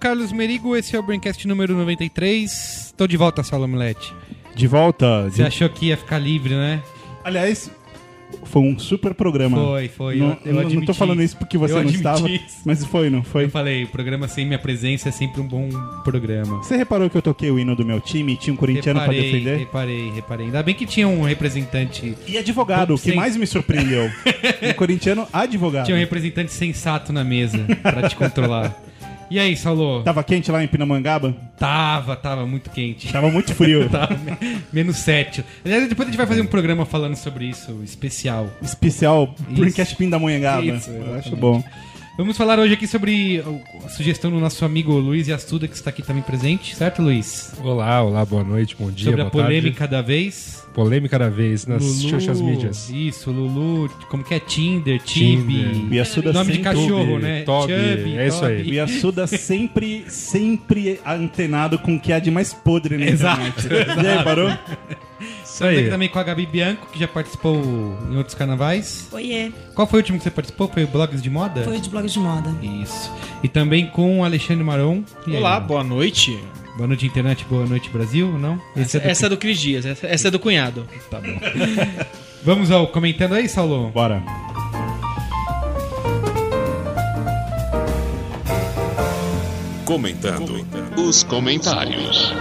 Carlos Merigo, esse é o Braincast número 93. Tô de volta, Saulo Milete. De volta. Você achou que ia ficar livre, né? Aliás, foi um super programa. Foi, foi. Não, eu, eu não- tô falando isso porque você não estava, isso. mas foi, não foi? Eu falei, o programa sem minha presença é sempre um bom programa. Você reparou que eu toquei o hino do meu time e tinha um corintiano pra Reparei, defender? reparei, reparei. Ainda bem que tinha um representante. E advogado, o que Sim. mais me surpreendeu. um corintiano advogado. Tinha um representante sensato na mesa pra te controlar. E aí, Saulo? Tava quente lá em Pinamangaba? Tava, tava muito quente. Tava muito frio. Tava me- menos 7. Aliás, depois a gente vai fazer um programa falando sobre isso, especial. Especial Isso. Brincast Pindamonhangaba. Isso, Eu acho bom. Vamos falar hoje aqui sobre a sugestão do nosso amigo Luiz Yastuda, que está aqui também presente, certo, Luiz? Olá, olá, boa noite, bom dia, sobre a boa polêmica da vez. Polêmica da vez nas social mídias. Isso, Lulu, como que é? Tinder, Tibi. Yasuda Nome de cachorro, né? Chubby, é isso aí. O Yasuda sempre, sempre antenado com o que há de mais podre na Exato, internet. E aí, parou? Isso Estamos aqui aí. também com a Gabi Bianco, que já participou em outros carnavais. Oiê, Qual foi o último que você participou? Foi o Blogs de Moda? foi de blog de moda. Isso. E também com o Alexandre Maron. E aí, Olá, Maron? boa noite. Boa noite, internet. Boa noite, Brasil, não? Esse Essa, é do- essa é do Cris Dias, essa, essa é do cunhado. Tá bom. Vamos ao comentando aí, Saulo? Bora. Comentando os comentários.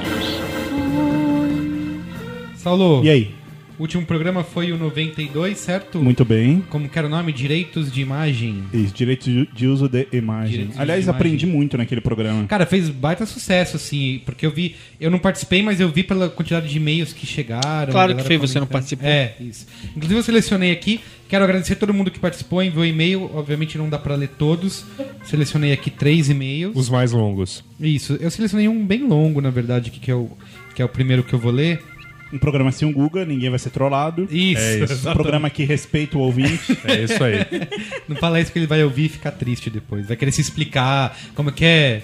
Saulo, E aí? O último programa foi o 92, certo? Muito bem. Como que era o nome? Direitos de imagem. Isso, direito de- de uso de imagem. Direitos de Aliás, imagem. aprendi muito naquele programa. Cara, fez baita sucesso, assim, porque eu vi. Eu não participei, mas eu vi pela quantidade de e-mails que chegaram. Claro que foi, você não participou. É, isso. Inclusive eu selecionei aqui. Quero agradecer a todo mundo que participou, enviou e-mail. Obviamente não dá pra ler todos. Selecionei aqui três e-mails. Os mais longos. Isso. Eu selecionei um bem longo, na verdade, que, é o, que é o primeiro que eu vou ler. Um programa sem o Guga, ninguém vai ser trollado. Isso. É isso. Um programa que respeita o ouvinte. É isso aí. Não fala isso que ele vai ouvir e ficar triste depois. Vai querer se explicar como que é,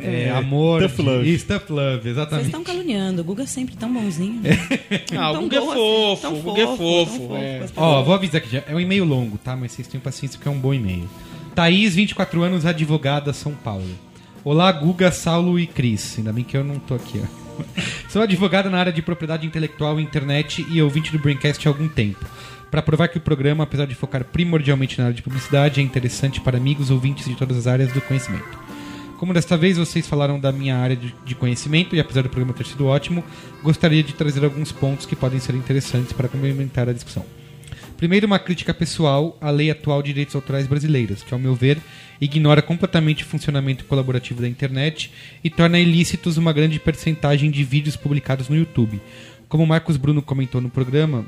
é amor. Tough love. Isso, tough love, Vocês exatamente. estão caluniando, o Guga é sempre tão bonzinho. Ah, o Guga é fofo, assim, tão o Guga é fofo. é. Ó, vou avisar aqui já. É um e-mail longo, tá? Mas vocês tenham paciência porque é um bom e-mail. Thaís, 24 anos, advogada, São Paulo. Olá, Guga, Saulo e Cris. Ainda bem que eu não tô aqui, ó. Sou advogada na área de propriedade intelectual, internet e ouvinte do Braincast há algum tempo. Para provar que o programa, apesar de focar primordialmente na área de publicidade, é interessante para amigos ouvintes de todas as áreas do conhecimento. Como desta vez vocês falaram da minha área de conhecimento e apesar do programa ter sido ótimo, gostaria de trazer alguns pontos que podem ser interessantes para complementar a discussão. Primeiro, uma crítica pessoal à lei atual de direitos autorais brasileiras, que, ao meu ver, ignora completamente o funcionamento colaborativo da internet e torna ilícitos uma grande percentagem de vídeos publicados no YouTube. Como Marcos Bruno comentou no programa,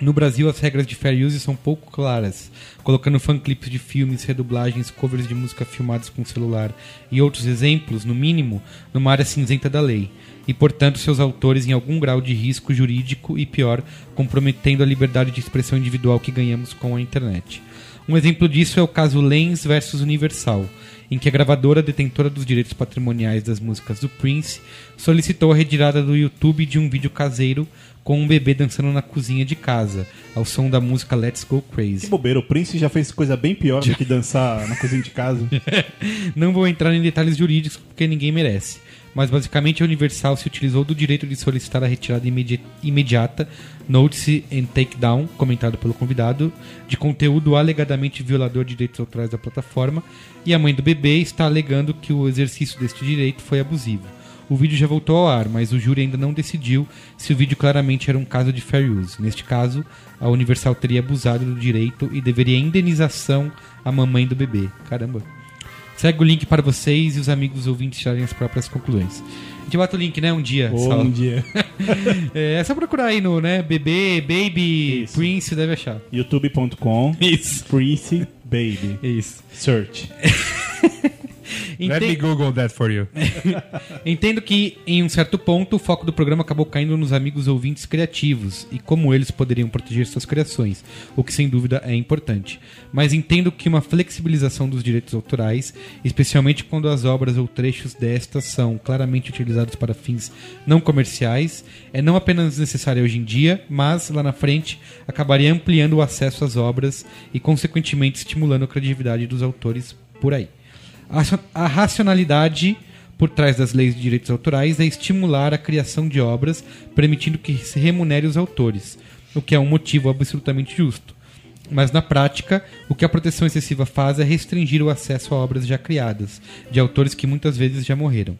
no Brasil, as regras de fair use são pouco claras, colocando fanclips de filmes, redublagens, covers de música filmados com celular e outros exemplos, no mínimo, numa área cinzenta da lei, e, portanto, seus autores em algum grau de risco jurídico e, pior, comprometendo a liberdade de expressão individual que ganhamos com a internet. Um exemplo disso é o caso Lens versus Universal, em que a gravadora detentora dos direitos patrimoniais das músicas do Prince solicitou a retirada do YouTube de um vídeo caseiro com um bebê dançando na cozinha de casa, ao som da música Let's Go Que Crazy. bobeira, o Prince já fez coisa bem pior do que dançar na cozinha de casa. Não vou entrar em detalhes jurídicos porque ninguém merece. Mas basicamente a Universal se utilizou do direito de solicitar a retirada imedi- imediata, notice and takedown, comentado pelo convidado, de conteúdo alegadamente violador de direitos autorais da plataforma, e a mãe do bebê está alegando que o exercício deste direito foi abusivo. O vídeo já voltou ao ar, mas o júri ainda não decidiu se o vídeo claramente era um caso de fair use. Neste caso, a Universal teria abusado do direito e deveria indenização à mamãe do bebê. Caramba. Segue o link para vocês e os amigos ouvintes tirarem as próprias conclusões. A gente bota o link, né? Um dia. Só. um dia. É, é só procurar aí no, né? Bebê, Baby, Isso. Prince, deve achar. youtube.com Isso. Prince Baby. Isso. Search. Let me Ente- Google that for you. Entendo que, em um certo ponto, o foco do programa acabou caindo nos amigos ouvintes criativos e como eles poderiam proteger suas criações, o que sem dúvida é importante. Mas entendo que uma flexibilização dos direitos autorais, especialmente quando as obras ou trechos destas são claramente utilizados para fins não comerciais, é não apenas necessária hoje em dia, mas lá na frente acabaria ampliando o acesso às obras e, consequentemente, estimulando a criatividade dos autores por aí. A, racio- a racionalidade por trás das leis de direitos autorais é estimular a criação de obras, permitindo que se remunere os autores, o que é um motivo absolutamente justo. Mas na prática, o que a proteção excessiva faz é restringir o acesso a obras já criadas, de autores que muitas vezes já morreram.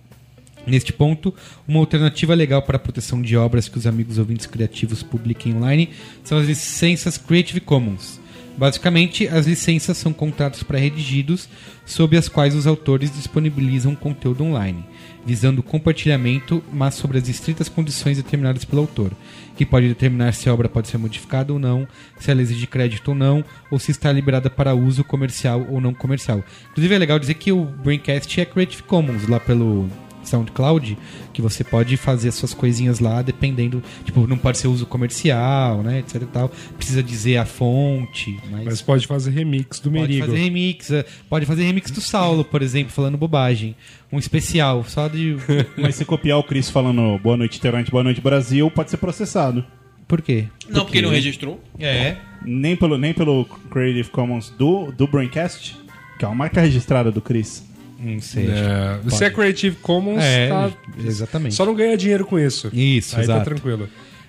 Neste ponto, uma alternativa legal para a proteção de obras que os amigos ouvintes criativos publiquem online são as licenças Creative Commons. Basicamente, as licenças são contratos pré-redigidos sob as quais os autores disponibilizam conteúdo online, visando compartilhamento, mas sobre as estritas condições determinadas pelo autor, que pode determinar se a obra pode ser modificada ou não, se ela exige crédito ou não, ou se está liberada para uso comercial ou não comercial. Inclusive é legal dizer que o Braincast é Creative Commons lá pelo SoundCloud, que você pode fazer suas coisinhas lá, dependendo, tipo, não pode ser uso comercial, né, etc e tal. Precisa dizer a fonte, mas, Mas pode fazer remix do pode Merigo. fazer remix, eh, pode fazer remix do Saulo, por exemplo, falando bobagem. Um especial, só de Mas se copiar o Chris falando boa noite, internet, boa noite, Brasil, pode ser processado. Por quê? Não, porque não registrou. É. Nem pelo, nem pelo Creative Commons do, do Braincast, que é uma marca registrada do Chris. Não sei. É, se é Creative Commons, É, tá- exatamente. só não ganha dinheiro com isso. Isso, Aí exato. tá tranquilo.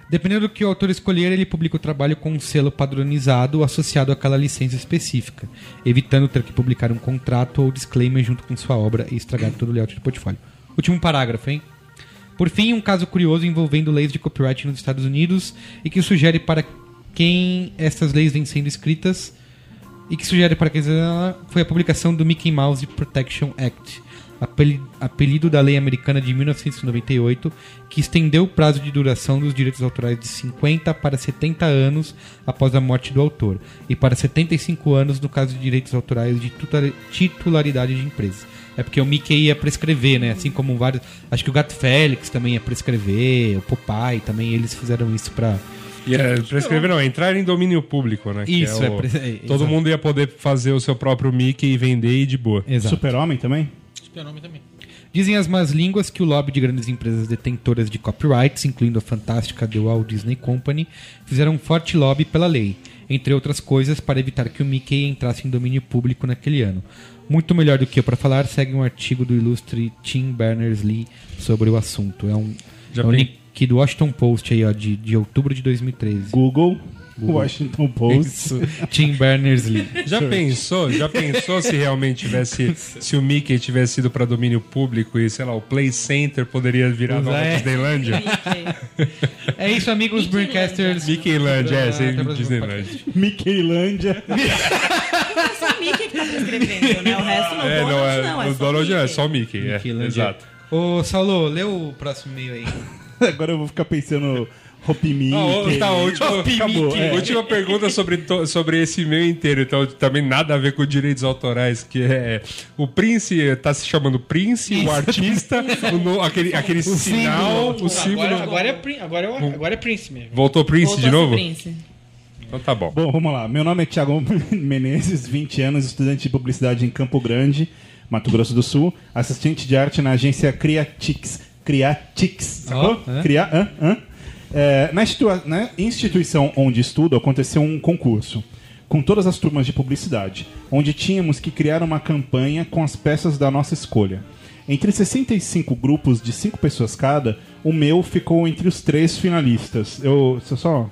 Dependendo do que o autor escolher, ele publica o trabalho com um selo padronizado associado àquela licença específica, evitando ter que publicar um contrato ou disclaimer junto com sua obra e estragar todo o layout do portfólio. Último parágrafo, hein? Por fim, um caso curioso envolvendo leis de copyright nos Estados Unidos e que sugere para quem essas leis vêm sendo escritas e que sugere para quem foi a publicação do Mickey Mouse Protection Act, apeli- apelido da lei americana de 1998, que estendeu o prazo de duração dos direitos autorais de 50 para 70 anos após a morte do autor e para 75 anos no caso de direitos autorais de titularidade de empresas. É porque o Mickey ia prescrever, né? Assim como vários. Acho que o Gato Félix também ia prescrever, o Popeye também, eles fizeram isso pra. E é, prescrever não, é entrar em domínio público, né? que Isso, é é o- pre- é, Todo exato. mundo ia poder fazer o seu próprio Mickey e vender e de boa. Exato. Super-Homem também? Super-Homem também. Dizem as más línguas que o lobby de grandes empresas detentoras de copyrights, incluindo a fantástica The Walt Disney Company, fizeram um forte lobby pela lei, entre outras coisas para evitar que o Mickey entrasse em domínio público naquele ano. Muito melhor do que eu para falar, segue um artigo do ilustre Tim Berners-Lee sobre o assunto. É um, Já é um pen- do Washington Post aí, ó, de, de outubro de 2013. Google, Washington Post. Isso. Tim Berners-Lee. Já pensou? Já pensou se realmente tivesse. Se o Mickey tivesse ido pra domínio público e, sei lá, o Play Center poderia virar Pois nova é. Disneylandia? É isso, amigos Braincasters. Mickeyland, é, Até sem a próxima Disneyland. Mickeylandia. É só o Mickey que tá prescrevendo, né? O resto não. É, não, é, não, é o Donald não, é Mickey. só o Mickey, é. Mickeylandia. Exato. Ô, Saulo, lê o próximo e-mail aí. Agora eu vou ficar pensando Hopi Mickey. Ah, tá, última, Acabou, é. última pergunta sobre, sobre esse e-mail inteiro, então também nada a ver com direitos autorais, que é o Prince tá se chamando Prince, o artista, o no- aquele, aquele sinal, o símbolo. Agora, agora, é, agora, é, o- agora é Prince mesmo. Voltou Prince Voltou de novo? Prince. Então tá bom. Bom, vamos lá. Meu nome é Thiago Menezes, 20 anos, estudante de publicidade em Campo Grande, Mato Grosso do Sul, assistente de arte na agência Criatix. Criatix, sacou? Ó, é. Cria, hã? Hã? É, na, na instituição onde estudo aconteceu um concurso com todas as turmas de publicidade, onde tínhamos que criar uma campanha com as peças da nossa escolha. Entre 65 grupos de 5 pessoas cada, o meu ficou entre os três finalistas. Eu só- só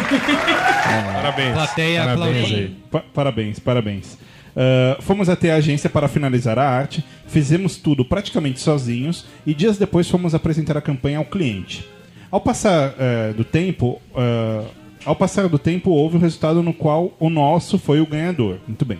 Parabéns. Plateia Parabéns parabéns, parabéns. Ah, fomos até a agência para finalizar a arte, fizemos tudo praticamente sozinhos e dias depois fomos apresentar a campanha ao cliente. Ao passar eh, do tempo, ah, ao passar do tempo houve um resultado no qual o nosso foi o ganhador. Muito bem.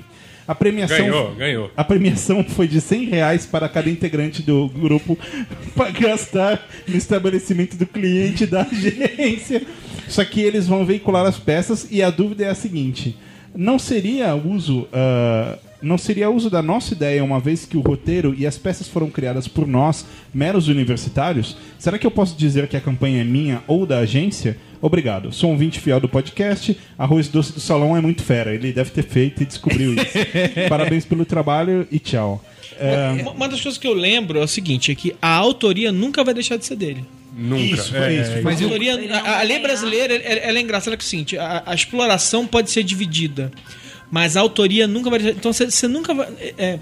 A premiação Ganhou, ganhou. a premiação foi de 100 reais para cada integrante do grupo para gastar no estabelecimento do cliente da agência. Só que eles vão veicular as peças e a dúvida é a seguinte: não seria uso, ah, não seria uso da nossa ideia uma vez que o roteiro e as peças foram criadas por nós, meros universitários? Será que eu posso dizer que a campanha é minha ou da agência? Obrigado. Sou um ouvinte fiel do podcast. Arroz Doce do Salão é muito fera. Ele deve ter feito e descobriu isso. Parabéns pelo trabalho e tchau. É, Uma- Uma das coisas que eu lembro é o seguinte: é que a autoria nunca vai deixar de ser dele. Nunca. Isso, foi isso, foi A, Mas eu- a, a vai lei brasileira ela, é engraçada que é o seguinte: a, a exploração pode ser dividida. Mas a autoria nunca vai. Então você, você nunca vai. é, é,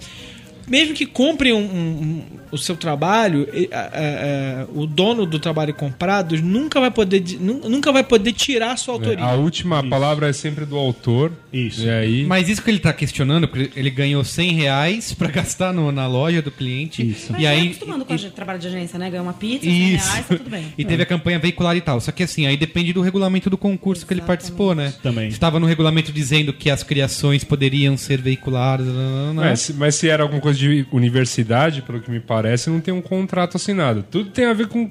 mesmo que compre um, um- um- o seu trabalho, e, a- a- a- o dono do trabalho comprado nunca vai poder, nunca vai poder tirar a sua autoria. A última palavra é sempre do autor. Isso. E aí. Mas isso que ele tá questionando, porque ele ganhou 100 reais pra gastar no- na loja do cliente. Isso. Mas E tá aí. acostumando com e- o trabalho de agência, né? Ganha uma pizza, 100 Isso. reais, tá tudo bem. E teve a campanha veicular e tal. Só que assim, aí depende do regulamento do concurso que ele Exatamente. participou, né? Também. Estava no regulamento dizendo que as criações poderiam ser veiculadas. nananana. É, se- mas se era alguma coisa de universidade, pelo que me parece, não tem um contrato assinado. Tudo tem a ver com,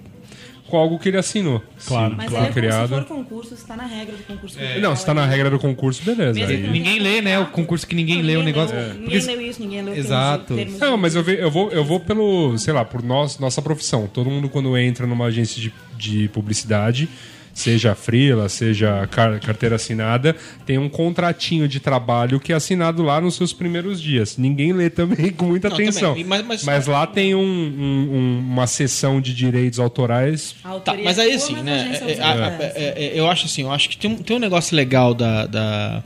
com algo que ele assinou. Claro, Se Mas foi aí, criado. se for concurso, se tá na regra do concurso. É, Não, se tá na regra do concurso, beleza. Aí- Ninguém lê, né? O concurso que ninguém lê o negócio. Ninguém Porque- leu isso, ninguém leu Exato. termos, termos Não, mas eu, ve- eu vou, eu vou pelo, sei lá, por nós, nossa profissão. Todo mundo quando entra numa agência de, de publicidade, seja freela, seja car- carteira assinada, tem um contratinho de trabalho que é assinado lá nos seus primeiros dias. Ninguém lê também com muita Não, atenção. também. Mas- mas- lá tem um- um- um- uma seção de direitos autorais. Tá, mas é aí assim, mas né? é, essa. é, é, eu acho assim, eu acho que tem um, tem um negócio legal da, da,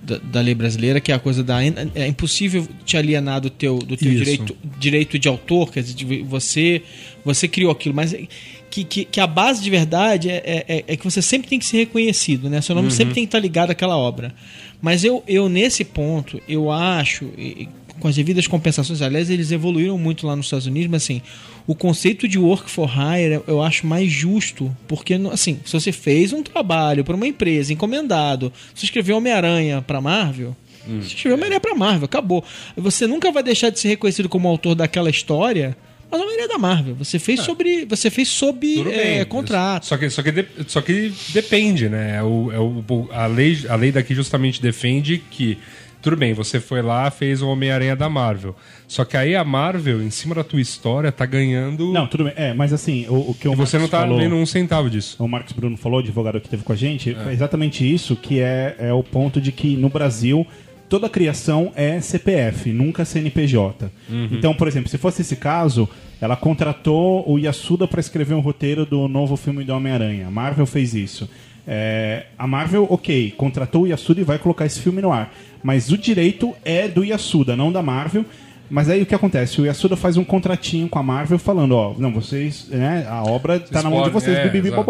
da, da lei brasileira, que é a coisa da. É impossível te alienar do teu, do teu Isso. direito, direito de autor, quer dizer, de você, você criou aquilo, mas é- que, que, que a base de verdade é, é, é que você sempre tem que ser reconhecido, né? Seu nome sempre tem que estar ligado àquela obra. Mas eu, eu nesse ponto, eu acho, e- com as devidas compensações, aliás, eles evoluíram muito lá nos Estados Unidos, mas assim, o conceito de work for hire eu acho mais justo, porque assim, se você fez um trabalho para uma empresa encomendado, você escreveu Homem-Aranha para Marvel, você escreveu Homem-Aranha para Marvel, acabou. Você nunca vai deixar de ser reconhecido como autor daquela história. Mas Homem-Aranha é da Marvel. Você fez sobre. Você fez sob é, contrato. Só que, só, que de- só que depende, né? É O, é o- a, lei, a lei daqui justamente defende que. Tudo bem, você foi lá, fez o Homem-Aranha da Marvel. Só que aí a Marvel, em cima da tua história, tá ganhando. Não, tudo bem. É, mas assim, o, o que o e você não Marcos tá falou, vendo um centavo disso. o Marcos Bruno falou, advogado que teve com a gente, é exatamente isso que é, é o ponto de que no Brasil toda criação é CPF, nunca CNPJ. Então, por exemplo, se fosse esse caso, ela contratou o Yasuda para escrever um roteiro do novo filme do Homem-Aranha. A Marvel fez isso. É, a Marvel, ok, contratou o Yasuda e vai colocar esse filme no ar. Mas o direito é do Yasuda, não da Marvel. Mas aí o que acontece? O Yasuda faz um contratinho com a Marvel falando, ó, não, vocês, né, a obra tá na mão de vocês, é, exato.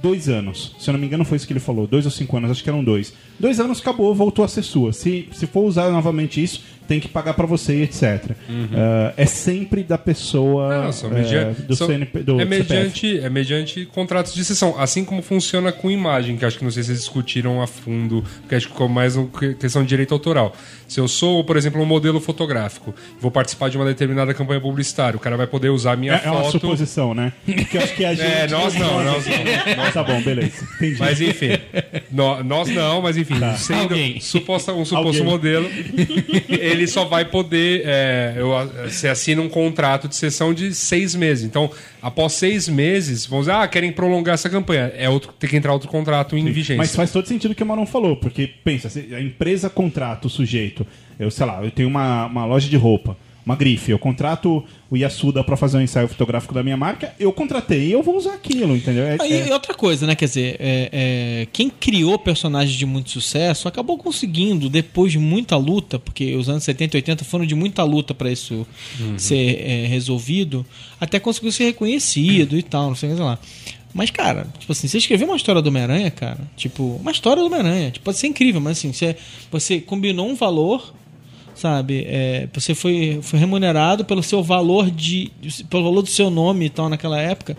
Dois anos. Se eu não me engano, foi isso que ele falou. Dois ou cinco anos, acho que eram dois. Dois anos acabou, voltou a ser sua. Se, se for usar novamente isso, tem que pagar pra você e etc. Ah, é sempre da pessoa Uhum. Não, são é, media- do, são- CNP, do é, CPF. mediante, é mediante contratos de sessão. Assim como funciona com imagem, que acho que não sei se vocês discutiram a fundo, porque acho que ficou mais uma que- questão de direito autoral. Se eu sou, por exemplo, um modelo fotográfico, vou participar de uma determinada campanha publicitária, o cara vai poder usar a minha É, é uma foto. suposição, né? Porque eu acho que a gente... É, nós não, nós não. Nós tá bom, beleza. Entendi. Mas enfim, nó- nós não, mas enfim, sendo Alguém. suposta, um suposto Alguém. modelo, ele só vai poder. é, eu, você assina um contrato de sessão de seis meses. Então, após seis meses, vamos dizer, ah, querem prolongar essa campanha. É outro, tem que entrar outro contrato em vigência. Mas faz todo sentido o que o Marão falou, porque pensa, a empresa contrata o sujeito, eu sei lá, eu tenho uma, uma loja de roupa, uma grife, eu contrato o Yasuda pra fazer um ensaio fotográfico da minha marca, eu contratei e eu vou usar aquilo, entendeu? É- Ah, e, é- e outra coisa, né? Quer dizer, é, é, quem criou personagens de muito sucesso acabou conseguindo, depois de muita luta, porque os anos 70 e 80 foram de muita luta para isso ser é, resolvido, até conseguiu ser reconhecido e tal, não sei o que lá. Mas, cara, tipo assim, você escreveu uma história do Homem-Aranha, cara, tipo, uma história do Homem-Aranha, tipo, pode ser incrível, mas assim, você, você combinou um valor sabe? É, você foi, foi remunerado pelo seu valor de, pelo valor do seu nome e tal naquela época.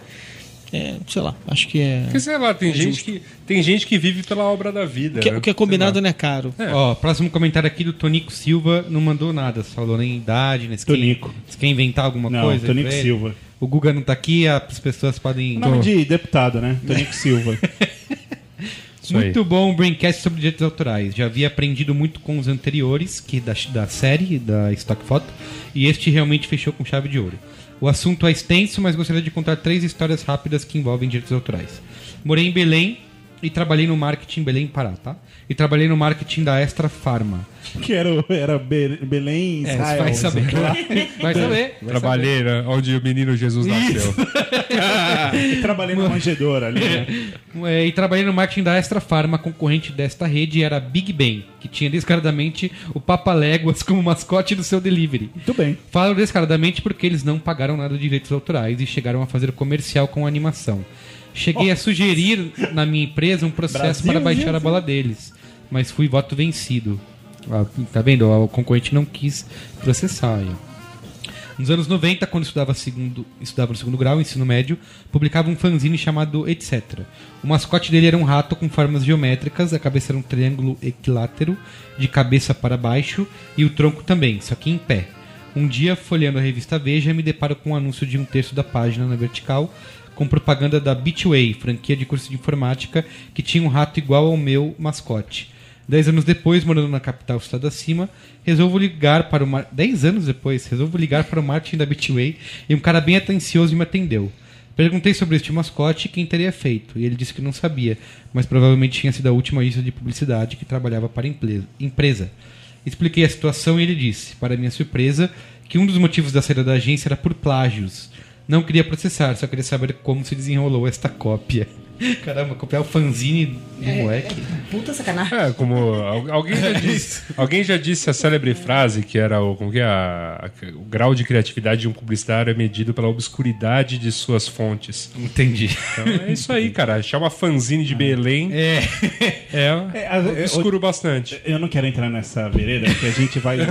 É, sei lá, acho que é. Porque, sei lá, tem, É gente justo. que, tem gente que vive pela obra da vida. O que, né? o que é combinado não é caro. É. Ó, próximo comentário aqui do Tonico Silva não mandou nada, falou nem idade, nem quer- Tonico. se quer inventar alguma Não, coisa. Tonico pra ele. Silva. O Guga não tá aqui, as pessoas podem. Nome de deputado, né? Tonico Silva. Isso aí. Muito bom o Braincast sobre direitos autorais. Já havia aprendido muito com os anteriores, que da, da série, da Stock Photo, e este realmente fechou com chave de ouro. O assunto é extenso, mas gostaria de contar três histórias rápidas que envolvem direitos autorais. Morei em Belém e trabalhei no marketing Belém, Pará, tá? E trabalhei no marketing da Extra Pharma. Que era, era Be- Belém, É, Israel. vai saber. Vai saber. Trabalhei né, onde o menino Jesus nasceu. E trabalhei na manjedora ali, né? É, e trabalhei no marketing da Extra Farma, concorrente desta rede era a Big Ben, que tinha descaradamente o Papa Léguas como mascote do seu delivery. Muito bem. Falo descaradamente porque eles não pagaram nada de direitos autorais e chegaram a fazer comercial com animação. Cheguei a sugerir na minha empresa um processo Brasil, para baixar a Brasil. bola deles, mas fui voto vencido. Ah, Tá vendo? O concorrente não quis processar. Nos anos 90, quando estudava, segundo, estudava no segundo grau, ensino médio, publicava um fanzine chamado Etc. O mascote dele era um rato com formas geométricas, a cabeça era um triângulo equilátero, de cabeça para baixo, e o tronco também, só que em pé. Um dia, folheando a revista Veja, me deparo com um anúncio de um terço da página na vertical, com propaganda da Beachway, franquia de curso de informática, que tinha um rato igual ao meu mascote. Dez anos depois, morando na capital estado acima, resolvo ligar para o mar... Dez anos depois, resolvo ligar para o marketing da Bitway e um cara bem atencioso me atendeu. Perguntei sobre este mascote e quem teria feito, e ele disse que não sabia, mas provavelmente tinha sido a última agência de publicidade que trabalhava para a empresa. Expliquei a situação e ele disse, para minha surpresa, que um dos motivos da saída da agência era por plágios. Não queria processar, só queria saber como se desenrolou esta cópia. Caramba, copiar o fanzine do moleque. Puta sacanagem. É, como al- alguém já disse, alguém já disse a célebre frase que era o, como que é, a- a- o grau de criatividade de um publicitário é medido pela obscuridade de suas fontes. Entendi. Então é isso aí, cara. Chama fanzine de Belém. É. É, É, é, obscuro bastante. Eu não quero entrar nessa vereda, que a gente vai discutindo.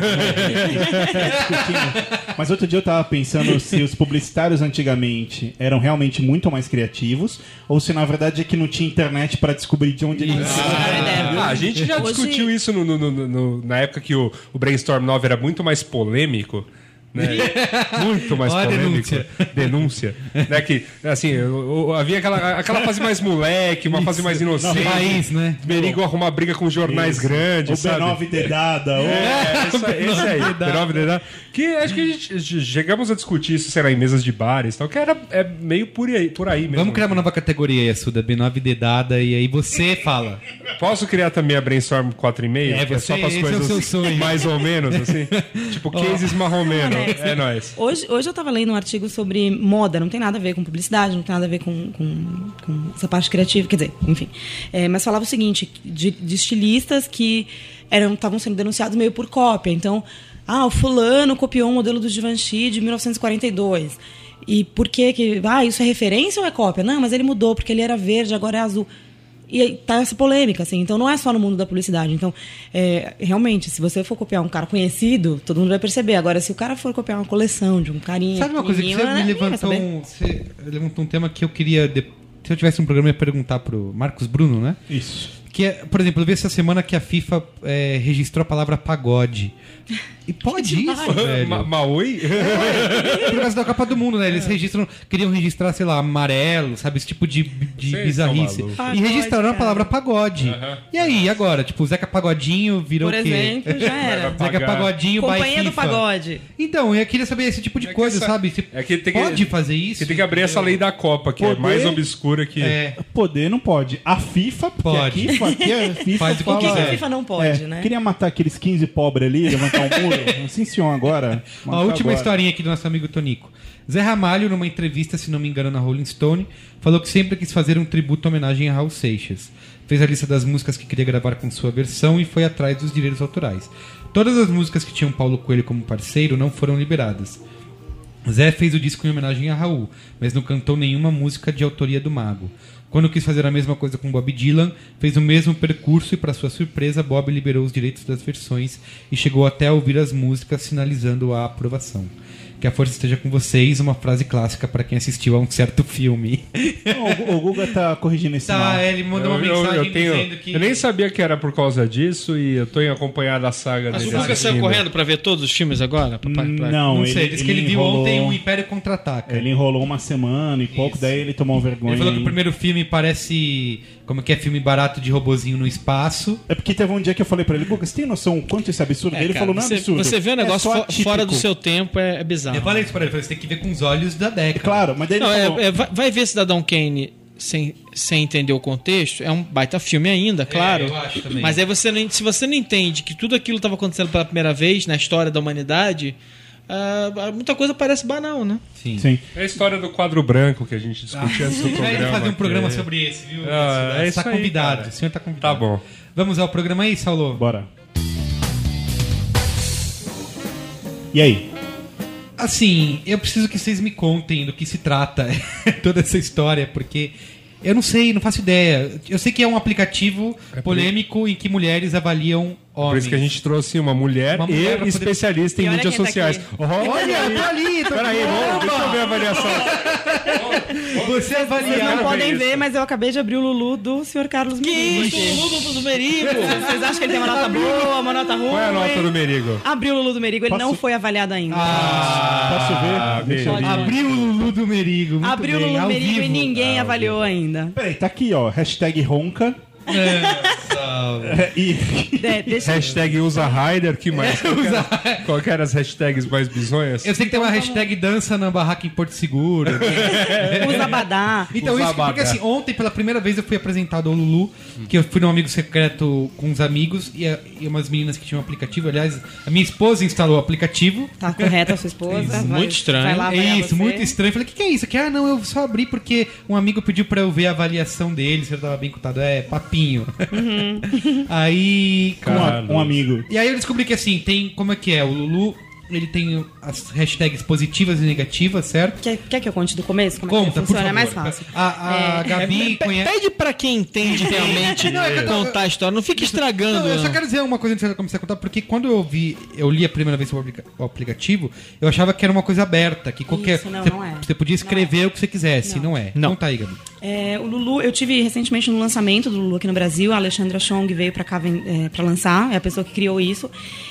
Mas outro dia eu tava pensando se os publicitários antigamente eram realmente muito mais criativos, ou se na verdade é que não tinha internet para descubrir de onde eles Ah, a gente já Hoje- discutiu isso no- no- no- no- na época que o, o Brainstorm 9 era muito mais polêmico. Né? muito mais Olha polêmico. denúncia. Denúncia. né? Que, assim, o- o- havia aquela, aquela fase mais moleque, uma fase mais inocente. País, né? Perigo arrumar briga com jornais Isso. grandes, O sabe? B9 dedada, o- É, esse, esse aí, B9 dedada. Que acho que a gente chegamos a discutir isso, sei lá, em mesas de bares e tal, que era é meio por aí, por aí mesmo. Vamos criar uma nova categoria aí, Suda, B9 dedada, e aí você fala. Posso criar também a Brainstorm 4,5? É, que é você- só para as é coisas sonho. mais ou menos, assim? tipo, cases marromeno. É nóis. Hoje, hoje eu tava lendo um artigo sobre moda, não tem nada a ver com publicidade, não tem nada a ver com, com, com essa parte criativa, quer dizer, enfim. É, mas falava o seguinte, de, de estilistas que estavam sendo denunciados meio por cópia. Então, ah, o fulano copiou um modelo do Givenchy de 1942. E por que que... Ah, isso é referência ou é cópia? Não, mas ele mudou, porque ele era verde, agora é azul. E aí tá essa polêmica, assim. Então não é só no mundo da publicidade. Então, é, realmente, se você for copiar um cara conhecido, todo mundo vai perceber. Agora, se o cara for copiar uma coleção de um carinha. Sabe uma coisa que você me vai levantou um, você levantou um tema que eu queria. de- Se eu tivesse um programa, eu ia perguntar pro Marcos Bruno, né? Isso. Que é, por exemplo, eu vi essa semana que a FIFA é, registrou a palavra pagode. E pode isso, velho. Ma Maui? Por causa da Copa do Mundo, né? Eles registram, queriam registrar, sei lá, amarelo, sabe? Esse tipo de, de Vocês bizarrice. são malucos. E Pagode, registraram a cara. palavra pagode. E aí, agora? Tipo, o Zeca Pagodinho virou Por o quê? exemplo, já era. Vai Zeca. Pagodinho by Companhia do FIFA. pagode. Então, eu queria saber esse tipo de É coisa, essa- sabe? Tipo, é que tem que- pode fazer isso? Você tem que abrir essa lei da Copa, que é Poder- mais obscura que. É. Poder não pode. A FIFA, Pode. aqui, aqui a FIFA Faz o fala, O que, que a É. FIFA não pode, é, né? Queria matar aqueles 15 pobres ali, levantar um muro. Sim, senhor, agora. A última agora. historinha aqui do nosso amigo Tonico. Zé Ramalho, numa entrevista, se não me engano, na Rolling Stone, falou que sempre quis fazer um tributo em homenagem a Raul Seixas. Fez a lista das músicas que queria gravar com sua versão e foi atrás dos direitos autorais. Todas as músicas que tinham Paulo Coelho como parceiro não foram liberadas. Zé fez o disco em homenagem a Raul, mas não cantou nenhuma música de autoria do Mago. Quando quis fazer a mesma coisa com Bob Dylan, fez o mesmo percurso e, para sua surpresa, Bob liberou os direitos das versões e chegou até a ouvir as músicas, sinalizando a aprovação. Que a força esteja com vocês, uma frase clássica para quem assistiu a um certo filme. Não, o o Guga tá corrigindo esse mal. tá, ele mandou uma Eu, eu- mensagem eu tenho- dizendo que. eu nem sabia que era por causa disso e eu tô acompanhado a saga Mas dele. o Guga saiu correndo pra ver todos os filmes agora? Pra- pra- pra- Não, Não ele, sei, disse que ele viu enrolou- ontem o Império Contra-Ataca. Ele enrolou uma semana e pouco, daí ele tomou vergonha. Ele falou que o primeiro filme parece. Como que é filme barato de robozinho no espaço. É porque teve um dia que eu falei pra ele, você tem noção o quanto isso é absurdo? É, ele cara, falou, não é você, absurdo. você vê um é negócio fo- atípico." fora do seu tempo, é, é bizarro. Eu falei isso pra ele, falei, você tem que ver com os olhos da década. Claro, mas daí ele Não, é- falou... é, vai, vai ver Cidadão Kane sem, sem entender o contexto, é um baita filme ainda, claro. eu acho também. Mas aí você não, se você não entende que tudo aquilo estava acontecendo pela primeira vez na história da humanidade, ah, muita coisa parece banal, né? Sim. Sim. É a história do quadro branco que a gente discutia antes do A gente vai programa. fazer um programa que- sobre esse, viu? Ah, é tá aí, convidado. cara. O senhor tá convidado. Tá bom. Vamos ao programa aí, Saulo? Bora. E aí? Assim, eu preciso que vocês me contem do que se trata toda essa história, porque eu não sei, não faço ideia. Eu sei que é um aplicativo por- polêmico em que mulheres avaliam homens. Por isso que a gente trouxe uma mulher, Uma mulher e poder- especialista em E olha mídias tá sociais. aqui. Olha, eu tô ali, tô Peraí, vamos, deixa eu ver a avaliação. Você Vocês avalia. não podem isso. ver, mas eu acabei de abrir o Lulu do Sr. Carlos Merigo. Lulu do Merigo! Vocês acham que ele tem uma nota boa, uma nota ruim? Qual é a nota do Merigo? Abriu o Lulu do Merigo, ele Posso- não foi avaliado ainda. Posso ver? Ver. Abriu o Lulu do Merigo. Abriu o Lulu do Merigo e ninguém avaliou ainda. Peraí, tá aqui, ó. Hashtag ronca. É, e De- deixa- Hashtag usa Rider, que mais? Que era- Qual que eram as hashtags mais bizonhas? Eu sei que tem uma hashtag dança na barraca em Porto Seguro. Usa Abadá. Então, Os isso, porque assim, ontem pela primeira vez eu fui apresentado ao Lulu, que eu fui num amigo secreto com uns amigos e, a- e umas meninas que tinham um aplicativo. Aliás, a minha esposa instalou o aplicativo. Tá correta a sua esposa. Isso, vai- muito estranho. Vai lá É avaliar isso, você. muito estranho. Eu falei, o que, que é isso? Que, ah, não, eu só abri porque um amigo pediu pra eu ver a avaliação dele, se eu tava bem cotado. É, papinho. aí. com um amigo. E aí eu descobri que assim, tem. Como é que é? O Lulu, ele tem as hashtags positivas e negativas, certo? Quer, quer que eu conte do começo? Como é Conta, que por funciona? favor. É mais fácil. A, a Gabi Pe- conhece. Pede pra quem entende realmente Não, é que eu tô- contar a história. Não fica estragando. Não, eu só quero dizer uma coisa antes de você começar a contar, porque quando eu vi, eu li a primeira vez sobre o aplica- o aplicativo, eu achava que era uma coisa aberta, que qualquer. Isso, não, você, não é. você podia escrever o que você quisesse, não, Não. é. Não. Conta aí, Gabi. É, o Lulu, eu tive recentemente no lançamento do Lulu aqui no Brasil, a Alexandra Chong veio pra cá é, pra lançar, é a pessoa que criou isso.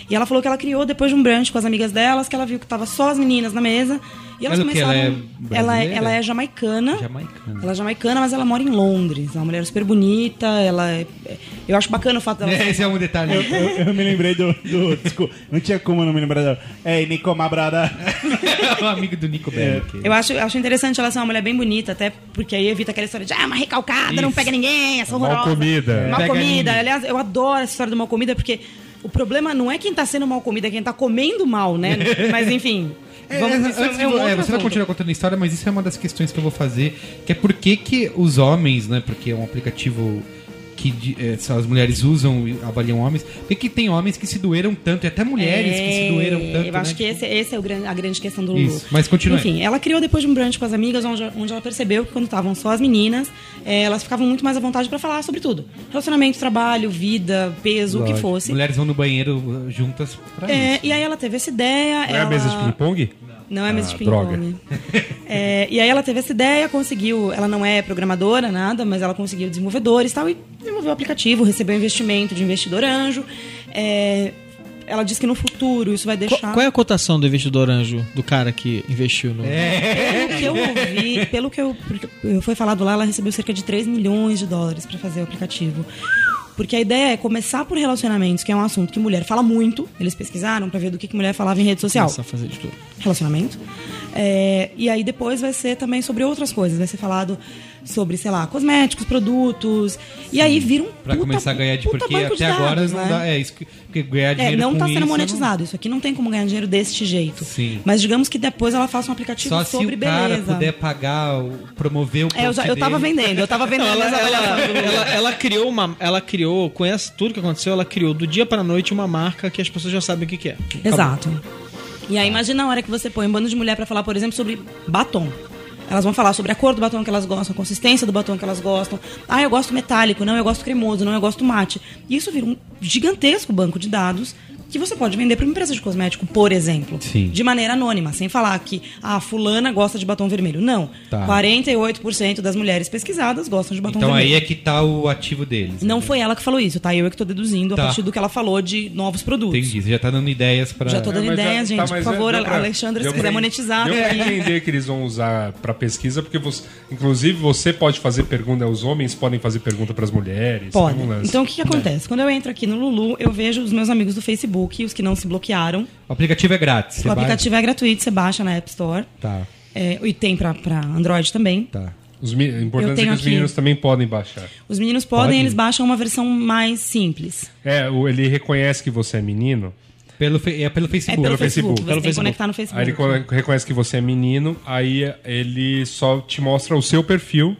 E ela falou que ela criou depois de um brunch com as amigas delas, que ela viu que tava só as meninas na mesa. E elas Mas o que, ela começaram. é ela, é, ela é jamaicana. Jamaicana. Ela é jamaicana, mas ela mora em Londres. É uma mulher super bonita. Ela é- é- eu acho bacana o fato dela. Esse é um detalhe. Eu, eu me lembrei do, do. Desculpa, não tinha como eu não me lembrar dela. Ei, Nico Mabrada. o amigo do Nico Bello. aqui. Eu acho, eu acho interessante ela ser uma mulher bem bonita, até porque aí evita aquela história de ah, uma recalcada, não Isso. pega ninguém, essa Mal horrorosa. comida. Mal comida. Aliás, eu adoro essa história do mal comida, porque o problema não é quem tá sendo mal comida, é quem tá comendo mal, né? Mas enfim. É, vamos, é, antes é um de outro é, você vai continuar contando a história, mas isso é uma das questões que eu vou fazer, que é por que, que os homens, né? Porque é um aplicativo que é, só as mulheres usam e avaliam homens. Por que, que tem homens que se doeram tanto, e até mulheres que se doeram tanto? Eu acho né? que esse, esse é o grande, a grande questão do Lulu. Isso, mas continua. Enfim, ela criou depois de um brunch com as amigas, onde, onde ela percebeu que quando estavam só as meninas, eh, elas ficavam muito mais à vontade pra falar sobre tudo. Relacionamento, trabalho, vida, peso, o que Lógico. fosse. Mulheres vão no banheiro uh, juntas pra É, isso. e aí ela teve essa ideia. Não é a ela... mesa de ping-pong? Não é mesa Ah, de ping-pong. droga. É, e aí ela teve essa ideia, conseguiu. Ela não é programadora, nada, mas ela conseguiu desenvolvedores e tal, e desenvolveu o aplicativo, recebeu investimento de investidor anjo. É, ela disse que no futuro isso vai deixar. Qual, qual é a cotação do investidor anjo, do cara que investiu no. É. Pelo que eu ouvi, pelo que eu, foi falado lá, ela recebeu cerca de 3 milhões de dólares para fazer o aplicativo. Porque a ideia é começar por relacionamentos, que é um assunto que mulher fala muito. Eles pesquisaram para ver do que, que mulher falava em rede social. Começar a fazer de tudo. Relacionamento. É, e aí depois vai ser também sobre outras coisas. Vai ser falado sobre, sei lá, cosméticos, produtos. E aí vira um Pra puta- começar a ganhar dinheiro, puta porque banco de até agora dados, não né? dá. É isso que, porque ganhar É, dinheiro não com está isso sendo não- monetizado. Isso aqui não tem como ganhar dinheiro deste jeito. Sim. Mas digamos que depois ela faça um aplicativo Só se sobre o cara beleza. puder pagar, o- promover o É, eu, já, eu tava vendendo, eu tava vendendo Não, ela, ela, ela- ela criou uma. Ela criou, conhece tudo que aconteceu, ela criou do dia pra noite uma marca que as pessoas já sabem o que, que é. Exato. E aí imagina a hora que você põe um bando de mulher pra falar, por exemplo, sobre batom. Elas vão falar sobre a cor do batom que elas gostam, a consistência do batom que elas gostam. Ah, eu gosto metálico, não, eu gosto cremoso, não, eu gosto mate. E isso vira um gigantesco banco de dados que você pode vender para uma empresa de cosmético, por exemplo. Sim. De maneira anônima, sem falar que a fulana gosta de batom vermelho. Não. Tá. 48% das mulheres pesquisadas gostam de batom Então vermelho. aí é que tá o ativo deles. Não né? foi ela que falou isso, tá? Eu é que tô deduzindo Tá. a partir do que ela falou de novos produtos. Entendi, você já tá dando ideias pra. Já tô dando É, ideias, já- gente. tá, por mas favor, pra- Alexandre, se quiser monetizar. Pra aí. entender que eles vão usar pra pesquisa, porque você, inclusive você pode fazer pergunta, os homens podem fazer pergunta pras mulheres. Pode. Então o que, que acontece? Quando eu entro aqui no Lulu, eu vejo os meus amigos do Facebook, os que não se bloquearam. O aplicativo é grátis. o aplicativo é gratuito, você baixa na App Store. baixa- Tá, É, e tem pra, pra Android também. tá. Os o importante é que os aqui. meninos também podem baixar. Os meninos podem, Pode? eles baixam uma versão mais simples. É, o- ele reconhece que você é menino. Pelo, fe- é pelo É Facebook. pelo, Pelo Facebook. Facebook. Você Pelo tem que Facebook. conectar no Aí Facebook. ele co- reconhece que você é menino, aí ele só te mostra o seu perfil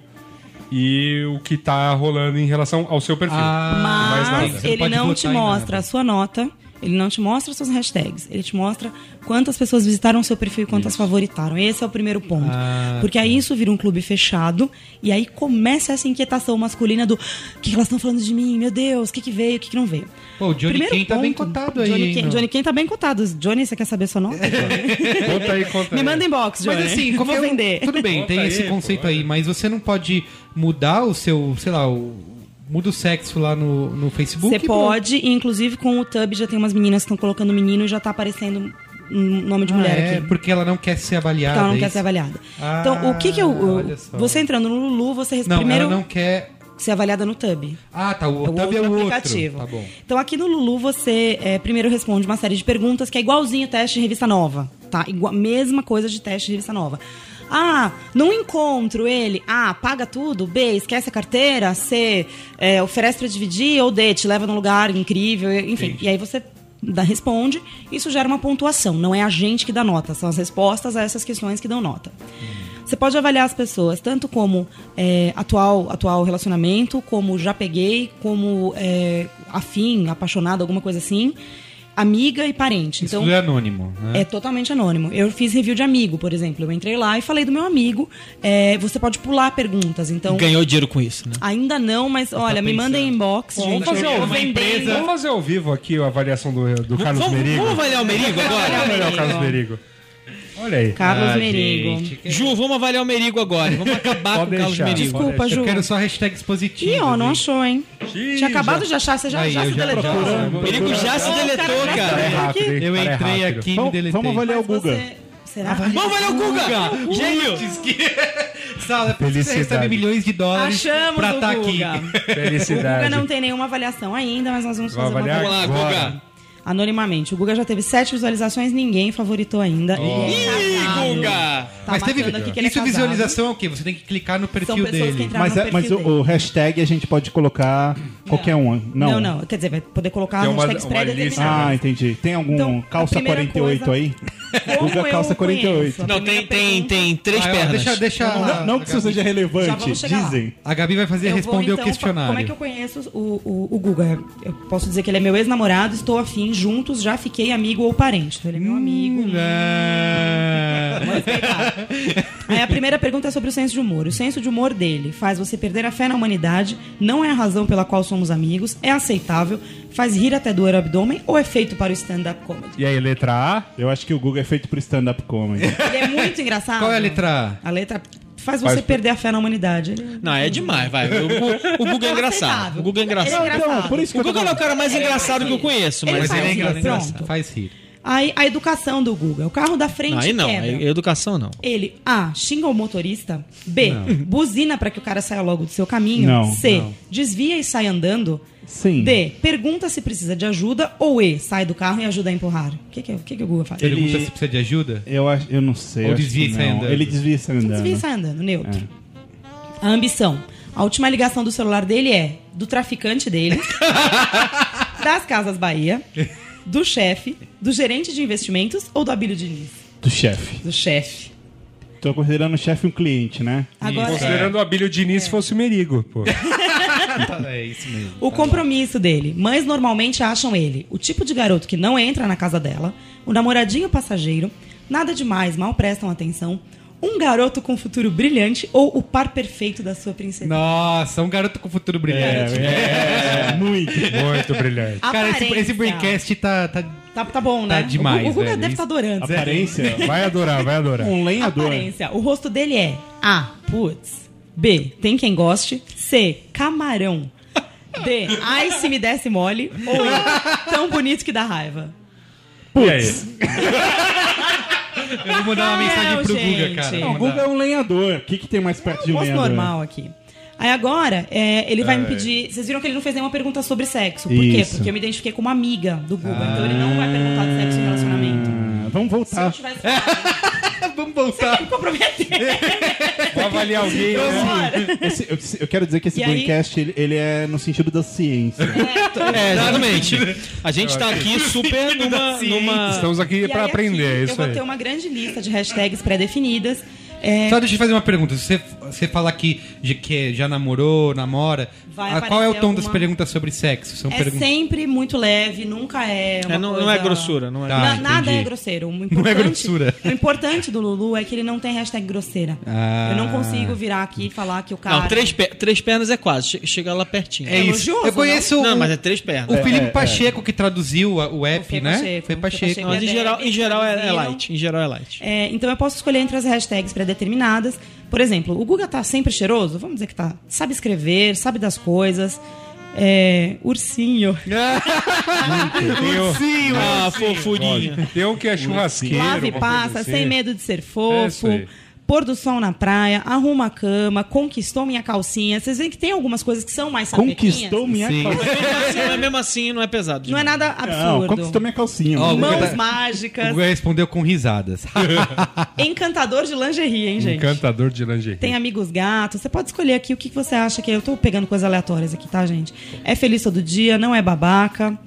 e o que tá rolando em relação ao seu perfil. Ah. Mas não ele não te mostra nada. a sua nota, ele não te mostra suas hashtags, ele te mostra quantas pessoas visitaram o seu perfil e quantas favoritaram. Esse é o primeiro ponto. Ah, Porque aí isso vira um clube fechado e aí começa essa inquietação masculina do o que, que elas estão falando de mim? Meu Deus, o que, que veio, o que, que não veio? Pô, o Johnny Primeiro Ken tá bem ponto, cotado aí, Johnny Ken, no- Johnny Ken tá bem cotado. Johnny, você quer saber sua nota? Johnny? Conta aí, conta Me aí. manda inbox, Johnny. Mas assim, eu como vou é vender. Tudo bem, Conta tem aí, esse pô, conceito aí, mas você não pode mudar o seu, sei lá, o. Muda o sexo lá no, no Facebook. Você pode, e inclusive com o Tub já tem umas meninas que estão colocando menino e já tá aparecendo nome de Ah, mulher é, aqui. porque ela não quer ser avaliada. Porque ela não é quer ser avaliada. Ah, então, o que que eu. o- só. Você entrando no Lulu, você Não, primeiro ela não quer. ser avaliada no Tub. Ah, tá. O, É o Tab outro é o outro. aplicativo. Tá bom. Então aqui no Lulu você é, primeiro responde uma série de perguntas que é igualzinho o teste de revista nova, tá? Igual, mesma coisa de teste de revista nova. Ah, não encontro ele. A, paga tudo. B, esquece a carteira. C, é, oferece pra dividir. Ou D, te leva num lugar incrível. Enfim, e aí você dá- responde. Isso gera uma pontuação. Não é a gente que dá nota. São as respostas a essas questões que dão nota. Você pode avaliar as pessoas tanto como é, atual, atual relacionamento, como já peguei, como é, afim, apaixonado, alguma coisa assim, amiga e parente. Isso Então tudo é anônimo, né? é totalmente anônimo. Eu fiz review de amigo, por exemplo. Eu entrei lá e falei do meu amigo. É, você pode pular perguntas. Então Ganhou dinheiro com isso, né? ainda não, mas olha, me mandem inbox, Bom, gente. vamos fazer eu uma tô vendendo. Vamos fazer ao vivo aqui a avaliação do, do Carlos vamos, Merigo. vamos avaliar o Merigo agora? Vamos avaliar o Carlos Merigo. Olha aí. Carlos Ah, Merigo. gente, que- Ju, vamos avaliar o Merigo agora. Vamos acabar Pode com o Carlos. Merigo. Desculpa, Eu Ju. quero só hashtags positivas. Ih, ó, não achou, hein? Ih, Tinha acabado já- de achar, você já, Aí, já eu se já deletou. O Merigo já se deletou, cara, cara. É rápido? Eu Cara, é entrei rápido. aqui e me deletei. vamos avaliar o Guga. você- Será? Vamos avaliar o Guga! Gênio! Sala, você Felicidade. recebe milhões de dólares Achamos pra estar aqui. Guga. O Felicidade. Guga não tem nenhuma avaliação ainda, mas nós vamos Vamos fazer avaliar? uma Vamos lá, Bora. Guga. Anonimamente. O Guga já teve sete visualizações, ninguém favoritou ainda. É Ih. Guga! Tá Mas teve. que ele é Isso casado. visualização é o quê? Você tem que clicar no São perfil dele. Mas, no é, mas perfil o, dele. o hashtag a gente pode colocar qualquer um. Não, Não, não. Quer dizer, vai poder colocar Tem uma- hashtags uma. Ah, entendi. Tem algum Então, calça primeira 48 coisa- aí? Como Guga calça 48. conheço? A Não, tem, tem, tem três Ah, pernas. Deixa, deixa Não, não que isso seja relevante, chegar lá. dizem. A Gabi vai fazer Eu vou, responder então, o questionário. Como é que eu conheço o, o, o Guga? Eu posso dizer que ele é meu ex-namorado, estou afim, juntos, já fiquei amigo ou parente. Então, ele é meu amigo. Hum, é. Vamos respeitar. Aí a primeira pergunta é sobre o senso de humor. O senso de humor dele faz você perder a fé na humanidade, não é a razão pela qual somos amigos, é aceitável, faz rir até doer o abdômen ou é feito para o stand-up comedy? E aí, letra A? Eu acho que o Guga é feito pro stand-up comedy. Ele é muito engraçado. Qual é a letra A letra faz você Faz- perder a fé na humanidade. Ele- Não, é demais, vai. O, Gu- o Guga é engraçado. Aceitável. O Guga é é engraçado. engraçado. Então, por isso que O Guga é o cara mais engraçado que eu conheço, mas ele é engraçado. Faz rir. Aí a educação do Guga. O carro da frente Não, aí não. quebra. é Educação não. Ele A. Xinga o motorista. B. Buzina para que o cara saia logo do seu caminho. Não, C. não. Desvia e sai andando. Sim. D. Pergunta se precisa de ajuda. Ou E. Sai do carro e ajuda a empurrar. O que, que, o que, que o Guga faz? Pergunta Ele- se precisa de ajuda? Eu, acho, eu não sei. Ou eu acho desvia que e sai não. andando. Ele desvia e sai andando. Desvia e sai andando. Neutro. A ambição. A última ligação do celular dele é do traficante dele, das Casas Bahia, do chefe, do gerente de investimentos ou do Abílio Diniz? Do chefe. Do chefe. Tô considerando o chefe um cliente, né? Agora, é, Considerando o Abílio Diniz se fosse o Merigo, pô. É isso mesmo. o compromisso dele. Mães normalmente acham ele o tipo de garoto que não entra na casa dela, o namoradinho passageiro, nada demais, mal prestam atenção, um garoto com futuro brilhante ou o par perfeito da sua princesa. Nossa, um garoto com futuro brilhante. É, muito. Muito brilhante. Cara, esse, esse Braincast tá, tá. Tá, tá bom, né? Tá demais, O, o Guga velho. deve estar adorando. Aparência. Vai adorar, vai adorar. Um lenhador. Aparência. O rosto dele é A. Putz. B. Tem quem goste. C. Camarão. D. Ai, se me desse mole. Ou E. Tão bonito que dá raiva. Aí? Eu vou mandar uma mensagem pro gente. Guga, cara. Não, o Guga é um lenhador. O que, que tem mais perto de um lenhador? normal aqui. Aí agora, é, ele vai me pedir. Vocês viram que ele não fez nenhuma pergunta sobre sexo. Por quê? Isso. Porque eu me identifiquei como amiga do Guga. Então ele não vai perguntar de sexo e relacionamento. Vamos Se eu voltar. tivesse falado, Vamos voltar. me comprometer. Vou avaliar alguém, né? Esse- eu, eu quero dizer que esse E aí- ele, ele é no sentido da ciência. É, exatamente. A gente tá aqui super numa. numa... Estamos aqui E pra aí, aprender, é aqui, isso Eu vou aí. ter uma grande lista de hashtags pré-definidas. É, Só deixa eu fazer uma pergunta. Se você, você falar que, de, que já namorou, namora, Vai qual é o tom das alguma- perguntas sobre sexo? São é perguntas... sempre muito leve, nunca é uma É, não, coisa... não é grossura, não é. Tá. Na- nada é grosseiro. O Não é grossura. O importante do Lulu é que ele não tem hashtag grosseira. Ah. Eu não consigo virar aqui e falar que o cara... Não, três, per- três pernas é quase. che- Chega lá pertinho. É isso. elogioso, Eu conheço Não, o, mas é três pernas. o Felipe é, Pacheco que traduziu o app, Fê né? Pacheco, Foi Pacheco. Pacheco. Mas em geral, em geral é, é light. Em geral é light. É, então eu posso escolher entre as hashtags pré-determinadas. Por exemplo, o Guga tá sempre cheiroso? Vamos dizer que tá. Sabe escrever, sabe das coisas. É, ursinho. Tem o- Ah, fofurinha. Tem um que é churrasqueiro. Lave e passa, assim. sem medo de ser É isso fofo. aí. Pôr do sol na praia, arruma a cama, conquistou minha calcinha. Vocês veem que tem algumas coisas que são mais. Conquistou minha Sim. calcinha. Mesmo assim, mas mesmo assim não é pesado. Não é demais. nada Não, absurdo. conquistou minha calcinha. Ó, mano. o Guga Mãos tá- mágicas. O Guga respondeu com risadas. Encantador de lingerie, hein, gente? Encantador de lingerie. Tem amigos gatos. Você pode escolher aqui o que você acha que é. Eu tô pegando coisas aleatórias aqui, tá, gente? É feliz todo dia, não é babaca.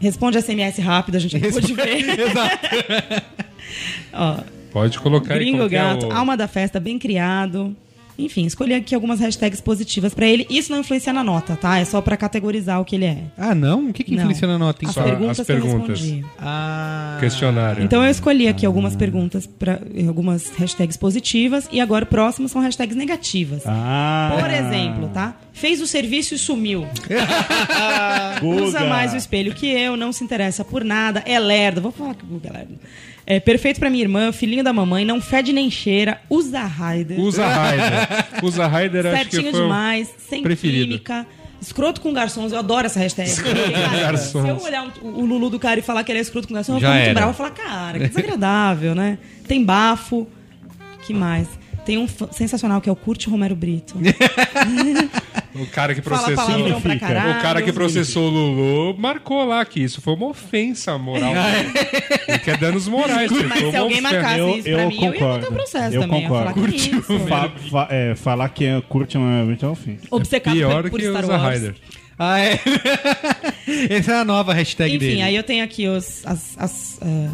Responde SMS rápido, a gente acabou de ver. Ó, Pode colocar aí gringo que é gato, o- alma da festa, bem criado. Enfim, escolhi aqui algumas hashtags positivas pra ele. Isso não influencia na nota, tá? É só pra categorizar o que ele é. ah, não? O que, que Não. influencia na nota? As Só perguntas, as que eu perguntas. respondi. Ah. questionário. Então eu escolhi aqui algumas perguntas, pra, algumas hashtags positivas e agora o próximo são hashtags negativas. Ah, Por exemplo, tá? Fez o serviço e sumiu. Usa mais o espelho que eu, não se interessa por nada, é lerdo. Vou falar que o Guga é lerdo. É perfeito pra minha irmã, filhinho da mamãe, não fede nem cheira, usa Raider. Usa Raider. Usa Raider, acho que foi demais, sem preferido. química. Escroto com garçons, eu adoro essa hashtag. Porque, cara, Garçons. se eu olhar um- o Lulu do cara e falar que ele é escroto com garçom, eu vou ficar muito bravo. Eu vou falar, cara, que desagradável, né? Tem bafo. que mais? Tem um sensacional que é o Curte Romero Brito. O cara que processou. pra caralho. O cara que processou o Lulu marcou lá que isso foi uma ofensa moral. Ele quer danos morais. Mas se uma alguém ofensa. marcasse Eu- isso pra eu mim, eu ia concordo. botar processo Eu também. concordo. Falar que isso. Fa- fa- é, falar que é, curte uma é ofensa. Obcecado Pior por, por que Star Wars. Raider. Ah, é? Essa é a nova hashtag Enfim, dele. aí eu tenho aqui os, as, as, ah,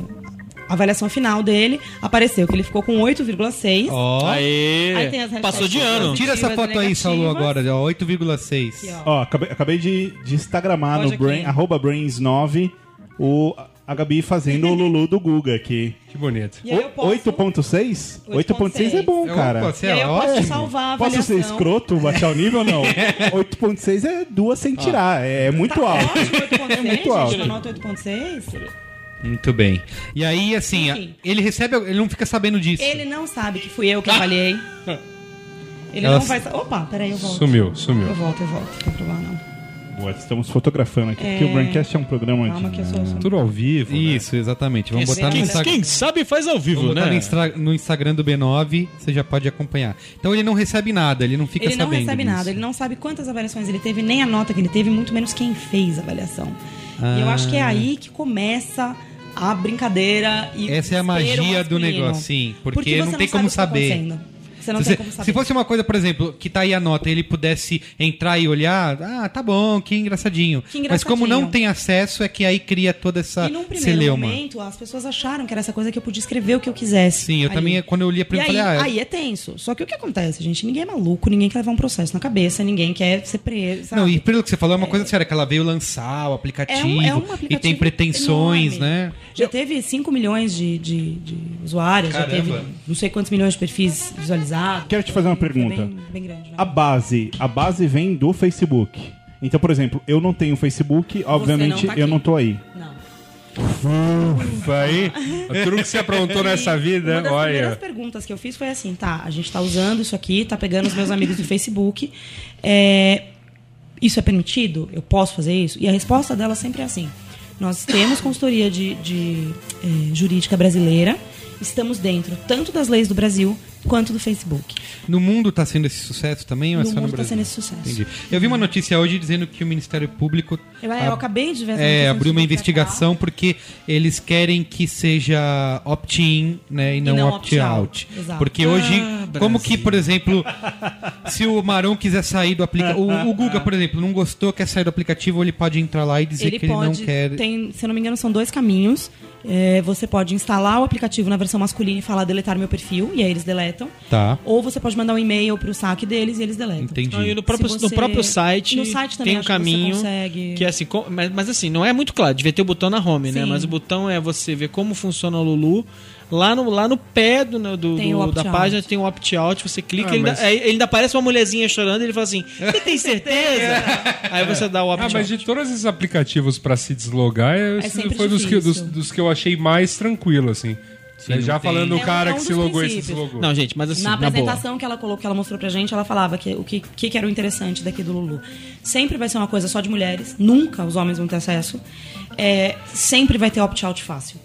a avaliação final dele. Apareceu que ele ficou com 8,6. Ó. Aê! Aí tem as Passou de ano. Tira essa foto aí, Saulo, agora, ó, 8,6. Aqui, ó. Ó, acabei, acabei de, de instagramar Pode no aqui. brain, arroba brains9 o, a Gabi fazendo o Lulu do Guga aqui. Que bonito. E aí eu O- posso, 8.6? 8.6 é bom, cara. e você aí é eu posso ótimo. salvar a Posso avaliação. ser escroto, baixar o nível ou não? 8.6 é duas sem tirar, é muito Tá alto. ótimo, 8.6, muito gente, alto. uma nota 8.6. Muito bem. E aí, assim, Enfim. ele recebe, ele não fica sabendo disso. Ele não sabe que fui eu que avaliei. Ele Ela não vai... Opa, peraí, eu volto. Sumiu, sumiu. Eu volto, eu volto. Não tem problema, não. Boa, estamos fotografando aqui, porque É. o Braincast é um programa Calma de... que eu sou... sou- Tudo ao vivo. né? Isso, exatamente. Vamos Quem, botar no quem- Instagram. quem sabe faz ao vivo, Vamos botar né? no, Instra- no Instagram do B9, você já pode acompanhar. Então ele não recebe nada, ele não fica Ele não sabendo. recebe disso. nada, ele não sabe quantas avaliações ele teve, nem a nota que ele teve, muito menos quem fez a avaliação. E eu acho que é aí que começa a brincadeira e o Essa é a magia do negócio, sim, porque você não tem como tá saber. acontecendo. Você não se, tem como saber. se fosse uma coisa, por exemplo, que tá aí a nota, ele pudesse entrar e olhar, ah, tá bom, que engraçadinho. Que Mas como não engraçadinho. tem acesso, é que aí cria toda essa E num primeiro celeuma. momento, as pessoas acharam que era essa coisa que eu podia escrever o que eu quisesse. Sim, eu Aí. também, quando eu li a E primeira, aí, falei, ah, aí é tenso. Só que o que acontece, gente? Ninguém é maluco, ninguém quer levar um processo na cabeça, ninguém quer ser preso. sabe? Não, e pelo que você falou, é uma coisa séria, que ela veio lançar o aplicativo, É um, é um e aplicativo tem pretensões, enorme. né? Já teve 5 milhões de, de, de usuários, Caramba. já teve não sei quantos milhões de perfis visualizados. Quero te fazer uma pergunta. Bem, bem grande, né? A base, a base vem do Facebook. Então, por exemplo, eu não tenho Facebook, obviamente não tá eu não tô aí. Não. Ufa, aí. Tudo que você aprontou nessa Uma vida, das olha. primeiras perguntas que eu fiz foi assim, tá, a gente tá usando isso aqui, tá pegando os meus amigos do Facebook. é, isso é permitido? Eu posso fazer isso? E a resposta dela sempre é assim. Nós temos consultoria de, de, eh, jurídica brasileira, estamos dentro tanto das leis do Brasil quanto do Facebook. No mundo está sendo esse sucesso também ou é No só no mundo tá Brasil? sendo esse sucesso. Entendi. Eu vi uma notícia hoje dizendo que o Ministério Público Eu, eu acabei de ver essa é, abriu uma investigação porque eles querem que seja opt-in né, e não, não opt-out. Exato. Porque hoje, Ah, como Brasil. que, por exemplo, se o Marão quiser sair do aplicativo. O, o Guga, por exemplo, não gostou, quer sair do aplicativo, ele pode entrar lá e dizer Ele que ele pode, não quer. tem, se eu não me engano, são dois caminhos. É, você pode instalar o aplicativo na versão masculina e falar deletar meu perfil, e aí eles deletam. Tá. Ou você pode mandar um e-mail pro saque deles e eles deletam. Entendi. Não, e no próprio, Se no você- próprio site, No site também tem um que você caminho consegue. que é assim, com- mas, mas assim, não é muito claro, devia ter o botão na home, né? Sim. Mas o botão é você ver como funciona o Lulu. Lá no, lá no pé do, né, do- do- da página tem um opt-out, você clica, Ah, ele, mas- ele ainda aparece uma mulherzinha chorando e ele fala assim: Você tem certeza? aí você dá o Ah, opt-out. mas de todos esses aplicativos pra se deslogar, sempre foi dos que, dos, dos que eu achei mais tranquilo, assim. Sim, Já tem- falando É o um- cara é um que se logou e se deslogou. Não, gente, mas assim, Na na, boa. apresentação que ela colocou, que ela mostrou pra gente, ela falava que o que, que, que era o interessante daqui do Lulu. Sempre vai ser uma coisa só de mulheres, nunca os homens vão ter acesso. É, sempre vai ter opt-out fácil.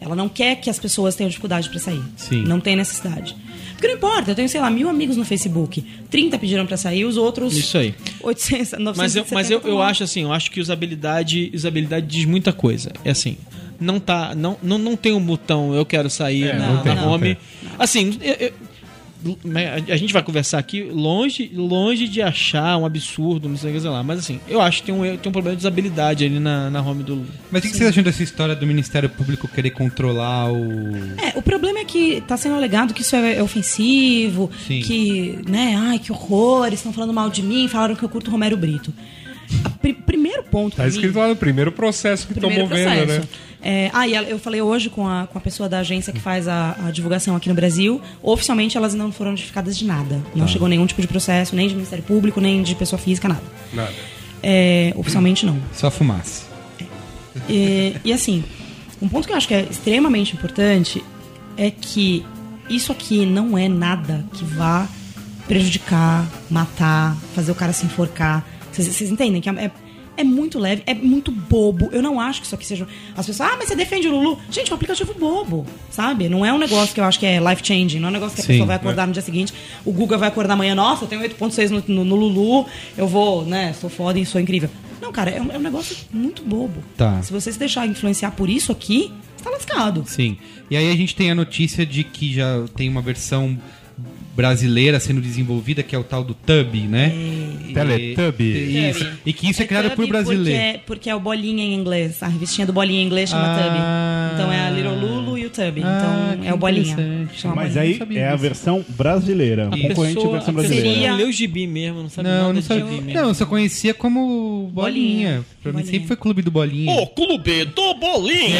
Ela não quer que as pessoas tenham dificuldade pra sair. Sim. Não tem necessidade. Porque não importa, eu tenho, sei lá, mil amigos no Facebook. 30 pediram pra sair, os outros. Isso aí. 800, 970 Mas eu, mas eu, eu acho assim, eu acho que usabilidade, usabilidade diz muita coisa. É assim, não tá, não, não, não tem um botão eu quero sair É, na, não tem, na não home. tem. Assim, eu- eu- a gente vai conversar aqui longe, longe de achar um absurdo, não sei o que sei lá. Mas assim, eu acho que tem um, tem um problema de usabilidade ali na, na home do. Mas o que vocês acham dessa história do Ministério Público querer controlar o. É, o problema é que tá sendo alegado que isso é, é ofensivo, Sim. que, né, ai, que horror, eles estão falando mal de mim, falaram que eu curto Romero Brito. A pri- primeiro ponto Tá escrito mim, lá no primeiro processo que estão movendo, processo. né? É, ah, e eu falei hoje com a, com a pessoa da agência que faz a, a divulgação aqui no Brasil. Oficialmente elas não foram notificadas de nada. Não chegou nenhum tipo de processo, nem de Ministério Público, nem de pessoa física, nada. Nada. É, oficialmente não. Só fumaça. E, e, assim, um ponto que eu acho que é extremamente importante é que isso aqui não é nada que vá prejudicar, matar, fazer o cara se enforcar. Vocês, vocês entendem que é, é- é muito leve, é muito bobo. Eu não acho que isso aqui seja. As pessoas, ah, mas você defende o Lulu. Gente, é um aplicativo bobo, sabe? Não é um negócio que eu acho que é life changing, não é um negócio que a Sim, pessoa vai acordar no dia seguinte. O Guga vai acordar amanhã, nossa, eu tenho 8,6 no, no, no Lulu, eu vou, né, sou foda e sou incrível. Não, cara, é um, é um negócio muito bobo. Tá. Se você se deixar influenciar por isso aqui, você tá lascado. Sim. E aí a gente tem a notícia de que já tem uma versão brasileira sendo desenvolvida, que é o tal do Tub, né? E- Teletubby. Isso. E que isso é, criado Tub por brasileiro. Porque, é- porque é o Bolinha em inglês. A revistinha do Bolinha em inglês chama Ah. Tub. Então é a Little Lulu e o Tub. Ah, então é o Bolinha. Chama Mas Bolinha. aí sabia é a versão brasileira, A concorrente pessoa, versão brasileira. Seria- não leu o gibi mesmo, não sabe Não, nada não de sabia. gibi mesmo. Não, eu só conhecia como Bolinha. Bolinha. Pra mim sempre foi Clube do Bolinha. clube do Bolinha!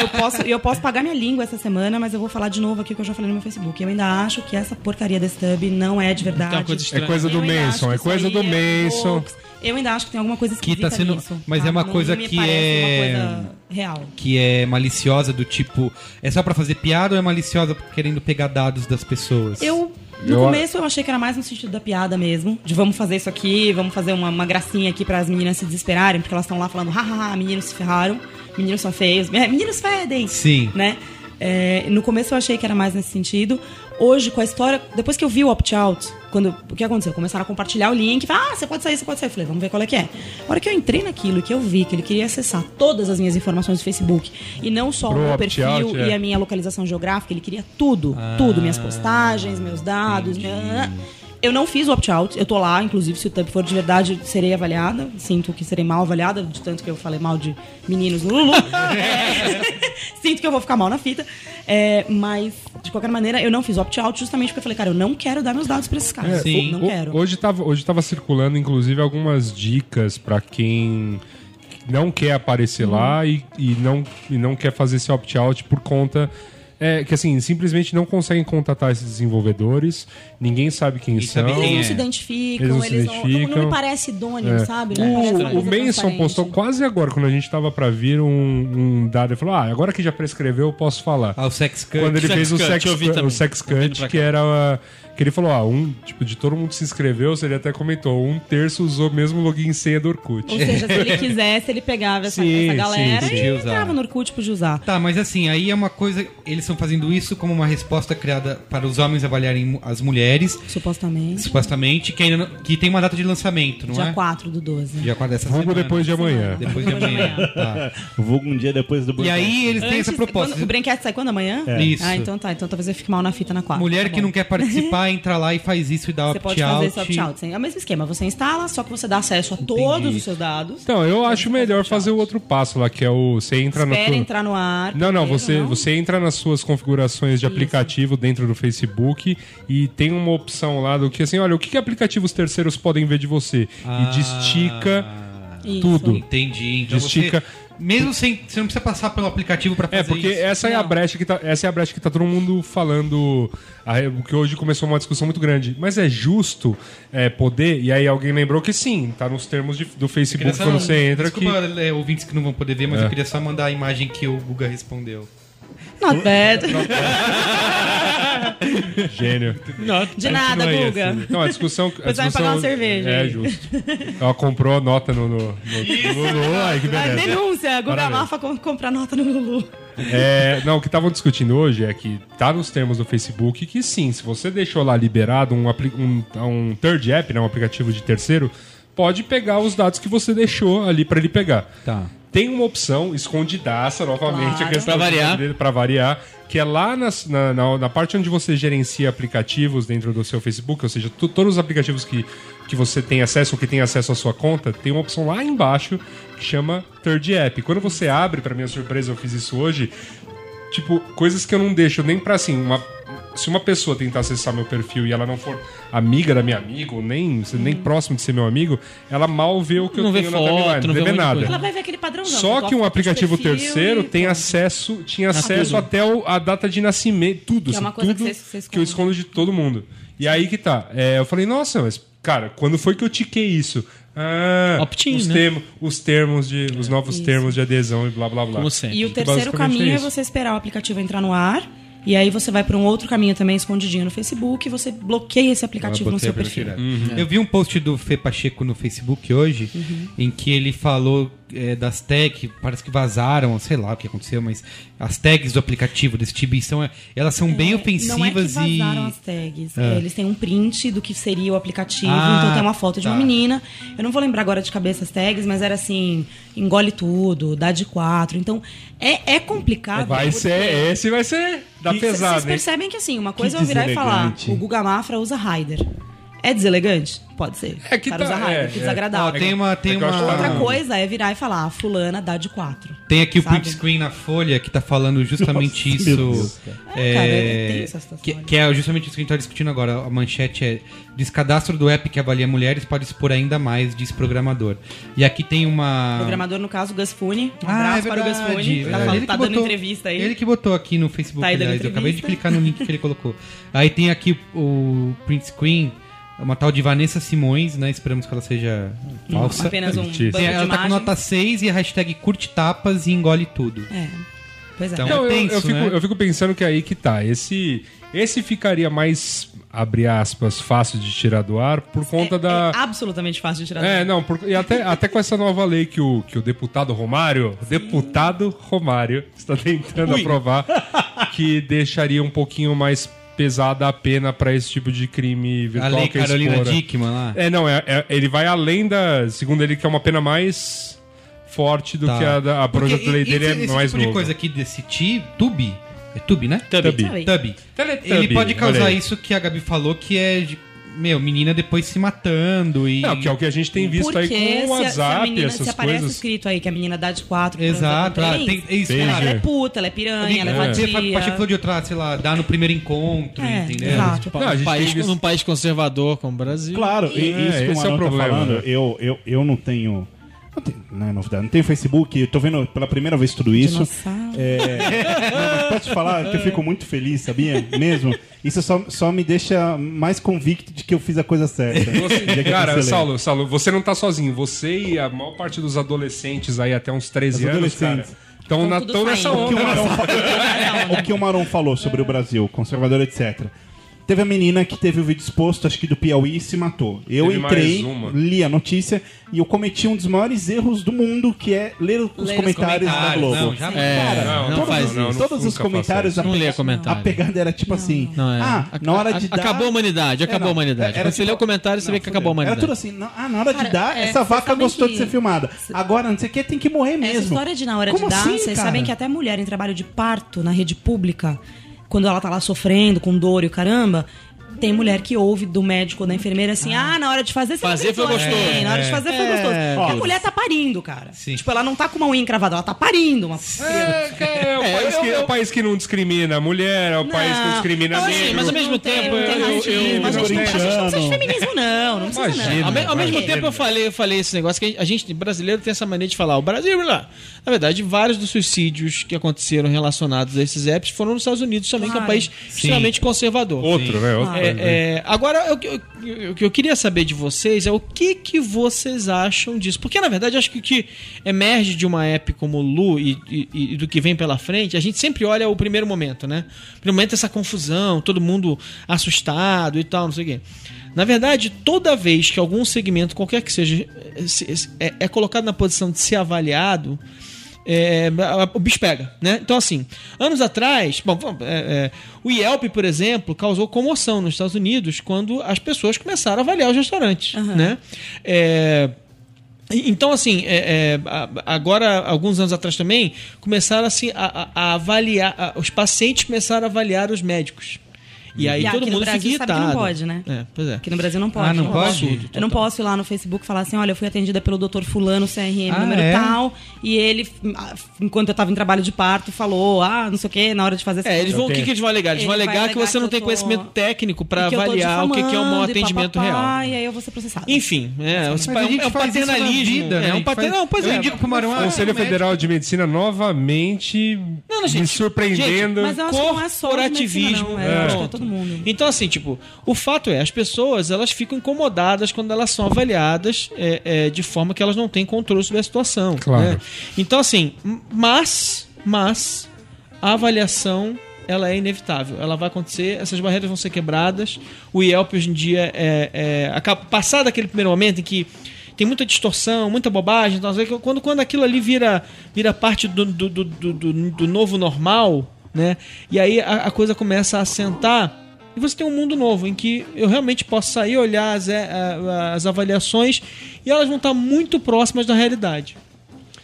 Eu posso, eu posso pagar minha língua essa semana, mas eu vou falar de novo aqui o que eu já falei no meu Facebook. Eu ainda acho que essa porcaria desse tub não é de verdade. Uma coisa É coisa do Eu Manson, é coisa do é Manson. hoax. Eu ainda acho que tem alguma coisa Que tá sendo- nisso, mas tá? é uma Não coisa que é- uma coisa real. Que é maliciosa, do tipo. É só pra fazer piada ou é maliciosa querendo pegar dados das pessoas? Eu, no Eu- começo, eu achei que era mais no sentido da piada mesmo. De vamos fazer isso aqui, vamos fazer uma, uma gracinha aqui para as meninas se desesperarem, porque elas estão lá falando, hahaha, meninos se ferraram, meninos são feios, é, meninos fedem. Sim. Né? É, no começo eu achei que era mais nesse sentido. Hoje, com a história, depois que eu vi o opt-out, quando o que aconteceu? Começaram a compartilhar o link, ah, você pode sair, você pode sair. Eu falei, vamos ver qual é que é. A hora que eu entrei naquilo e que eu vi que ele queria acessar todas as minhas informações do Facebook, e não só o meu perfil é. e a minha localização geográfica, ele queria tudo, tudo, minhas postagens, meus dados, minha... Eu não fiz o opt-out, eu tô lá, inclusive, se o Tub for de verdade, serei avaliada. Sinto que serei mal avaliada, de tanto que eu falei mal de meninos no Lulu. Sinto que eu vou ficar mal na fita. É, mas, de qualquer maneira, eu não fiz o opt-out justamente porque eu falei, cara, eu não quero dar meus dados pra esses caras. É, Sim. Não quero. Hoje tava, hoje tava circulando, inclusive, algumas dicas pra quem não quer aparecer Uhum. lá e, e não, e não quer fazer esse opt-out por conta. É, que assim, simplesmente não conseguem contatar esses desenvolvedores, ninguém sabe quem E são. Eles não se identificam, Eles eles, não se não, não, não identificam. me parece idôneo, É. sabe? O, o coisa Manson postou quase agora, quando a gente tava pra vir um, um dado, ele falou: Ah, agora que já prescreveu, eu posso falar. Ah, o Sex Cut. Quando ele Sex fez o Cut, Sex, o sex Tô vindo Cut, que era, Que ele falou, ah, um, tipo, de todo mundo que se inscreveu, ele até comentou, um terço usou mesmo o login e senha do Orkut. Ou seja, se ele quisesse, ele pegava essa, Sim, essa galera sim, podia e entrava no Orkut podia usar. Tá, mas assim, aí é uma coisa. Eles estão fazendo isso como uma resposta criada para os homens avaliarem as mulheres, Supostamente. supostamente, que ainda não- que tem uma data de lançamento, não Dia é? 4 do 12. Dia 4 dessa Vulgo semana. depois de amanhã. Depois de amanhã. Tá. Vulgo um dia depois do E Burger. aí eles têm essa Antes- proposta. quando- o Brinquedo sai quando? Amanhã? Isso. Ah, então tá. Então talvez eu fique mal na fita na 4. Mulher Tá que não quer participar, entra lá e faz isso e dá Você pode fazer opt-out. esse opt-out. É o mesmo esquema. Você instala, só que você dá acesso a todos os seus dados. Então, eu acho melhor opt-out. fazer o outro passo lá, que é o você entra na Espera tua... entrar no ar. Não, não, primeiro, você, não? você entra nas suas configurações de aplicativo dentro do Facebook e tem uma opção lá do que assim, olha, o que, que aplicativos terceiros podem ver de você? Ah. E destica Isso. tudo. Entendi. Então Estica- você, mesmo sem. Você não precisa passar pelo aplicativo pra fazer É, porque isso. essa é a brecha que tá, essa é a brecha que tá todo mundo falando, a- o que hoje começou uma discussão muito grande. Mas é justo é, poder, e aí alguém lembrou que sim, tá nos termos de- do Facebook só- quando você entra Desculpa, que é, ouvintes que não vão poder ver, mas É. eu queria só mandar a imagem que o Guga respondeu. Not bad. gênio. De nada, Guga. assim. Não, a discussão. A Depois vai pagar uma cerveja É aí. justo. Ela comprou a nota no. no, no, no Lulu, ai, que Ah, beleza. denúncia. Guga. Mafa com- compra nota no Lulu. É, não, o que estavam discutindo hoje é que tá nos termos do Facebook que sim, se você deixou lá liberado um, um, um third app, né, um aplicativo de terceiro, pode pegar os dados que você deixou ali para ele pegar. Tá. Tem uma opção escondidaça, novamente, Claro. a questão Pra variar. dele, pra variar, que é lá nas- na, na, na parte onde você gerencia aplicativos dentro do seu Facebook, ou seja, tu- todos os aplicativos que, que você tem acesso ou que tem acesso à sua conta, tem uma opção lá embaixo que chama Third App. Quando você abre, pra minha surpresa, eu fiz isso hoje, tipo, coisas que eu não deixo nem pra assim, uma. Se uma pessoa tentar acessar meu perfil e ela não for amiga da minha amiga, ou nem, nem próximo de ser meu amigo, ela mal vê o que Não eu vê tenho na foto, timeline, não vê não vê um nada. coisa. Ela vai ver aquele padrãozão. Só tua que um aplicativo terceiro e tem acesso, tinha acesso até o- a data de nascimento, tudo, Que é assim, uma coisa tudo que você- você que eu escondo de todo mundo. E aí que tá. É, eu falei, nossa, mas cara, quando foi que eu tiquei isso? Ah, Opt-in, os, né? termos, os termos de, os novos Isso. termos de adesão e blá blá blá. Como sempre. E o Que terceiro caminho é é, você esperar o aplicativo entrar no ar. E aí você vai para um outro caminho também escondidinho no Facebook e você bloqueia esse aplicativo no seu perfil. Eu vi um post do Fê Pacheco no Facebook hoje, em que ele falou é, das tags, parece que vazaram, sei lá o que aconteceu, mas as tags do aplicativo desse Tibi são, elas são bem Não é que ofensivas e. vazaram as tags. É. É, eles têm um print do que seria o aplicativo. Ah, então tem uma foto de uma tá. menina. Eu não vou lembrar agora de cabeça as tags, mas era assim: engole tudo, dá de quatro. Então é, é complicado. Vai porque- ser, esse vai ser da Que- pesada, Vocês percebem que assim, uma coisa é eu virar e falar: o Guga Mafra usa Raider. É deselegante? Pode ser. É que o tá- Raider, é, que é. desagradável. Ó, tem uma. Tem, É uma tá Outra coisa é virar e falar: a fulana dá de quatro. tem aqui o Sabe? print screen na folha que tá falando justamente Nossa, isso. É, cara, é- tem essa situação que, que é justamente isso que a gente tá discutindo agora. A manchete é descadastro do app que avalia mulheres pode expor ainda mais, diz programador. E aqui tem uma. Programador, no caso, Gus Fune. Um Ah, abraço é para o Gus verdade, Fune. Tá, verdade. falando- Ele tá que dando botou- entrevista aí. Ele que botou aqui no Facebook, Tá aliás. Eu acabei de clicar no link que ele colocou. Aí tem aqui o print screen, uma tal de Vanessa Simões, né? Esperamos que ela seja falsa. Apenas um banco ela tá com nota 6 e a hashtag curte tapas e engole tudo. É. Pois é. Então, Não, eu, tenso, eu fico, né? eu fico pensando que é aí que tá. Esse, esse ficaria mais, abre aspas, fácil de tirar do ar por conta é, da. é absolutamente fácil de tirar. É, do- não, por- e até, até com essa nova lei que o, que o deputado Romário, o deputado Romário, está tentando aprovar, que deixaria um pouquinho mais pesada a pena para esse tipo de crime A virtual lei que é Carolina expor- Dickman lá. É, não, é, é- ele vai além da. Segundo ele, que é uma pena mais forte do Tá. que a, da- a projeto de lei dele esse, é esse mais tipo de novo. coisa aqui desse ti, Tube, é Tube, né? Tubby. Teletubby, Ele pode causar isso que a Gabi falou, que é de, meu, menina depois se matando e... Não, que é o que a gente tem visto aí com o a- se a WhatsApp, menina, essas se aparece coisas. escrito aí que a menina dá de quatro, Exato, ah, tem, três, isso, cara. ela é É. puta, ela é piranha, ela é Você vadia. Pacheco falou de outra, sei lá, dá no primeiro encontro, É, entendeu? exato. Não, a gente Num país, tem num país conservador como o Brasil. Claro, e, É, isso que o esse é o tá problema, falando, né? eu, eu, eu não tenho. Não, tem, não é novidade, não tenho Facebook, eu tô vendo pela primeira vez tudo isso. É, não, mas posso te falar que eu fico muito feliz, sabia? Mesmo. Isso só, só me deixa mais convicto de que eu fiz a coisa certa. Você- cara. Saulo, Saulo, você não tá sozinho. Você e a maior parte dos adolescentes aí até uns 13 Os anos, cara, estão nessa saindo. O que o onda. Fa- que o Marão falou sobre o Brasil, conservador, etc. Teve a menina que teve o vídeo exposto, acho que do Piauí, e se matou. Eu Teve entrei, li a notícia e eu cometi um dos maiores erros do mundo, que é ler os os comentários da comentários, Globo. não, já- É, Não, não, não faz todos, não, isso. não, todos os comentários, a, Não pe- comentário. a pegada era tipo assim: Não, é. ah, na hora de A- dar. Acabou a humanidade, acabou a humanidade. era Quando você tipo- lê o comentário, você Não, vê que acabou a fudeu. humanidade. Era tudo assim, não, ah, na hora de Cara, dar, é, essa vaca gostou que- de ser filmada. Agora, não sei o que, tem que morrer mesmo. Essa história de na hora Como de dar, assim, vocês cara? sabem que até mulher em trabalho de parto na rede pública, quando ela tá lá sofrendo, com dor e o caramba, tem mulher que ouve do médico ou da enfermeira assim: ah, na hora de fazer você Fazer foi gostoso. assim, Na hora de fazer foi É, gostoso. Porque a mulher tá parindo, cara. Sim. Tipo, ela não tá com uma unha encravada, ela tá parindo. Uma É, é o, É, país que, é o país que não discrimina a mulher, é o país que não discrimina negro. assim, mas ao mesmo Não tem- tempo, não tem eu- racismo, eu- mas a gente não precisa precisa de feminismo, não. Não precisa, Imagina. não. Ao, me- ao mesmo tempo eu falei, eu falei esse negócio que a gente, brasileiro, tem essa mania de falar o Brasil, lá. Na verdade, vários dos suicídios que aconteceram relacionados a esses apps foram nos Estados Unidos também, que é um Claro. país extremamente conservador. Outro, né? Outro. É, é, agora, o que eu, eu- queria saber de vocês é o que, que vocês acham disso. Porque, na verdade, acho que o que emerge de uma app como o Lu e, e- e do que vem pela frente, a gente sempre olha o primeiro momento, né? O primeiro momento é essa confusão, todo mundo assustado e tal, não sei o quê. Na verdade, toda vez que algum segmento, qualquer que seja, é, se- é- é colocado na posição de ser avaliado, é, o bicho pega, né? Então, assim, anos atrás, bom, é, é, o Yelp, por exemplo, causou comoção nos Estados Unidos quando as pessoas começaram a avaliar os restaurantes, né? É, então, assim, é, é, agora, alguns anos atrás também, começaram assim, a, a- a avaliar, a- os pacientes começaram a avaliar os médicos. E aí E todo no mundo Brasil fica sabe que irritado. não pode, né? É, pois é. Aqui no Brasil não pode. Ah, não Eu pode? posso- Eu não posso ir lá no Facebook e falar assim, olha, eu fui atendida pelo Dr. fulano, CRM, Ah, número é? tal, e ele, ah, enquanto eu tava em trabalho de parto, falou, ah, não sei o que, na hora de fazer É, eles vão, o que, que eles vão alegar? Eles Ele vão alegar que você não que eu tem tô- conhecimento técnico que tô avaliar o que, que é um mau difamando e atendimento papapá, real. E aí eu vou ser processada. Enfim, é, é a um, gente é um na paternalismo. vida, né? É A um gente pater... faz- Não, pois eu é. indico pro Marão, O ah, Conselho. Federal de Medicina novamente Não, não, me surpreendendo. Mas eu acho que não é só corporativismo. Todo mundo. Então, assim, tipo, o fato é, as pessoas elas ficam incomodadas quando elas são avaliadas é, é, de forma que elas não têm controle sobre a situação. Claro. né? Então, assim, mas, mas a avaliação ela é inevitável. Ela vai acontecer, essas barreiras vão ser quebradas. O Yelp hoje em dia é, é acaba, passado aquele primeiro momento em que tem muita distorção, muita bobagem, então, quando, quando aquilo ali vira, vira parte do, do, do, do- do novo normal, né? E aí a, a coisa começa a assentar e você tem um mundo novo em que eu realmente posso sair, olhar as, é, as avaliações e elas vão estar muito próximas da realidade.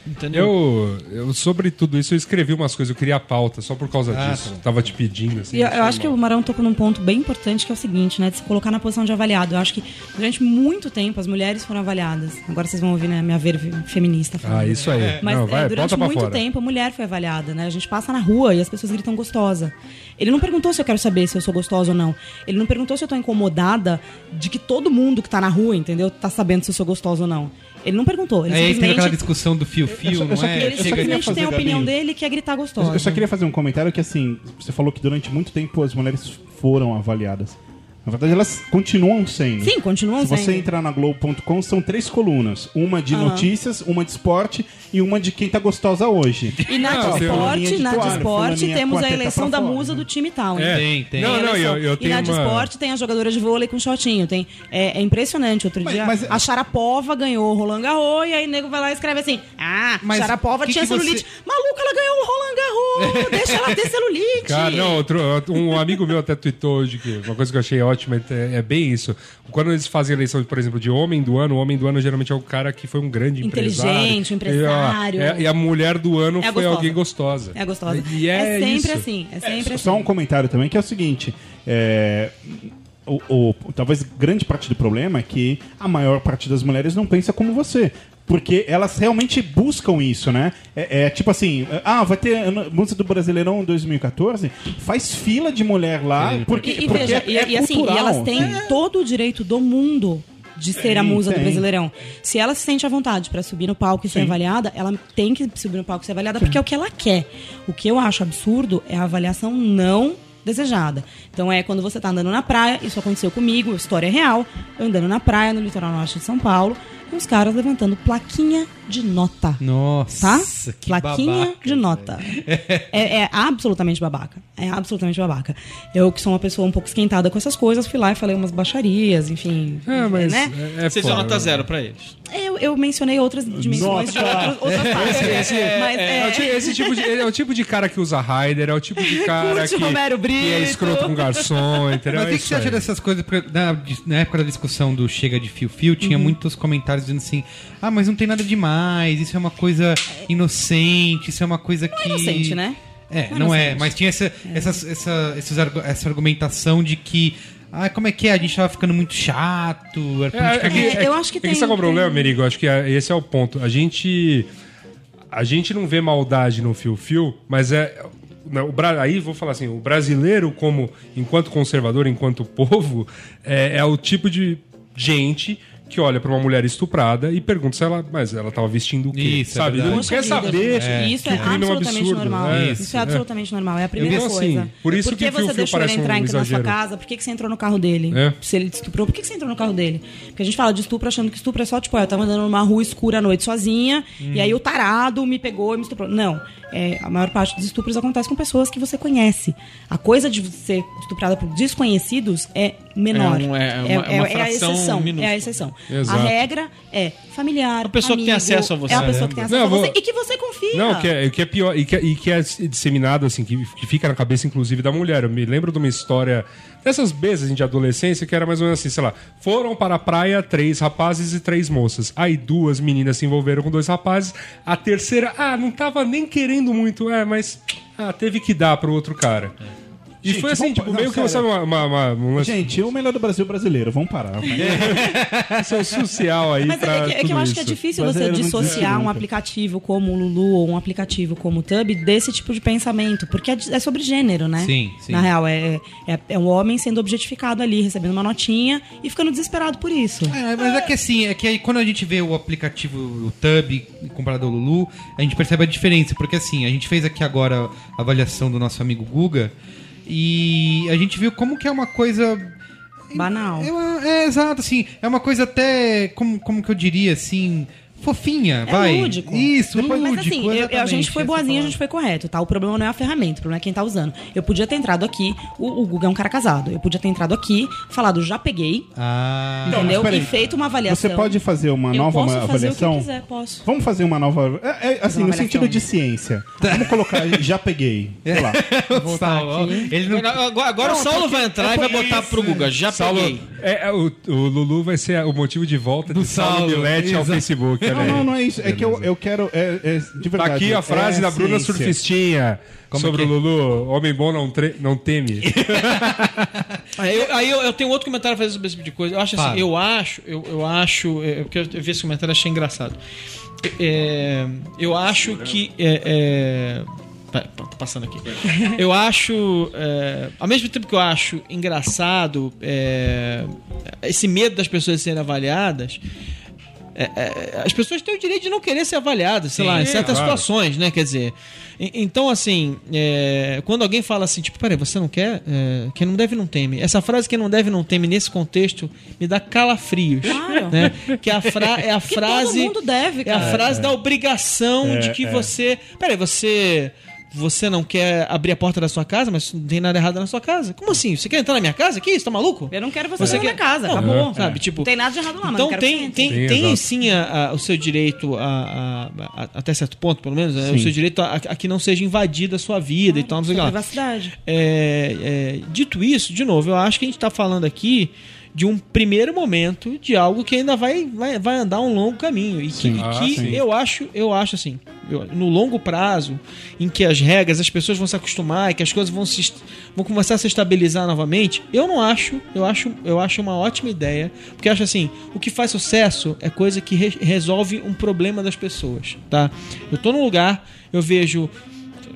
Entendeu? Eu, eu, sobre tudo isso, eu escrevi umas coisas, eu queria a pauta só por causa Ah, disso. Tava te pedindo, assim. E eu, eu acho que o Marão tocou num ponto bem importante, que é o seguinte, né? De se colocar na posição de avaliado. Eu acho que durante muito tempo as mulheres foram avaliadas. Agora vocês vão ouvir, né? Minha ver feminista falando. Ah, isso aí. Mas Não, é, vai, durante bota pra muito fora. tempo a mulher foi avaliada, né? A gente passa na rua e as pessoas gritam gostosa. Ele não perguntou se eu quero saber se eu sou gostosa ou não. Ele não perguntou se eu tô incomodada de que todo mundo que tá na rua, entendeu? Tá sabendo se eu sou gostosa ou não. Ele não perguntou. Ele Aí teve aquela simplesmente, discussão do fio-fio, não é? ele simplesmente tem a opinião dele que é gritar Eu, gostosa. eu só queria fazer um comentário que, assim, você falou que durante muito tempo as mulheres foram avaliadas. Na verdade, elas continuam sendo. Sim, continuam Se você sendo. entrar na Globo.com, são três colunas. Uma de Aham. notícias, uma de esporte e uma de quem tá gostosa hoje. E na Não, de esporte, de na de esporte temos a teta eleição da musa do time tal. É. Tem, tem. Não, Tem não, eleição. eu, eu e na de uma... esporte tem a jogadora de vôlei com shortinho. Tem, é, é impressionante. Outro Mas- dia mas- a Sharapova ganhou o Roland Garros e aí o nego vai lá e escreve assim: Ah, Mas Sharapova que tinha que você- celulite. Maluca, ela ganhou o Roland Garros. deixa ela ter celulite. Cara, não, outro, um amigo meu até tweetou hoje que uma coisa que eu achei ótima é, é bem isso. Quando eles fazem eleição, por exemplo, de homem do ano, o homem do ano geralmente é o cara que foi um grande Inteligente, empresário. um empresário. E, ó, é- e a mulher do ano É foi gostosa. alguém gostosa. É gostosa. E é, sempre isso. assim. É sempre assim. Só um comentário também, que é o seguinte: é, o, o- talvez grande parte do problema é que a maior parte das mulheres não pensa como você. Porque elas realmente buscam isso, né? É, é tipo assim, ah, vai ter música do Brasileirão 2014, faz fila de mulher lá, porque, E, e porque veja, é, e, é e assim, e elas têm todo o direito do mundo de ser a Tem, musa do tem. Brasileirão. Se ela se sente à vontade pra subir no palco e ser Sim. avaliada, ela tem que subir no palco e ser avaliada porque é o que ela quer. O que eu acho absurdo é a avaliação não desejada. Então é quando você tá andando na praia, isso aconteceu comigo, história real, eu andando na praia no litoral norte de São Paulo, e os caras levantando plaquinha de nota. Nossa, Tá? que Plaquinha babaca, de nota. É, é absolutamente babaca. É absolutamente babaca. Eu, que sou uma pessoa um pouco esquentada com essas coisas, fui lá e falei umas baixarias, enfim. É, mas né? é, é Você deu foda. nota zero pra eles. Eu, eu mencionei outras dimensões de outras, outras partes. Esse, Mas é, é, o ti- esse tipo de, é o tipo de cara que usa Raider, é o tipo de cara que, que é escroto com garçom, entendeu? Mas o É que, que você acha dessas coisas? Porque na, na época da discussão do Chega de Fio Fio, Uhum. tinha muitos comentários dizendo assim: ah, mas não tem nada demais, isso é uma coisa inocente, isso é uma coisa que. inocente, né? É, Não é não é, mas tinha essa, essas- essa, argu- essa argumentação de que. Ah, como é que é? A gente tava ficando muito chato. É, é que- É, eu acho que é que tem- esse é o problema, Merigo. Acho que é- esse é o ponto. A gente. A gente não vê maldade no fio-fio, mas é. não, o aí vou falar assim: o brasileiro, como enquanto conservador, enquanto povo, é, é o tipo de gente que olha pra uma mulher estuprada e pergunta se ela. Mas ela tava vestindo o quê? Isso, é sabe? verdade. não quer saber gente, Isso que é o crime é absolutamente absurdo. normal. É, isso é absolutamente normal. É a primeira Então, assim, coisa. por isso por que que você deixou ele parece um entrar na sua casa? Por que, que você entrou no carro dele? É. Se ele te estuprou, por que, que você entrou no carro dele? Porque a gente fala de estupro achando que estupro é só, tipo, ah, eu tava andando numa rua escura à noite sozinha e aí o tarado me pegou e me estuprou. Não. É, a maior parte dos estupros acontece com pessoas que você conhece. A coisa de ser estuprada por desconhecidos é menor. É um- é uma- é uma a fração exceção. É minúscula. a exceção. Exato. A regra é familiar. A pessoa que tem amigo, acesso a você. É a pessoa que tem acesso Não, a você e que você confia. Não, que é, que é pior, e que, é- e que é disseminado, assim, que, que fica na cabeça, inclusive, da mulher. Eu me lembro de uma história dessas vezes assim, de adolescência, que era mais ou menos assim, sei lá, foram para a praia três rapazes e três moças. Aí duas meninas se envolveram com dois rapazes, a terceira, ah, não tava nem querendo muito, é, mas ah, teve que dar pro outro cara. E Gente, foi assim, vamos- tipo, não, meio que sério. sabe, uma, uma, uma, um lance Gente, o melhor do Brasil é brasileiro, vamos parar. social aí Mas pra é que, é que eu acho que é isso. difícil você dissociar um aplicativo como o Lulu ou um aplicativo como o Tub desse tipo de pensamento, porque é, é sobre gênero, né? Sim, sim. Na real, é, é, é um homem sendo objetificado ali, recebendo uma notinha e ficando desesperado por isso. É, mas é que assim, é que aí quando a gente vê o aplicativo, o Tub, comparado ao Lulu, a gente percebe a diferença. Porque assim, a gente fez aqui agora a avaliação do nosso amigo Guga e a gente viu como que é uma coisa. Banal. Eu- é, exato, assim, é uma coisa até, como, como que eu diria, assim, fofinha, É vai. lúdico. Isso, Mas lúdico. assim, eu- a gente foi boazinha, a gente foi correto, tá? O problema não é a ferramenta, o problema é quem tá usando. Eu podia ter entrado aqui, o, o Google é um cara casado, eu podia ter entrado aqui, falado já peguei, Ah, Não, entendeu? mas peraí. E feito uma avaliação. Você pode fazer uma eu nova posso uma fazer avaliação? o que eu quiser, posso. Vamos fazer uma nova. É, é, assim, uma no sentido avaliação. de ciência. Vamos colocar, já peguei. Sei lá. Saulo, ele não Agora, agora o Saulo vai entrar e vai botar pro Guga. Já Saulo, peguei. é, é, o, o Lulu vai ser o motivo de volta Do de Saulo Milete ao. Facebook. Não, não, não é isso. É que eu, eu quero. É, é, de Tá verdade. aqui a frase é da Bruna ciência. Surfistinha sobre o Lulu. Homem bom não, tre- não teme. Aí, eu, aí eu, eu tenho outro comentário a fazer sobre esse tipo de coisa. Eu acho assim, eu acho, eu, eu acho, é, porque eu vi esse comentário e achei engraçado. É, eu acho que. É, é, tá, tá passando aqui. Eu acho. é, ao mesmo tempo que eu acho engraçado é, esse medo das pessoas serem avaliadas. É, é, as pessoas têm o direito de não querer ser avaliadas, sei Sim, lá, em certas claro. situações, né? Quer dizer, então assim, é, quando alguém fala assim, tipo, peraí, você não quer? É, quem não deve não teme. Essa frase quem não deve não teme nesse contexto me dá calafrios, Claro. né? Que a fra é a frase todo mundo deve, é a cara. frase da obrigação É, de que é. você, peraí, você você não quer abrir a porta da sua casa, mas não tem nada errado na sua casa. Como assim? Você quer entrar na minha casa? Que isso? Tá maluco? Eu não quero você, Você na quer- minha casa, Não, acabou. sabe, tipo- não tem nada de errado lá, mas Então que tem, tem, Sim, tem exato. sim a- a- o seu direito a, a- a- até certo ponto, pelo menos, né? o seu direito a, a que não seja invadida a sua vida e tal, não sei o que lá. Privacidade. É, é, dito isso, de novo, eu acho que a gente está falando aqui de um primeiro momento de algo que ainda vai, vai, vai andar um longo caminho e que, Sim. Ah, que sim. eu acho eu acho assim eu- no longo prazo em que as regras as pessoas vão se acostumar e que as coisas vão se vão começar a se estabilizar novamente eu não acho eu acho eu acho uma ótima ideia porque eu acho assim o que faz sucesso é coisa que re- resolve um problema das pessoas tá eu tô num lugar eu vejo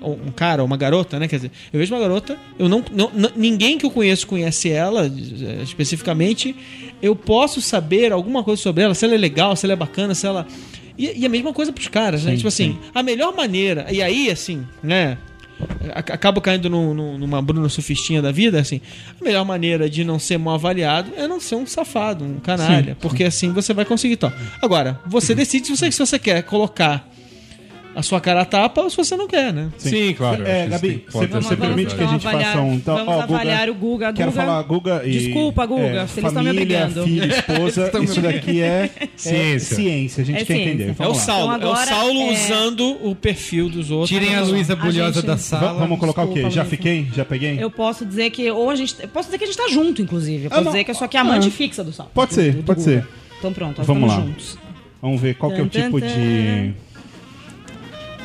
um cara ou uma garota, né? Quer dizer, eu vejo uma garota, eu não, não, ninguém que eu conheço conhece ela eh, especificamente. Eu posso saber alguma coisa sobre ela, se ela é legal, se ela é bacana, se ela e, e a mesma coisa pros caras, né? Sim, Tipo assim, sim. a melhor maneira, e aí assim, né? ac- acabo caindo num- num- numa Bruna Sufistinha da vida, assim, a melhor maneira de não ser mal avaliado é não ser um safado, um canalha. Porque assim você vai conseguir. Tó. Agora, você decide se você, se você quer colocar a sua cara a tapa ou se você não quer, né? Sim, claro. É, Gabi, você, você permite que a gente avaliar- faça um... Então, vamos ó, Guga, avaliar o Guga. Quero Guga, falar Guga e... Desculpa, Guga, é, se eles estão me família, obrigando. filho, esposa, isso daqui é, é Ciência. ciência. A gente É quer ciência. entender. É o. Saulo, Então é o Saulo é- usando o perfil dos outros. Tirem a Luísa Bulhosa gente- da sala. Vamos colocar o quê? Desculpa Já fiquei? Já peguei? Eu posso dizer que ou a gente, eu posso dizer que a gente tá junto, inclusive. Eu Ah, posso dizer que eu sou aqui a amante Ah. fixa do Sal. Pode ser, pode ser. Então pronto, nós Vamos estamos lá. juntos. Vamos ver qual que é o tipo de...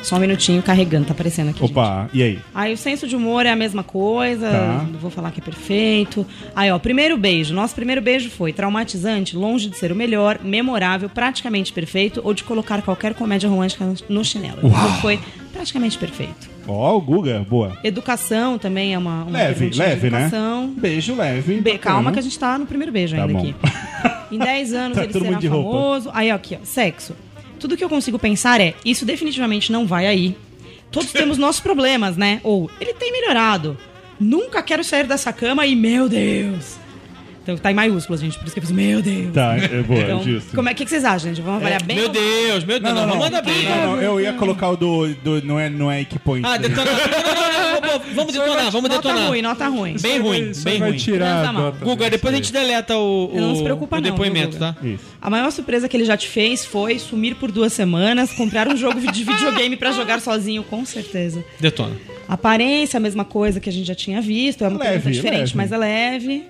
Só um minutinho carregando, tá aparecendo aqui. gente. Opa, e aí? Aí o senso de humor é a mesma coisa, Tá. não vou falar que é perfeito. Aí, ó, primeiro beijo. Nosso primeiro beijo foi traumatizante, longe de ser o melhor, memorável, praticamente perfeito, ou de colocar qualquer comédia romântica no- chinelo. Então foi praticamente perfeito. Ó, o Guga, boa. Educação também é uma, uma Leve, leve, né? Beijo leve. Be- bacana. calma que a gente tá no primeiro beijo Tá ainda aqui. Em 10 anos Tá ele será de roupa. famoso. Aí, ó, aqui, ó, sexo. Tudo que eu consigo pensar é, isso definitivamente não vai aí. Todos temos nossos problemas, né? Ou, ele tem melhorado. Nunca quero sair dessa cama e, meu Deus. Então tá em maiúsculas, gente, por isso que eu fiz, meu Deus. Tá, é boa, Então, justo. como é que, que vocês acham, gente? Vamos avaliar bem? Meu ou- Deus, meu Deus, não, vamos mandar bem. Não, não, eu ia colocar o do, do não é não é Equipoint. Ah, detonar. Não, não, não, não, vamos- Vamos detonar, vamos Nota detonar. ruim, nota ruim. Bem ruim, bem vai ruim. tirar nota Guga, disso depois a gente deleta o, o, Não se preocupa o não, depoimento, tá? Isso. A maior surpresa que ele já te fez foi sumir por duas semanas, comprar um jogo de videogame pra jogar sozinho, com certeza. Detona. Aparência, a mesma coisa que a gente já tinha visto, é uma Leve, pergunta diferente, leve. mas é leve.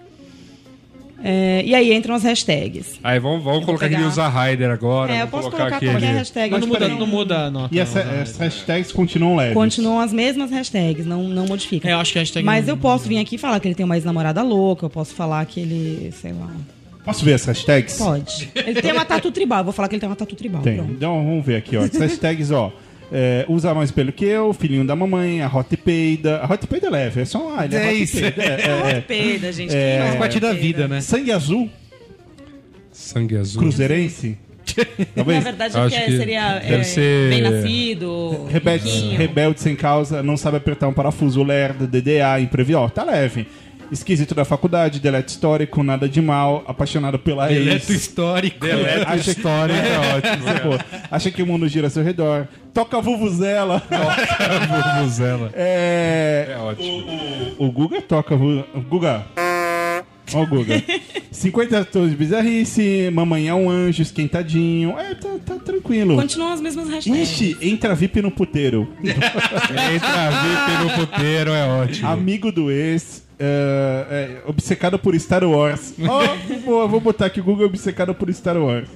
É, e aí entram as hashtags. Aí vamos, vamos colocar aquele pegar- usa Raider agora. É, eu posso colocar colocar aquele. qualquer hashtag. Mas não muda, não muda a nota. E essa- não, não. essas hashtags continuam leves. Continuam as mesmas hashtags, não, não modificam. É, eu acho que a hashtag Mas não- eu posso vir aqui e falar que ele tem uma ex-namorada louca, eu posso falar que ele, sei lá. Posso ver as hashtags? Pode. Ele tem uma tatu tribal, eu vou falar que ele tem uma tatu tribal. Tem. Pronto. Então vamos ver aqui, ó. As hashtags, ó. É, usa mais pelo que eu, filhinho da mamãe, a Hot Peida. A Hot Peida é leve, é só um. Ah, ele é, É Hot isso. Peida, é, é, é. Peida, gente. É, Faz parte da vida, né? Sangue azul, Sangue azul. cruzeirense. Na Talvez. verdade, Acho é que que seria deve é, ser- bem nascido, Rebelde, rebelde sem causa, não sabe apertar um parafuso, lerdo, DDA, imprevisível. Ó, tá leve. Esquisito da faculdade, delete histórico, nada de mal, apaixonado pela Eleto ex. histórico. Acha que, é ótimo, pô. Acha que o mundo gira ao seu redor. Toca a vuvuzela. Vuvuzela. É. É ótimo. O Guga toca. o Guga. Ó o Guga. 50 tons de bizarrice, mamãe é um anjo, esquentadinho. É, tá, tá tranquilo. Continuam as mesmas hashtags. Ixi, entra VIP no puteiro. Entra VIP no puteiro, é ótimo. Amigo do ex. É, é, obcecado por Star Wars. Ó, boa, vou botar aqui o Google obcecado por Star Wars.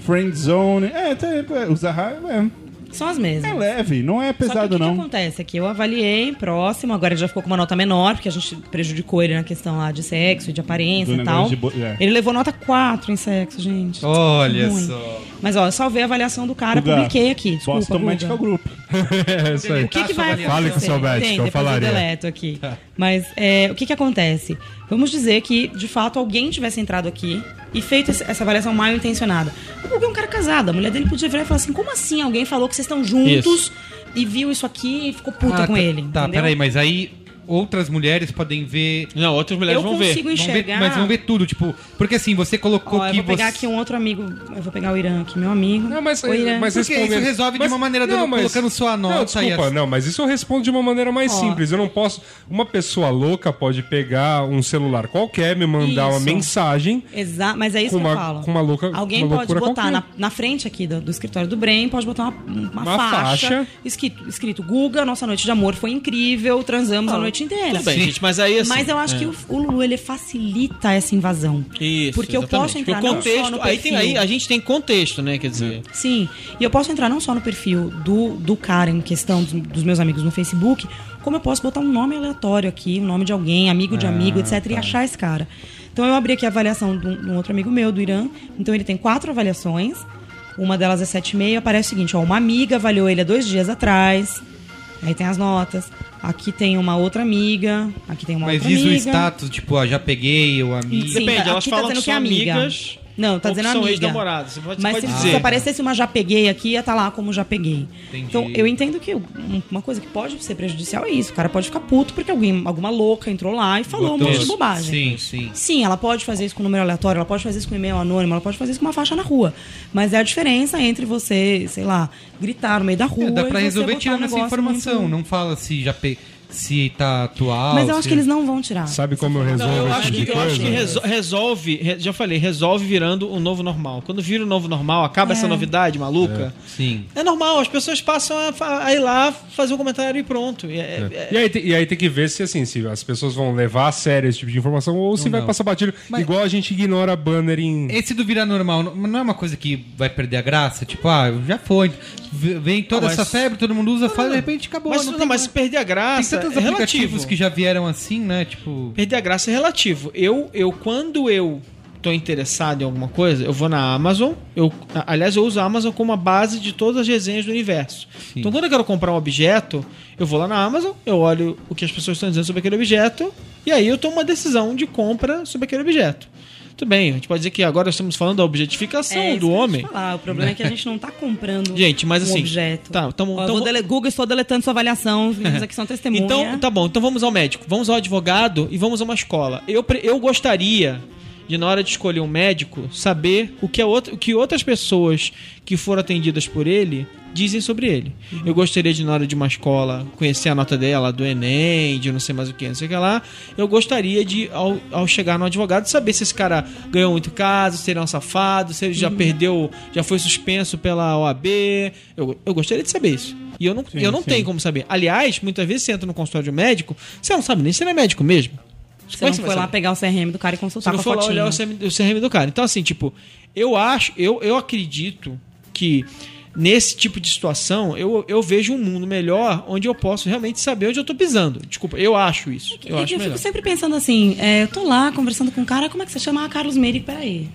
Friend Zone. É, tá, é, o Zahar é, São as mesmas. é leve, não é Só que o pesado que, que não. acontece? É que eu avaliei próximo, agora ele já ficou com uma nota menor, porque a gente prejudicou ele na questão lá de sexo e de aparência Do e tal. bo- é. Ele levou nota 4 em sexo, gente. Olha só. Mas ó, eu salvei a avaliação do cara, Guga, publiquei aqui. Desculpa, Boston Guga. Medical Group. É isso aí. O que, que vai acontecer? Fale com o seu médico, Tem, eu falaria. eu deleto aqui. Mas é, o que, que acontece? Vamos dizer que, de fato, alguém tivesse entrado aqui e feito essa avaliação mal intencionada. O Guga é um cara casado. A mulher dele podia virar e falar assim: como assim? Alguém falou que vocês estão juntos e viu isso aqui e ficou puta Ah, com tá- ele. Tá, entendeu? peraí, mas aí outras mulheres podem ver. Não, outras mulheres Eu vão ver. consigo Vão ver enxergar. mas vão ver tudo, tipo. Porque assim, você colocou Ó, eu que vou pegar você. aqui um outro amigo. Eu vou pegar o Irã aqui, meu amigo. Não, mas, Irã. mas Porque respondendo- isso resolve de uma maneira dando- colocando sua nota Não, desculpa, as- não, mas isso eu respondo de uma maneira mais Ó. simples. Eu não posso. Uma pessoa louca pode pegar um celular qualquer, me mandar uma Isso. mensagem. Exa mas é isso Com que eu uma- falo. com uma louca- Alguém uma pode botar na, na frente aqui do, do escritório do Brem, pode botar uma, uma, Uma faixa, faixa. Escrito, escrito Guga, nossa noite de amor foi incrível, transamos a noite inteira. Tudo bem, gente, mas aí assim. Mas eu acho é. que o, o Lulu ele facilita essa invasão. Isso, Porque eu exatamente. posso entrar Porque o não só contexto, no aí, tem, perfil. aí a gente tem contexto, né? Quer dizer. Sim, e eu posso entrar não só no perfil do, do cara em questão, dos, dos meus amigos no Facebook, como eu posso botar um nome aleatório aqui, um nome de alguém, amigo de amigo, etc, e achar esse cara. Então eu abri aqui a avaliação de um, de um outro amigo meu, do Irã. Então ele tem quatro avaliações. Uma delas é 7,5. Aparece o seguinte: ó, uma amiga avaliou ele há dois dias atrás. Aí tem as notas. Aqui tem uma outra amiga. Aqui tem uma Mas outra diz o amiga. status, tipo, ó, já peguei, o amigo. Sim, Depende, tá- elas aqui tá falam dizendo que que é são amiga. amigas. Não, tá dizendo são amiga. ex-namorados. Você pode, Mas pode se, dizer. se aparecesse uma já peguei aqui, ia estar lá como já peguei. Entendi. Então, eu entendo que um- uma coisa que pode ser prejudicial é isso. O cara pode ficar puto porque alguém, alguma louca entrou lá e falou um Botou- monte de bobagem. Sim, sim. Sim, ela pode fazer isso com número aleatório, ela pode fazer isso com e-mail anônimo, ela pode fazer isso com uma faixa na rua. Mas é a diferença entre você, sei lá, gritar no meio da rua É, dá pra resolver um tirando essa informação. muito- Não fala se já pe... se tá atual. Mas eu acho se- que eles não vão tirar. Sabe como eu resolvo Não, eu acho, tipo que, eu acho que reso- resolve, re- já falei, resolve virando o novo normal. Quando vira o novo normal, acaba essa novidade maluca. Sim. É. normal, as pessoas passam a, a ir lá fazer um comentário e pronto. E é- é- E aí, tem- e aí tem que ver se assim, se as pessoas vão levar a sério esse tipo de informação ou se Não, vai não. passar batido. Mas- Igual a gente ignora banner em. Esse do virar normal não é uma coisa que vai perder a graça? Tipo, ah, já foi. Vem toda Ah, mas- essa febre, todo mundo usa, fala, de repente acabou. mas, não não, tem mas mais. se perder a Tem graça, tantos é aplicativos relativo. que já vieram assim, né? Tipo. Perder a graça é relativo. Eu, eu quando eu tô interessado em alguma coisa, eu vou na Amazon. Eu, aliás, eu uso a Amazon como a base de todas as resenhas do universo. Então, quando eu quero comprar um objeto, eu vou lá na Amazon, eu olho o que as pessoas estão dizendo sobre aquele objeto, e aí eu tomo uma decisão de compra sobre aquele objeto. Tudo bem, a gente pode dizer que agora estamos falando da objetificação É, do homem. falar. O problema é que a gente não tá comprando Gente, mas um assim, objeto. tá, tamo- Ó, vou dele- Google, estou deletando sua avaliação. Os meninos aqui são testemunha. Então, tá bom. Então vamos ao médico, vamos ao advogado e vamos a uma escola. Eu, eu gostaria de, na hora de escolher um médico, saber o que, a outra, o que outras pessoas que foram atendidas por ele dizem sobre ele. Eu gostaria de, na hora de uma escola, conhecer a nota dela, do Enem, de não sei mais o que, não sei o que lá. Eu gostaria de, ao, ao chegar no advogado, saber se esse cara ganhou muito caso, se ele é um safado, se ele já perdeu, já foi suspenso pela OAB. Eu, eu gostaria de saber isso. E eu não, eu não sim. tenho como saber. Aliás, muitas vezes você entra no consultório de um médico, você não sabe nem se ele é médico mesmo. Você Como é não que foi lá saber? pegar o CRM do cara e Você consultar não com a foi lá olhar o CRM, o CRM do cara. Então, assim, tipo, eu acho, eu, eu acredito que nesse tipo de situação eu, eu vejo um mundo melhor onde eu posso realmente saber onde eu tô pisando. Desculpa, eu acho isso. Eu É acho eu fico sempre pensando assim, é, eu tô lá conversando com um cara, como é que você chama? Ah, Carlos Meire, peraí.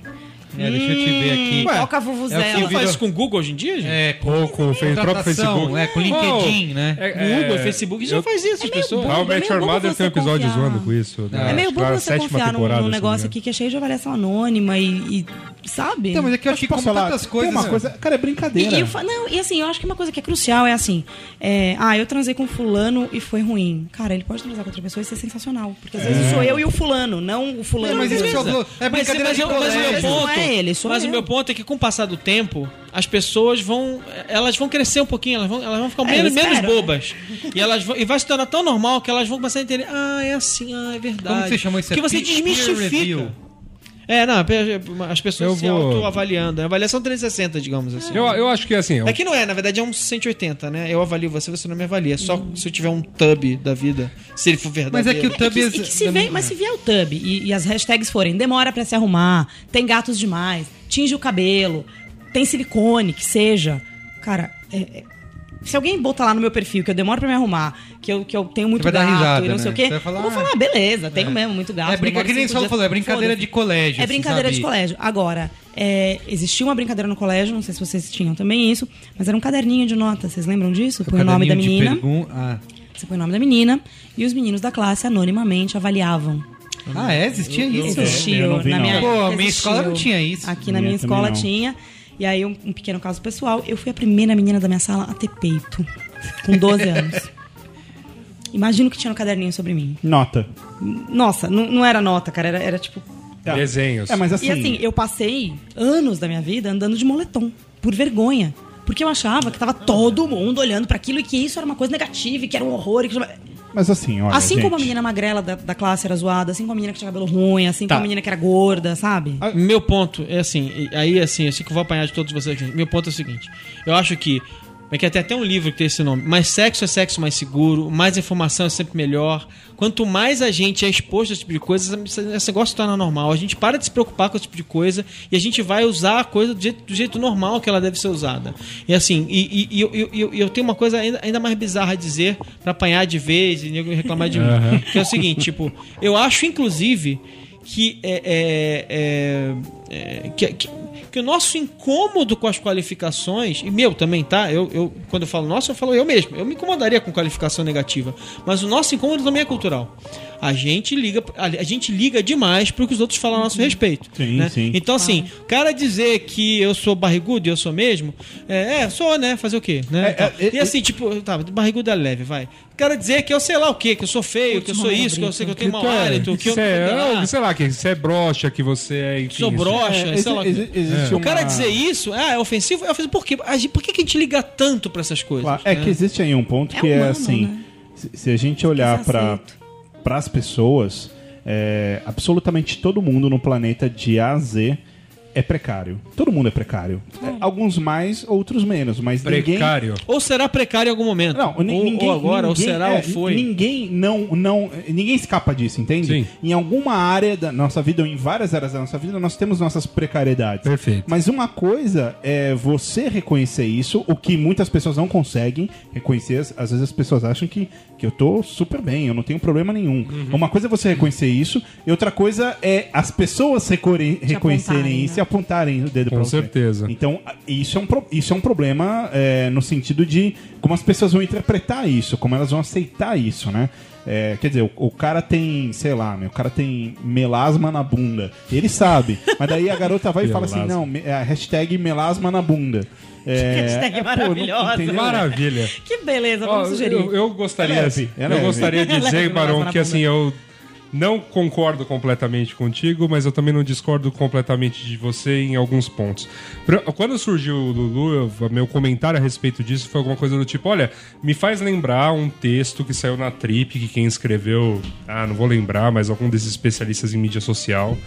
É, deixa eu te ver aqui. Ué, Toca a é o que virou- faz isso com o Google hoje em dia, gente? É, Ou com o próprio Facebook. É, com o LinkedIn, né? Google, Facebook já eu- faz isso, as pessoas. É Met meio Your Mother você tem um episódio confiar. zoando com isso. né? É meio bom você confiar num, num me negócio engano. aqui que é cheio de avaliação anônima e, e- sabe? Então, mas é que eu acho que como falar? tantas coisas. Uma coisa. Cara, é E, brincadeira. e eu fa- não, e assim, eu acho que uma coisa que é crucial é assim: é, ah, eu transei com fulano e foi ruim. Cara, ele pode transar com outra pessoa e ser sensacional. Porque às vezes sou eu e o fulano, não o fulano. É, mas isso é brincadeira de eu- mas o meu colégio. ponto, Não é ele, sou mas eu. o meu ponto é que com o passar do tempo, as pessoas vão, elas vão crescer um pouquinho, elas vão, elas vão ficar É, menos, menos bobas. E elas vão, e vai se tornar tão normal que elas vão começar a entender, ah, é assim, ah, é verdade. Como que você chamou isso? Porque É você desmistifica. review. É, não, as pessoas Eu se vou- autoavaliando. É avaliação 360, digamos assim. Eu, eu acho que assim. É que não é, na verdade é um 180, né? Eu avalio você, você não me avalia. Só se eu tiver um tub da vida, se ele for Mas verdadeiro. é que o É que, Tub e que se vem, mas se vier o tub e, e as hashtags forem demora pra se arrumar, tem gatos demais, tinge o cabelo, tem silicone, que seja. Cara, é- é- se alguém botar lá no meu perfil que eu demoro pra me arrumar, que eu, que eu tenho muito Você vai dar gato risada, e não né? sei o quê, falar, eu vou ah, falar, beleza, tenho mesmo muito gato. É brinca- que nem dias, falou, é brincadeira de colégio, É assim, brincadeira sabe? de colégio. Agora, é, existia uma brincadeira no colégio, não sei se vocês tinham também isso, mas era um caderninho de notas, vocês lembram disso? Põe o nome da menina. pergun- Ah. Você põe o nome da menina e os meninos da classe anonimamente avaliavam. Ah, é? Existia isso? Vi, na minha, Pô, minha escola não tinha isso. Aqui na Minha minha escola não. E aí, um, um pequeno caso pessoal, eu fui a primeira menina da minha sala a ter peito. Com 12 anos. Imagina o que tinha no caderninho sobre mim. Nota. Nossa, não, não era nota, cara. Era, era tipo. Tá. Desenhos. É, mas assim. E assim, eu passei anos da minha vida andando de moletom. Por vergonha. Porque eu achava que tava todo mundo olhando pra aquilo e que isso era uma coisa negativa e que era um horror. E que... Mas assim, olha. Assim como a gente, menina magrela da, da classe era zoada, assim como a menina que tinha cabelo ruim, assim Tá. como a menina que era gorda, sabe? Meu ponto é assim, aí assim, eu sei que eu vou apanhar de todos vocês aqui. Meu ponto é o seguinte: eu acho que. É que tem até um livro que tem esse nome. Mais sexo é sexo mais seguro, mais informação é sempre melhor. Quanto mais a gente é exposto a esse tipo de coisa, esse negócio se torna normal. A gente para de se preocupar com esse tipo de coisa e a gente vai usar a coisa do jeito, do jeito normal que ela deve ser usada. E assim, e, e- e eu, eu, tenho uma coisa ainda, ainda mais bizarra a dizer pra apanhar de vez e nego reclamar de mim. Que é o seguinte, tipo, eu acho inclusive que é, é, é, é, que, que, Porque o nosso incômodo com as qualificações, e meu também, tá? Eu, eu, quando eu falo nosso, eu falo eu mesmo. Eu me incomodaria com qualificação negativa. Mas o nosso incômodo também é cultural. A gente liga, a, gente liga demais pro que os outros falam a nosso respeito. Sim, né? sim. Então, assim, o cara dizer que eu sou barrigudo e eu sou mesmo, é, é, sou, né? Fazer o quê? Né? É, Tá. é, e é, assim, tipo, tá, barrigudo é leve, vai. O cara dizer que eu sei lá o quê, que eu sou feio, que eu sou isso, que eu sei que eu tenho mau hálito, que eu é, Ah, sei lá, que você é broxa, que você é. Enfim, sou broxa, É, sei lá. o existe cara dizer isso, ah, é ofensivo, é ofensivo. Por quê? A gente- Por que, que a gente liga tanto pra essas coisas? É né? que existe aí um ponto É que é assim: né? se, a gente olhar ser para as pessoas, é, absolutamente todo mundo no planeta de A a Z é precário. Todo mundo é precário. É, alguns mais, outros menos, mas ninguém. Precário. Ou será precário em algum momento? Não, ou, ninguém, ou agora, ou ninguém- será, é, ou foi. Ninguém não, não, ninguém escapa disso, entende? Sim. Em alguma área da nossa vida ou em várias áreas da nossa vida nós temos nossas precariedades. Perfeito. Mas uma coisa é você reconhecer isso, o que muitas pessoas não conseguem reconhecer. Às vezes as pessoas acham que, que eu tô super bem, eu não tenho problema nenhum. Uhum. Uma coisa é você reconhecer isso, e outra coisa é as pessoas reconhecerem isso apontarem o dedo Com pra você. certeza. Então, isso é um, pro- isso é um problema é, no sentido de como as pessoas vão interpretar isso, como elas vão aceitar isso, né? É, quer dizer, o, o cara tem, sei lá, meu, o cara tem melasma na bunda. Ele sabe. mas daí a garota vai e fala assim: Melasma. não, me- é a hashtag melasma na bunda. É, hashtag pô, não- maravilhosa. entendeu? Maravilha. Que beleza, Ó, vamos sugerir. eu, eu gostaria, É leve, é eu leve. gostaria de É dizer, Barão, na que assim, eu não concordo completamente contigo, mas eu também não discordo completamente de você em alguns pontos. Quando surgiu o Lulu, eu- meu comentário a respeito disso foi alguma coisa do tipo: olha, me faz lembrar um texto que saiu na Trip, que quem escreveu, ah, não vou lembrar, mas algum desses especialistas em mídia social.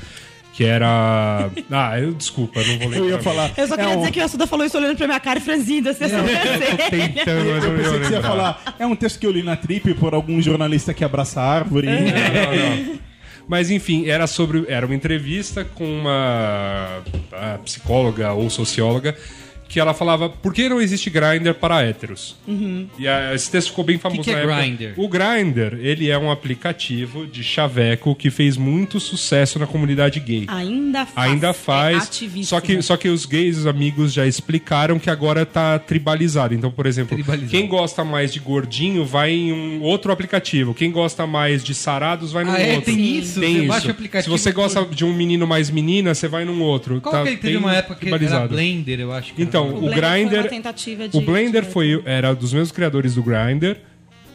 Que era. Ah, eu desculpa, não vou lembrar. Eu ia falar. Eu só queria é um- dizer que o Assuda falou isso olhando pra minha cara e franzindo assim, essa Tentando, mas eu não pensei que você ia falar. É um texto que eu li na Trip por algum jornalista que abraça a árvore. Não, não, não. Mas enfim, era sobre. Era uma entrevista com uma ah, psicóloga ou socióloga que ela falava por que não existe grinder para héteros? E ah, esse texto ficou bem famoso que é na época. Grindr? O Grindr, ele é um aplicativo de chaveco que fez muito sucesso na comunidade gay. Ainda faz. Ainda É faz. ativíssimo. só, que, só que os gays, os amigos, já explicaram que agora tá tribalizado. Então, por exemplo, quem gosta mais de gordinho vai em um outro aplicativo. Quem gosta mais de sarados vai num Ah, é? outro. Tem isso? Tem Você isso. aplicativo Se você gosta por- de um menino mais menina, você vai num outro. Qual tá que ele teve bem uma época que era. Blender, eu acho que Então, era. o, O de- O Blender de- foi, era dos mesmos criadores do Grindr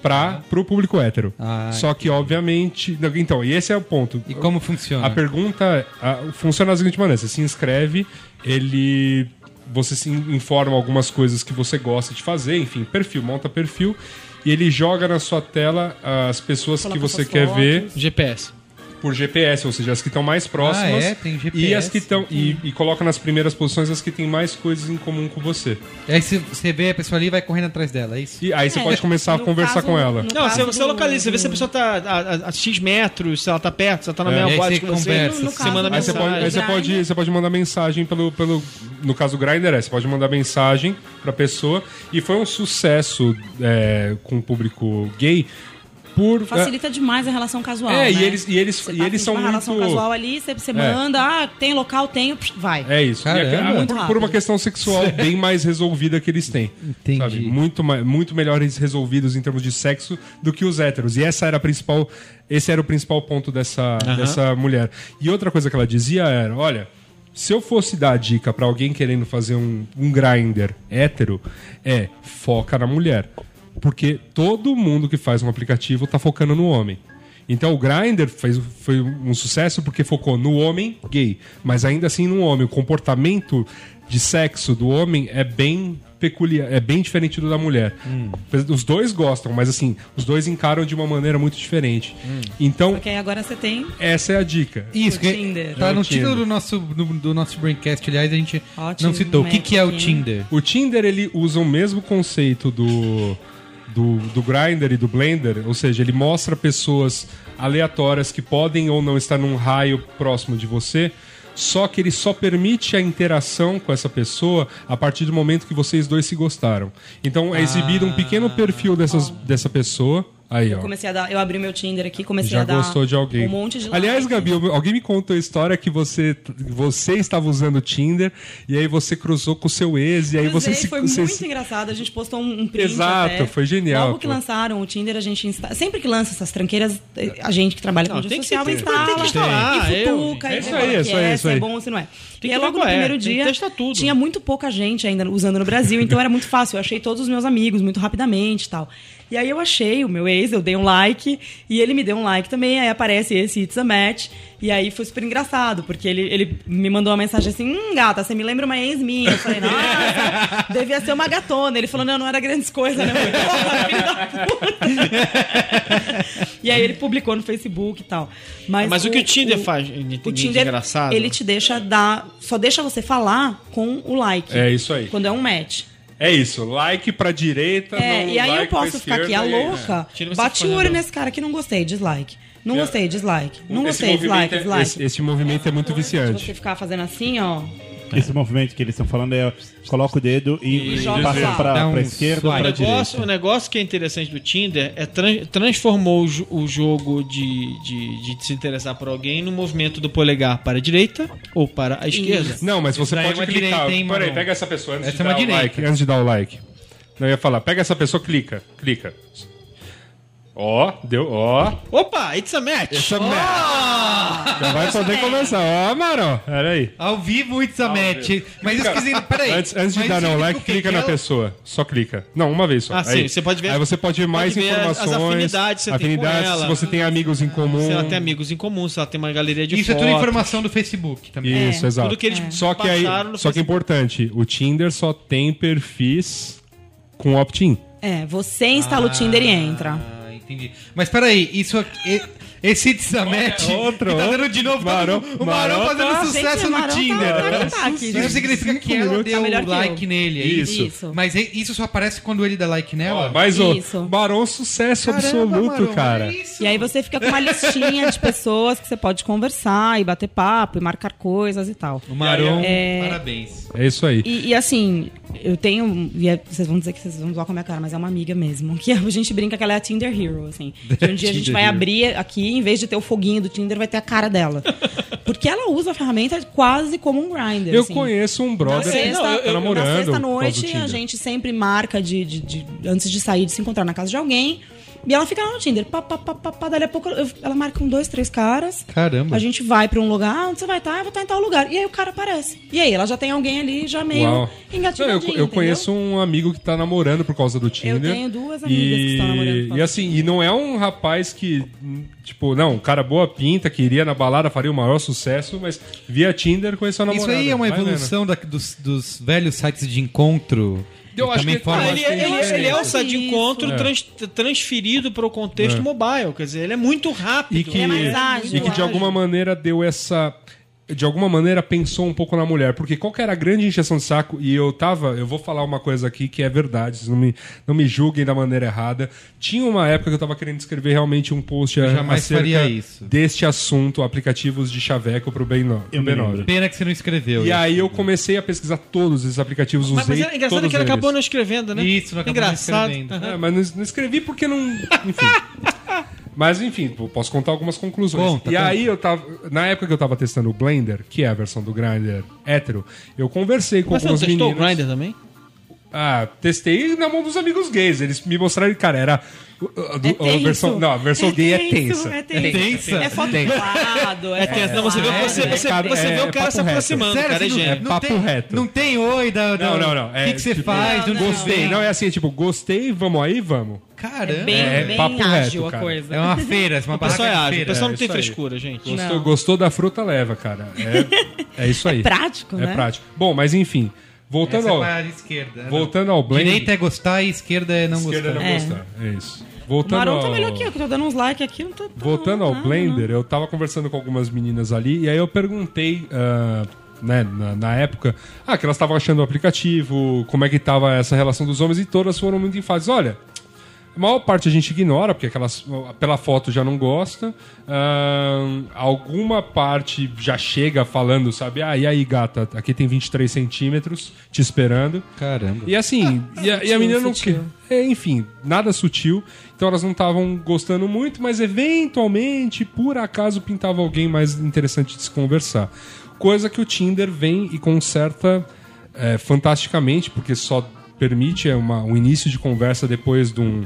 para pro público hétero. Ah, Só que, obviamente. não, Então, e esse é o ponto. E como funciona? A pergunta a- funciona da seguinte maneira: você se inscreve, ele. Você se informa algumas coisas que você gosta de fazer, enfim, perfil, monta perfil, e ele joga na sua tela as pessoas Coloca que você quer fotos. ver GPS. Por GPS, ou seja, as que estão mais próximas. Ah, é? Tem E GPS. as que estão. E, e coloca nas primeiras posições as que têm mais coisas em comum com você. Aí você- você vê a pessoa ali e vai correndo atrás dela, é isso? E aí você É, pode começar a no conversar caso- com ela. no Não, você, caso você do- localiza, você vê se a pessoa tá a, a- a X metros, se ela tá perto, se ela tá na É. E mesma boate você que você. conversa, No você manda Aí você mensagem. pode, aí você pode, você pode mandar mensagem pelo, pelo. No caso do Grindr, é, você pode mandar mensagem pra pessoa. E foi um sucesso é, com o público gay por. Facilita demais a relação casual. É, e né? eles- e eles- Você e tá eles são uma relação muito- casual ali, você, você manda, ah, tem local, tenho, vai. É isso. E Caramba. a- a- Muito por, por uma questão sexual bem mais resolvida que eles têm. Entendi. Sabe? Muito, muito melhores resolvidos em termos de sexo do que os héteros. E essa era a principal. Esse era o principal ponto dessa, dessa mulher. E outra coisa que ela dizia era: olha. Se eu fosse dar a dica pra alguém querendo fazer um, um grinder hétero, é foca na mulher. Porque todo mundo que faz um aplicativo tá focando no homem. Então o Grindr fez, foi um sucesso porque focou no homem gay, mas ainda assim no homem. O comportamento de sexo do homem é bem peculiar, é bem diferente do da mulher. Os dois gostam, mas assim, os dois encaram de uma maneira muito diferente. Então, Porque aí agora você tem. essa é a dica. Isso, O que Tinder. tá É no título Tinder. do nosso, do, do nosso Braincast, aliás, a gente Ótimo, não citou. O que, que é o. Tinder? O Tinder ele usa o mesmo conceito do do, do Grindr e do Blender, ou seja, ele mostra pessoas aleatórias que podem ou não estar num raio próximo de você, só que ele só permite a interação com essa pessoa a partir do momento que vocês dois se gostaram. Então é exibido um pequeno perfil dessas, dessa pessoa, Aí, eu ó. comecei a dar, eu abri meu Tinder aqui, comecei Já a dar gostou de alguém. um monte de Aliás, likes. Gabi, alguém me contou a história que você, você estava usando o Tinder e aí você cruzou com o seu ex e aí você se. foi você muito se- engraçado. A gente postou um, um print Exato, até. foi genial, Logo que pô. lançaram o Tinder, a gente insta... sempre que lança essas tranqueiras, a gente que trabalha com Não, rede que social que- instala, tem que instalar, e eu, futuca, É e isso aí, é que isso aí, é é, isso se é aí. bom ou se não é. Tem e que aí, logo no é, primeiro que dia, tinha muito pouca gente ainda usando no Brasil, então era muito fácil. Eu achei todos os meus amigos muito rapidamente e tal. E aí eu achei o meu ex, eu dei um like, e ele me deu um like também, aí aparece esse It's a Match. E aí foi super engraçado, porque ele, ele me mandou uma mensagem assim, hum, gata, você me lembra uma ex minha. Eu falei, nossa, devia ser uma gatona. Ele falou, não, não era grandes coisas, né? Eu falei, "Porra, filho da puta." e aí ele publicou no Facebook e tal. Mas, Mas o que o Tinder faz de- O de Tinder, engraçado? ele te deixa dar... Só deixa você falar com o like. É isso aí. Quando é um match. É isso, like pra direita. É, no e aí eu like pra posso ficar aqui a louca, Tira você bate o olho nesse cara que não gostei, dislike. Não É. gostei, dislike. Não Esse gostei, dislike, é- dislike. Esse, esse movimento é muito Se viciante. você ficar fazendo assim, ó. Esse movimento que eles estão falando é coloca o dedo e, E passa Dá um esquerda ou negócio, direita. o negócio que é interessante do Tinder é tran- transformou o, o jogo de, de, de se interessar por alguém no movimento do polegar para a direita ou para a esquerda. Não, mas você daí é pode uma clicar. direita, hein, Peraí, pega essa pessoa antes Essa de é dar o like. Antes de dar o like. Não, eu ia falar, pega essa pessoa, clica. Clica. Ó, deu, ó. Opa, it's a match! Essa merda. Já vai poder começar. Ó, Marão. Pera aí. Ao vivo, it's a match. Mas isso peraí. Antes, antes de dar significa like, clica na ela- pessoa. Só clica. Não, uma vez só. Ah, sim, Aí- você pode ver- Aí você pode ver mais pode ver informações. as afinidades que você tem com afinidades, ela. se você tem amigos em comum. Se ela tem amigos em comum, se ela tem uma galeria de Isso é fotos. tudo informação do Facebook também. Isso, É, exato. tudo que eles Só que aí, passaram no só que é Facebook. importante, o Tinder só tem perfis com opt-in. É, você instala o Tinder e entra. Entendi. Mas peraí, isso aqui. Esse It's a Match outro, que tá dando de novo Marão- o Marão Marão fazendo tá- sucesso Gente, no Marão Tinder. tá Isso significa que ela deu Tá like eu. nele, é isso? Isso. Mas e- isso só aparece quando ele dá like nela? Mas o. Barão sucesso Caramba, absoluto, Marão, cara. olha isso. E aí você fica com uma listinha de pessoas que você pode conversar e bater papo e marcar coisas e tal. O Marão, É- parabéns. É isso aí. E, e assim, eu tenho. E é- vocês vão dizer que vocês vão zoar com a minha cara, mas é uma amiga mesmo. Que a gente brinca que ela é a Tinder Hero, assim. Que um dia a gente vai Hero. abrir aqui, em vez de ter o foguinho do Tinder, vai ter a cara dela. Porque ela usa a ferramenta quase como um grinder. Eu assim. conheço um Na brother que tá namorando. na por sexta causa do noite, a gente sempre marca de, de- de- antes de sair, de se encontrar na casa de alguém. E ela fica lá no Tinder. Pá, pá, pá, pá, pá, dali a pouco eu- ela marca com dois, três caras. Caramba. A gente vai pra um lugar. Ah, onde você vai estar? Eu vou estar em tal lugar. E aí o cara aparece. E aí ela já tem alguém ali, já meio Uau. Não, eu, engatilhadinho. eu entendeu? conheço um amigo que tá namorando por causa do Tinder. tenho duas amigas que estão namorando por causa E assim, e não é um rapaz que, tipo, não, um cara boa pinta, que iria na balada, faria o maior sucesso, mas via Tinder conheceu a namorada. Isso aí é uma Vai evolução da- dos, dos velhos sites de encontro. Eu acho que- Ah, ele, ele- acho ele é o site de encontro É. trans- transferido para o contexto mobile. Quer dizer, ele é muito rápido. E que, É mais ágil, e que de ágil. alguma maneira deu essa. De alguma maneira pensou um pouco na mulher, porque qual que era a grande injeção de saco? E eu tava, eu vou falar uma coisa aqui que é verdade, vocês não me, não me julguem da maneira errada. Tinha uma época que eu tava querendo escrever realmente um post a- jamais acerca faria isso. deste assunto, aplicativos de chaveco pro B9. Eu me lembro. Pena que você não escreveu. E isso. aí eu comecei a pesquisar todos esses aplicativos, Mas, usei mas é engraçado todos que ele acabou não escrevendo, né? Isso, não acabou não Engraçado. escrevendo. É, mas não, não escrevi porque não. Enfim. Mas enfim, posso contar algumas conclusões. Conta, e conta. aí eu tava. Na época que eu tava testando o Blender, que é a versão do Grindr hétero, eu conversei com Mas você não alguns testou o. Grindr também? Ah, testei na mão dos amigos gays. Eles me mostraram, cara, era. a- a- do- É a tenso. versão, não, a versão gay é tenso, tensa. É tenso. tensa? É foto do lado. É tenso. Não, você vê, foto você, lado, você, é- você vê é o cara se aproximando, Sério, o cara é assim, não- gênio. não papo tem, reto. Não tem oi da. da- Não, não, não. O É, que, que você tipo, faz? Não, Gostei. Não, é assim, tipo, gostei, vamos aí, vamos. Caramba. Bem, É, bem papo ágil reto, a coisa. É uma feira, é uma O pessoal é barraca de ágil. O feira. pessoal não é tem frescura, gente. Gostou, gostou da fruta, leva, cara. É, é isso aí. prático, É né? prático. Bom, mas enfim. Voltando Essa é ao, a esquerda. né? voltando ao Blender. Direita é gostar e esquerda é não esquerda gostar. não É. gostar. É isso. O Voltando Marão ao... tá melhor que eu, que eu tô dando uns likes aqui. Não tá, tá Voltando ao Blender, eu tava conversando com algumas meninas ali e aí eu perguntei, ah, né, na, na época, ah, que elas estavam achando o aplicativo, como é que tava essa relação dos homens e todas foram muito enfáticas. Olha, A maior parte a gente ignora, porque aquelas, pela foto já não gosta. Ahn, alguma parte já chega falando, sabe? Ah, e aí, gata, aqui tem 23 centímetros te esperando. Caramba. E assim, e, a, e a menina não quer. É, enfim, nada sutil. Então elas não estavam gostando muito, mas eventualmente, por acaso, pintava alguém mais interessante de se conversar. Coisa que o Tinder vem e conserta é, fantasticamente, porque só permite é, uma, um início de conversa depois de um,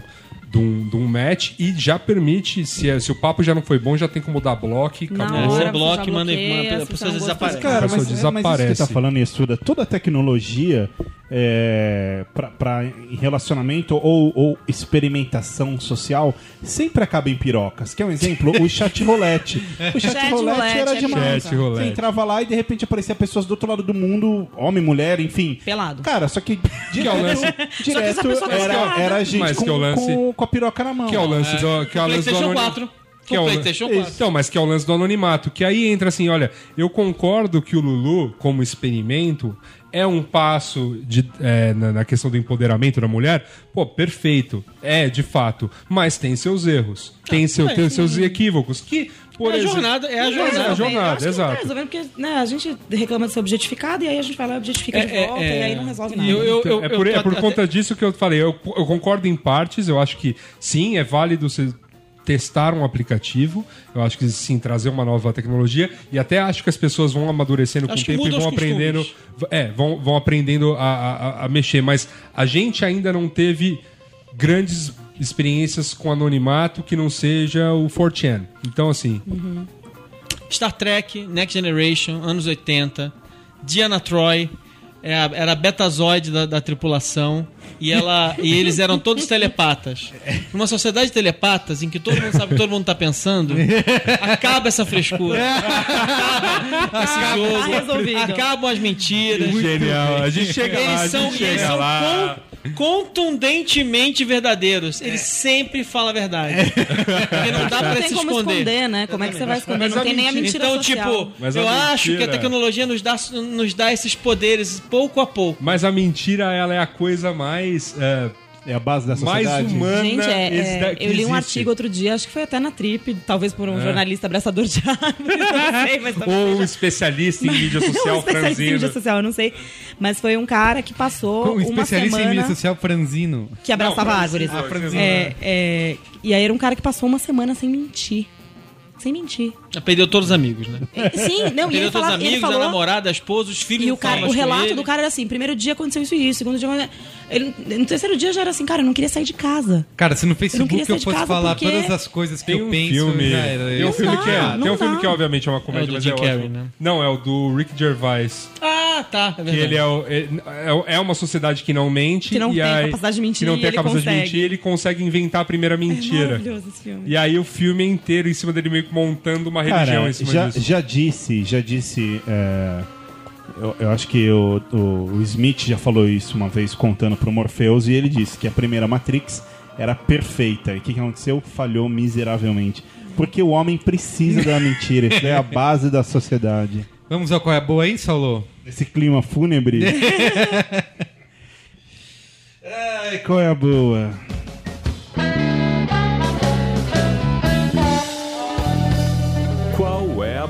de um, de um match e já permite, se, é- se o papo já não foi bom, já tem como dar bloco e Na acabou. Bloca já e manda- bloqueia, manda- a se pessoa não desaparece. Cara, A pessoa mas, é, mas isso que você desaparece. tá falando, Estuda, toda a tecnologia é, pra, pra em relacionamento ou, ou experimentação social sempre acaba em pirocas. Quer um exemplo? O chat roulette. O chat, Chat roulette, roulette era é demais. Chat roulette. Você entrava lá e de repente aparecia pessoas do outro lado do mundo, homem, mulher, enfim. Pelado. Cara, só que direto, lance- direto essa pessoa tá era, era a gente Mas com, que é o lance- com, com a piroca na mão. Que é o lance do, que é o lance do PlayStation anoni- 4. Que é o PlayStation lan- 4. Então, mas que é o lance do anonimato. Que aí entra assim, olha, eu concordo que o Lulu, como experimento, é um passo de, é, na, na questão do empoderamento da mulher. Pô, perfeito. É, de fato. Mas tem seus erros. Tem, seu, tem seus equívocos. Que, por É a exemplo- jornada, é a É jornada. a Eu jornada, não tá exato. resolvendo, porque né, a gente reclama de ser objetificado e aí a gente vai lá e objetifica de É, volta é, e aí não resolve nada. eu- eu- Então, é por, é por até- conta disso que eu falei. Eu, eu concordo em partes. Eu acho que sim, é válido testar um aplicativo. Eu acho que sim, trazer uma nova tecnologia. E até acho que as pessoas vão amadurecendo com Acho o que tempo e vão aprendendo. costumes. É, vão, vão aprendendo a, a- a mexer. Mas a gente ainda não teve grandes experiências com anonimato que não seja o 4chan. Então, assim, Star Trek, Next Generation, anos 80, Diana Troy, era a betazoide da, da tripulação e, ela, e eles eram todos telepatas. Numa sociedade de telepatas, em que todo mundo sabe o que todo mundo tá pensando, acaba essa frescura. Acaba esse Tá jogo. resolvido. Acabam as mentiras. genial. A gente chega lá, a Eles são, gente eles chega são lá. con- contundentemente verdadeiros. Eles sempre falam a verdade. Porque não dá pra não tem se como esconder. esconder, né? Como é que você vai esconder? Mas Não tem nem a mentira- mentira Então, social. tipo, Mas eu acho que a tecnologia nos dá, nos dá esses poderes pouco a pouco. Mas a mentira, ela é a coisa mais. é, É a base da mais sociedade. humana. Gente, é, é, eu li um existe. artigo outro dia, acho que foi até na Trip, talvez por um jornalista abraçador de árvores, não sei, mas Ou um especialista em mídia um social especialista em mídia franzino. social, eu não sei. Mas foi um cara que passou Um uma especialista em semana mídia social franzino. que abraçava Não, árvores. ah, franzino, É, é, e aí era um cara que passou uma semana sem mentir. Sem mentir. Perdeu todos os amigos, né? Sim, não, e Perdeu ele, todos os falava, amigos, ele falou... a namorada, a esposa, os filhos E não o, cara, o relato ele. do cara era assim: primeiro dia aconteceu isso e isso, segundo dia. Ele, no terceiro dia já era assim, cara, eu não queria sair de casa. Cara, se no Eu não Facebook eu, de fosse falar porque- todas as coisas que eu um penso, filme. já era. Tem um Eu- filme dá, que é. não Tem um filme que, obviamente, é uma comédia, É o do mas Jim é. Carrey, né? Não, é o do Rick Gervais. Ah, tá. É Que ele é, o- é, é uma sociedade que não mente. Que não e tem aí, capacidade de mentir, Que não e tem a ele capacidade de consegue. mentir, ele consegue inventar a primeira É mentira. maravilhoso esse filme. E aí o filme é inteiro em cima dele meio que montando uma Cara, em cima já, disso. já disse, já disse. é, eu, eu acho que o, o- o Smith já falou isso uma vez contando pro Morpheus e ele disse que a primeira Matrix era perfeita. E o que, que aconteceu? Falhou miseravelmente. Porque o homem precisa da mentira, isso é a base da sociedade. Vamos ao qual é a boa aí, Saulo? Esse clima fúnebre. Ai, qual é a boa?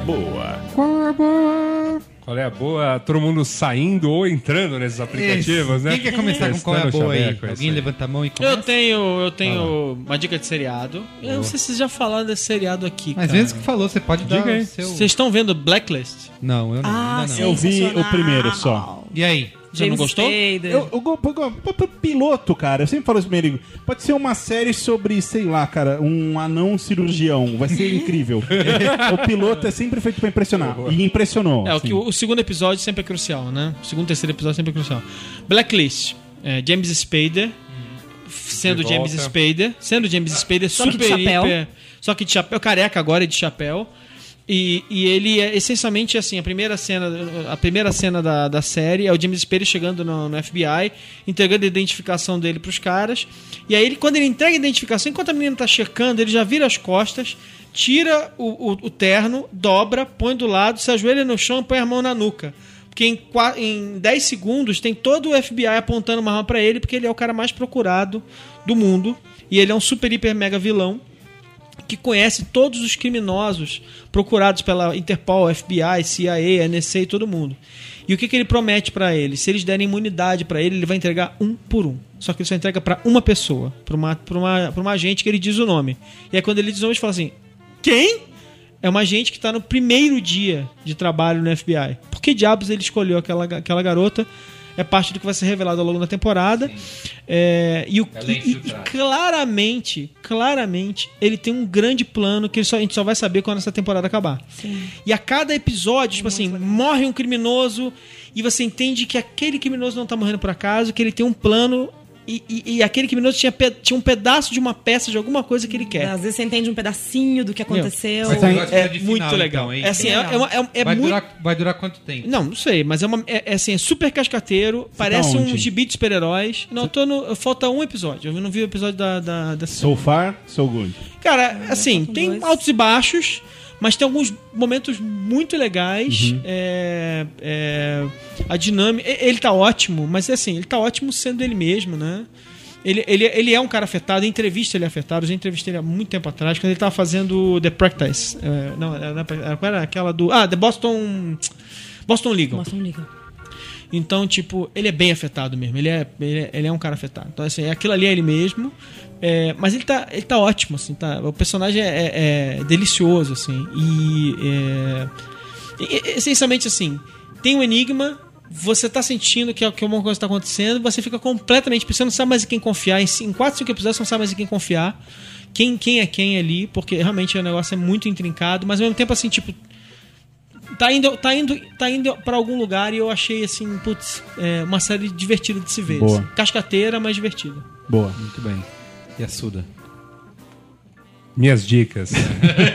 Qual é a boa? Qual é a boa? Todo mundo saindo ou entrando nesses aplicativos, né? Quem quer começar com qual é a boa aí? Alguém aí. levanta a mão e começa? Eu tenho, eu tenho uma dica de seriado. Eu não sei se vocês já falaram desse seriado aqui, Mas cara. vezes que falou, você pode Diga dar aí. o seu... Vocês estão vendo Blacklist? Não, eu não, Ah, ainda não. Eu vi o primeiro só. E aí? Você não James gostou? Spader. Eu, eu, piloto, cara, eu sempre falo isso pro Merigo. Pode ser uma série sobre, sei lá, cara, um anão cirurgião. Vai ser incrível. o piloto é sempre feito pra impressionar. E impressionou. É, o, assim. que, o segundo episódio sempre é crucial, né? O segundo e terceiro episódio sempre é crucial. Blacklist. É, James Spader. Sendo De James. Spader. Sendo James Spader Só que de super chapéu. hiper. Só que de chapéu. Careca agora e de chapéu. E, e ele é essencialmente assim, a primeira cena, a primeira cena da, da série é o James Spader chegando no, no FBI, entregando a identificação dele pros caras. E aí ele, quando ele entrega a identificação, enquanto a menina tá checando, ele já vira as costas, tira o, o, o terno, dobra, põe do lado, se ajoelha no chão põe a mão na nuca. Porque em, em 10 segundos tem todo o FBI apontando uma arma pra ele, porque ele é o cara mais procurado do mundo. E ele é um super, hiper, mega vilão que conhece todos os criminosos procurados pela Interpol, FBI, CIA, NSA e todo mundo. E o que, que ele promete pra eles? Se eles derem imunidade pra ele, ele vai entregar um por um. Só que ele só entrega pra uma pessoa, pra uma, uma, uma agente que ele diz o nome. E aí quando ele diz o nome, ele fala assim: Quem? É uma agente que tá no primeiro dia de trabalho no FBI. Por que diabos ele escolheu aquela, aquela garota? É parte do que vai ser revelado ao longo da temporada. É, e, o, é e- e- claramente, claramente, ele tem um grande plano que ele só- a gente só vai saber quando essa temporada acabar. E a cada episódio, tipo assim, morre um criminoso e você entende que aquele criminoso não tá morrendo por acaso, que ele tem um plano e, e- e aquele criminoso tinha, pe- tinha um pedaço de uma peça de alguma coisa que ele quer. Às vezes você entende um pedacinho do que aconteceu. Mas tá negócio É de muito final, legal. então, hein? é assim, é, é, uma- é- é vai, muito. durar, vai durar quanto tempo? Não, não sei, mas é, uma, é, é assim, é super cascateiro, parece um onde? gibi de super-heróis. Não, eu tô no. Falta um episódio. Eu não vi o episódio da, da, da So far, so good. Cara, assim, tem dois. altos e baixos, mas tem alguns momentos muito legais. Uhum. É, é, a dinâmica. Ele tá ótimo, mas é assim, ele tá ótimo sendo ele mesmo, né? Ele, ele, ele é um cara afetado, em entrevista ele é afetado. Eu já entrevistei ele há muito tempo atrás, quando ele tava fazendo The Practice. É, não, era, qual era aquela do. Ah, The Boston. Boston Legal. Um liga. Então, tipo, ele é bem afetado mesmo. Ele é, ele é, ele é um cara afetado. Então, assim, aquilo ali é ele mesmo. É, mas ele tá, ele tá ótimo, assim, tá? O personagem é, é- é delicioso, assim. E, é, e- e- essencialmente, assim, tem um enigma, você tá sentindo que, que alguma coisa tá acontecendo, você fica completamente. Você não sabe mais em quem confiar. Em 4, 5 episódios, você não sabe mais em quem confiar. Quem, quem é quem ali, porque realmente o negócio é muito intrincado, mas ao mesmo tempo, assim, tipo, tá indo, tá indo, tá indo para algum lugar e eu achei assim, putz, é uma série divertida de se ver. Boa. assim. Cascateira, mas divertida. Boa. Muito bem. E a Suda? Minhas dicas.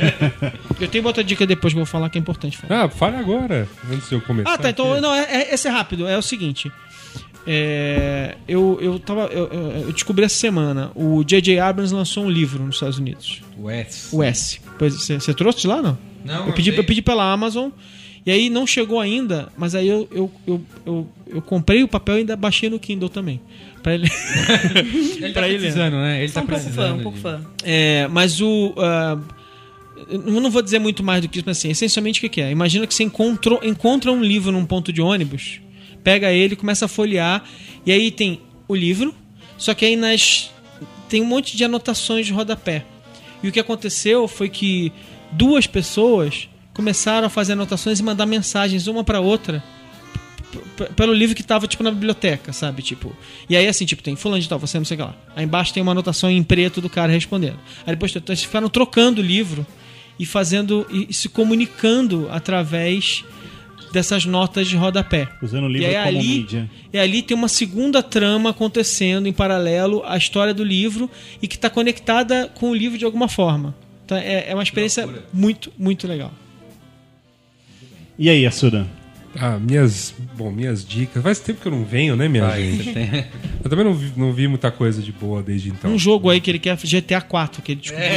Eu tenho outra dica depois que eu vou falar que é importante falar. ah, fale agora, antes de eu começar. Ah, tá. Então, aqui. não, é, é, esse é rápido. É o seguinte. É, eu, eu, tava, eu, eu- descobri essa semana. O J.J. Abrams lançou um livro nos Estados Unidos. O S. O S. Pois, Você você trouxe de lá, não? Não, eu pedi, eu pedi pela Amazon. E aí não chegou ainda, mas aí eu, eu, eu, eu, eu comprei o papel e ainda baixei no Kindle também. Pra ele. Ele tá ele. precisando, né? Ele Sou tá um pouco fã, precisando. um pouco de- fã. É, mas o. ah, eu não vou dizer muito mais do que isso, mas assim, essencialmente o que que é? Imagina que você encontrou, encontra um livro num ponto de ônibus, pega ele, começa a folhear, e aí tem o livro, só que aí nas. tem um monte de anotações de rodapé. E o que aconteceu foi que duas pessoas começaram a fazer anotações e mandar mensagens uma pra outra pelo livro que tava, tipo, na biblioteca, sabe? Tipo. E aí, assim, tipo, tem fulano de tal, você não sei o que lá. Aí embaixo tem uma anotação em preto do cara respondendo. Aí depois então, eles ficaram trocando o livro e fazendo. e, e se comunicando através dessas notas de rodapé. Usando o livro E aí, como ali- mídia. E ali tem uma segunda trama acontecendo em paralelo à história do livro e que está conectada com o livro de alguma forma. Então, é, é uma experiência muito, muito legal. E aí, Assuda? Ah, minhas. Bom, minhas dicas. Faz tempo que eu não venho, né, minha Vai, gente? tem- Eu também não vi, não vi muita coisa de boa desde então. Um jogo aí que ele quer GTA 4, que ele descobriu.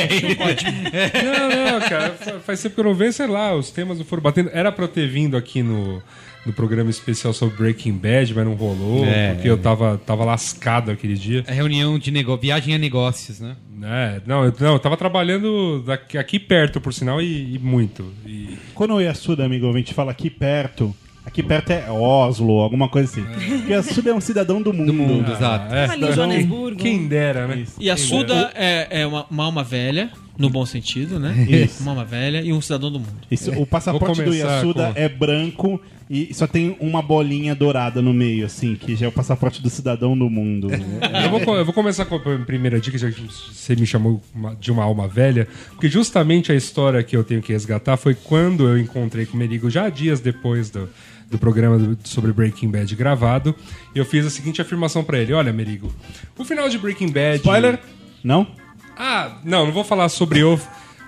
Ótimo. Não, não, cara. fa- Faz tempo que eu não venho, sei lá, os temas não foram batendo. Era pra eu ter vindo aqui no, no programa especial sobre Breaking Bad, mas não rolou, É, porque eu tava, tava lascado aquele dia. É reunião de negócio, viagem a negócios, né? É, não, eu, não, eu tava trabalhando daqui, aqui perto, por sinal, e, e muito. E, Quando o Yasuda, amigo, a gente fala aqui perto, aqui perto é Oslo, alguma coisa assim. Porque Yasuda é um cidadão do mundo. Do mundo, exato. é, Ali em Joanesburgo. quem dera, né? Isso. E a Suda é, é uma, uma alma velha, no bom sentido, né? Isso. Uma alma velha e um cidadão do mundo. Isso, o passaporte do Yasuda com- é branco e só tem uma bolinha dourada no meio, assim, que já é o passaporte do cidadão do mundo. Eu vou, eu vou começar com a primeira dica, já que você me chamou de uma alma velha, porque justamente a história que eu tenho que resgatar foi quando eu encontrei com o Merigo, já dias depois do, do programa sobre Breaking Bad gravado, e eu fiz a seguinte afirmação pra ele: Olha, Merigo, o final de Breaking Bad. Spoiler? Não? Ah, não, não vou falar sobre o.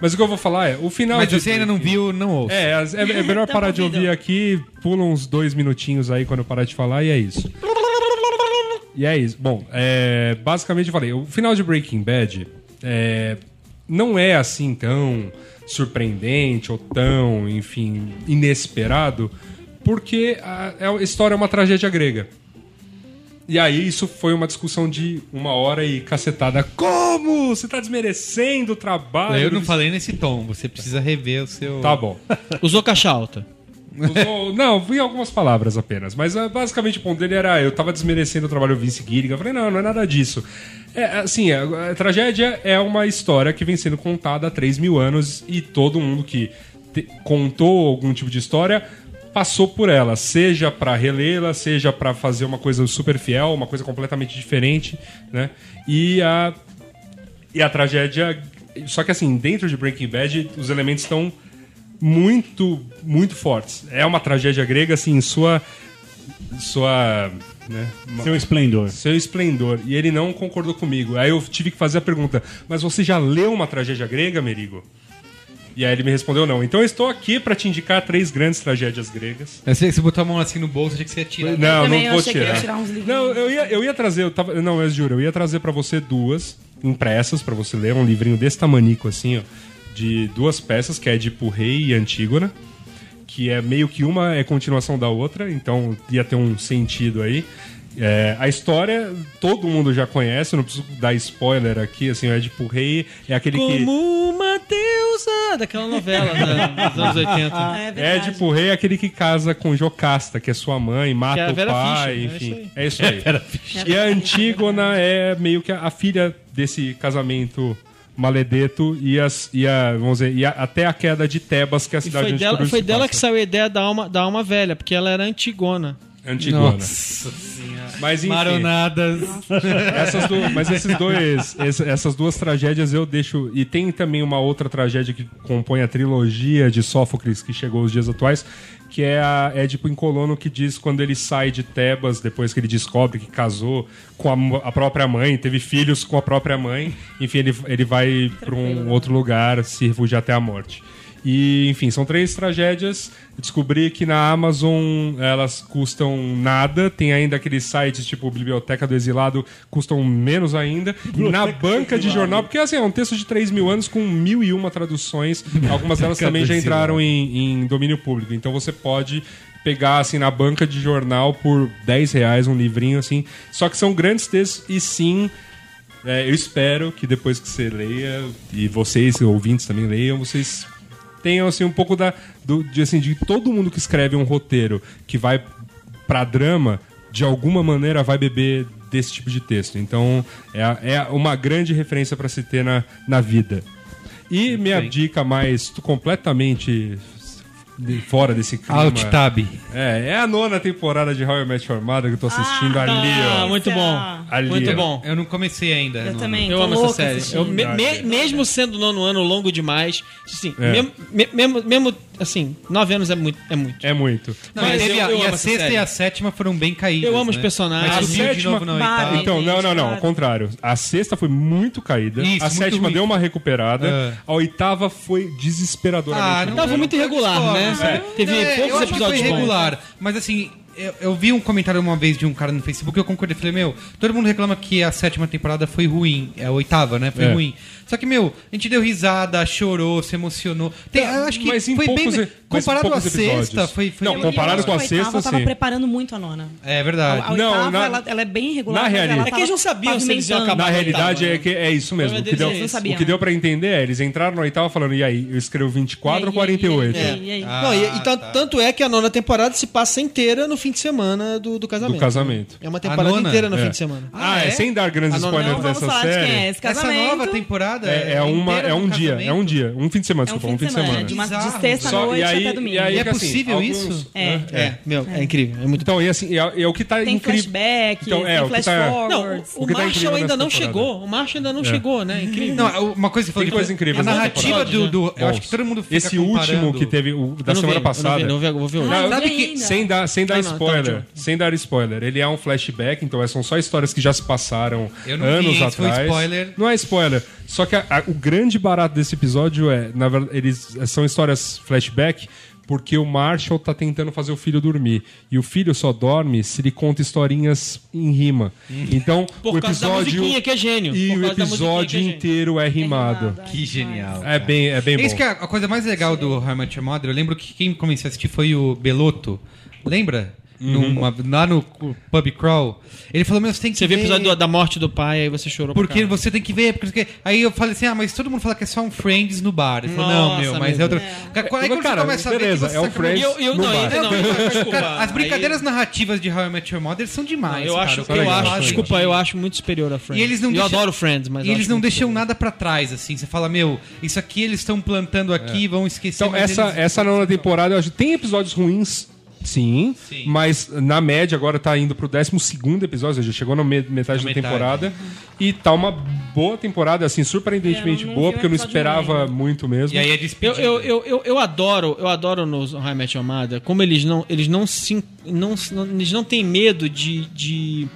Mas o que eu vou falar é: o final Mas de você ainda não viu, não ouça. é, é, é melhor parar de ouvir aqui, pula uns dois minutinhos aí quando eu parar de falar e é isso. E é isso. Bom, é, basicamente eu falei, o final de Breaking Bad é, não é assim tão surpreendente ou tão, enfim, inesperado, porque a, a história é uma tragédia grega. E aí isso foi uma discussão de uma hora e cacetada. Como? Você tá desmerecendo o trabalho. Eu não do- falei nesse tom, você precisa rever o seu. Tá bom. Usou caixa alta. Usou- não, vi algumas palavras apenas. Mas ah, basicamente o ponto dele era: eu tava desmerecendo o trabalho do Vince Gilligan. Eu falei: não, não é nada disso. É, assim, a, a tragédia é uma história que vem sendo contada há 3 mil anos e todo mundo que te- contou algum tipo de história passou por ela, seja pra relê-la, seja pra fazer uma coisa super fiel, uma coisa completamente diferente, né? E a e a tragédia. Só que assim, dentro de Breaking Bad, os elementos estão muito, muito fortes. É uma tragédia grega, assim, em sua. Sua. Né, Seu esplendor. seu esplendor. E ele não concordou comigo. Aí eu tive que fazer a pergunta: Mas você já leu uma tragédia grega, Merigo? E aí ele me respondeu não. Então eu estou aqui para te indicar três grandes tragédias gregas. Eu sei que você botou a mão assim no bolso, achei que você ia tirar. Não, também não vou achei que ia tirar. tirar não, eu ia, eu ia trazer, eu tava, não, mas juro, eu ia trazer pra você duas impressas pra você ler, um livrinho desse tamanico assim, ó, de duas peças, que é de Rei e Antígona, que é meio que uma é continuação da outra, então ia ter um sentido aí. É, a história todo mundo já conhece, não preciso dar spoiler aqui, assim, o Edipo Rei é aquele que Como uma deusa daquela novela né, dos anos 80. É verdade. Édipo Rei é aquele que casa com Jocasta, que é sua mãe, mata Que é a o pai, Fischer, enfim. é É isso aí. E a Antígona é meio que a, a filha desse casamento maledeto e, as, e, a, vamos dizer, e a- até a queda de Tebas, que é a E cidade foi onde dela, foi dela passa. que saiu a ideia da alma, da alma velha, porque ela era antigona. Antigona. Nossa senhora. Mas enfim, Maronadas. essas du- mas esses dois, es- essas duas tragédias eu deixo. E tem também uma outra tragédia que compõe a trilogia de Sófocles que chegou aos dias atuais, que é a Édipo em Colono que diz quando ele sai de Tebas, depois que ele descobre que casou com a, a própria mãe, teve filhos com a própria mãe, enfim, ele, ele vai para um outro lugar se refugiar até a morte. E, enfim, são três tragédias. Descobri que na Amazon elas custam nada. Tem ainda aqueles sites tipo Biblioteca do Exilado, custam menos ainda. Na banca de jornal, porque assim, é um texto de 3 mil anos com mil e uma traduções. Algumas delas também já entraram em, em domínio público. Então você pode pegar assim na banca de jornal por 10 reais um livrinho assim. Só que são grandes textos e sim. é, eu espero que depois que você leia, e vocês, ouvintes também leiam, vocês tenham assim um pouco da do, de assim de todo mundo que escreve um roteiro que vai pra drama de alguma maneira vai beber desse tipo de texto. Então é, é uma grande referência para se ter na, na vida. E minha dica mais completamente de- fora desse clima Alt Tab. é, é a nona temporada de How I Met Your Mother que eu tô assistindo ali Ah, ó muito bom. Ali, muito ó. bom. Eu não comecei ainda. Eu também. Eu amo essa série. Eu, me- me- mesmo sendo nono ano longo demais, assim, É. mesmo, me- mesmo, mesmo, assim, nove anos é muito. É muito. é muito Não, Mas e teve eu- a, eu e a sexta série. e a sétima foram bem caídas. Eu amo os né? personagens. Mas A subiu de sétima- novo na Bari. oitava. Então, não, não, não. Ao contrário. A sexta foi muito caída. Isso, a muito sétima ruim. deu uma recuperada. É. A oitava foi desesperadoramente Ah. Tava eu muito irregular, né? É. Teve Não, é, poucos eu acho que episódios foi bons. irregular, mas assim, eu, eu vi um comentário uma vez de um cara no Facebook, eu concordei, falei, meu, todo mundo reclama que a sétima temporada foi ruim, é a oitava, né? Foi É. ruim. Só que, meu, a gente deu risada, chorou, se emocionou. Tem, eu acho que Mas foi poucos e- bem... Comparado à sexta, foi... foi Não, comparado Eu com a acho que oitava sexta, tava sim. preparando muito a nona. É A, verdade. a Não, oitava, na- ela, ela é bem irregular. na realidade- É que eles não sabiam se eles iam acabar Na realidade oitava, é, que é isso mesmo. O que, deu, é esse. o que deu pra entender é, eles entraram na oitava falando, e aí, eu escrevo 24 ou E aí, e aí, 48? e aí, e aí? Ah, Não, e, e tan- tá. tanto é que a nona temporada se passa inteira no fim de semana do, do casamento. Do casamento. É uma temporada inteira no É. fim de semana. Ah, é? é? Sem dar grandes A spoilers dessa série. é Essa nova temporada É, é uma, é um dia, é um dia. Um fim de semana, É um desculpa, fim de semana. De, uma, de sexta Só- noite e aí- até domingo. e aí E é assim, possível alguns- isso? É. É, meu, é, incrível. É muito Então, e assim, é, é o que tá Tem incrível. flashback, Então, é, tem o que flash tá- Não, o, O que tá Marshall incrível ainda não temporada. chegou. O Marshall ainda não chegou, né? Incrível. Não, uma coisa que que coisa incrível A narrativa do, do- Eu acho que todo mundo fica Esse último que teve o, da semana vi, passada. Não vi, vi, vou ver hoje. Não, não sabe vi que- ainda. Sem dar, sem dar Não, não, spoiler, sem dar spoiler, ele é um flashback, então são só histórias que já se passaram Eu não vi, anos foi atrás. spoiler- Não é spoiler. Só que a- a- o grande barato desse episódio é, na verdade, eles são histórias flashback porque o Marshall tá tentando fazer o filho dormir. E o filho só dorme se ele conta historinhas em rima. Então, Por o causa da episódio musiquinha que é gênio. e Por o da episódio é inteiro é rimado. rimado, Que genial. É bem, é bem É isso bom. que é a coisa mais legal do How I Met Your Mother. Eu lembro que quem comecei a assistir foi o Beloto. Lembra? Numa- lá no pub crawl. Ele falou, meu, você tem que Você viu o ver... episódio do- da morte do pai, aí você chorou pra Porque caralho. você tem que ver, porque... Aí eu falei assim, ah, mas todo mundo fala que é só um Friends no bar. Ele falou, não, Nossa, meu, mas meu é outra... Cara, Aí quando Cara, você começa a ver beleza, que é você um Friends E eu, eu no não, bar. eu, não, desculpa, Cara, as brincadeiras aí- narrativas de How I Met Your Mother são demais. eu cara. acho, O que eu acho, fazem. desculpa, eu acho muito superior a Friends. E eles não eu deixam- adoro Friends, mas E eles acho não muito deixam superior. nada pra trás, assim. Você fala, meu, isso aqui eles estão plantando aqui, vão esquecer. Então, mas essa, eles- essa nona temporada, eu acho tem episódios ruins, sim, Sim. mas na média agora tá indo pro 12 episódio, já chegou na me- metade Na da metade. temporada. E tá uma boa temporada, assim, surpreendentemente não boa, porque eu não episódio esperava ainda. muito mesmo. E aí é Eu, despedida. eu, eu, eu, eu adoro, eu adoro nos High Match Amada, como eles não, eles não se não, não- eles não têm medo de, de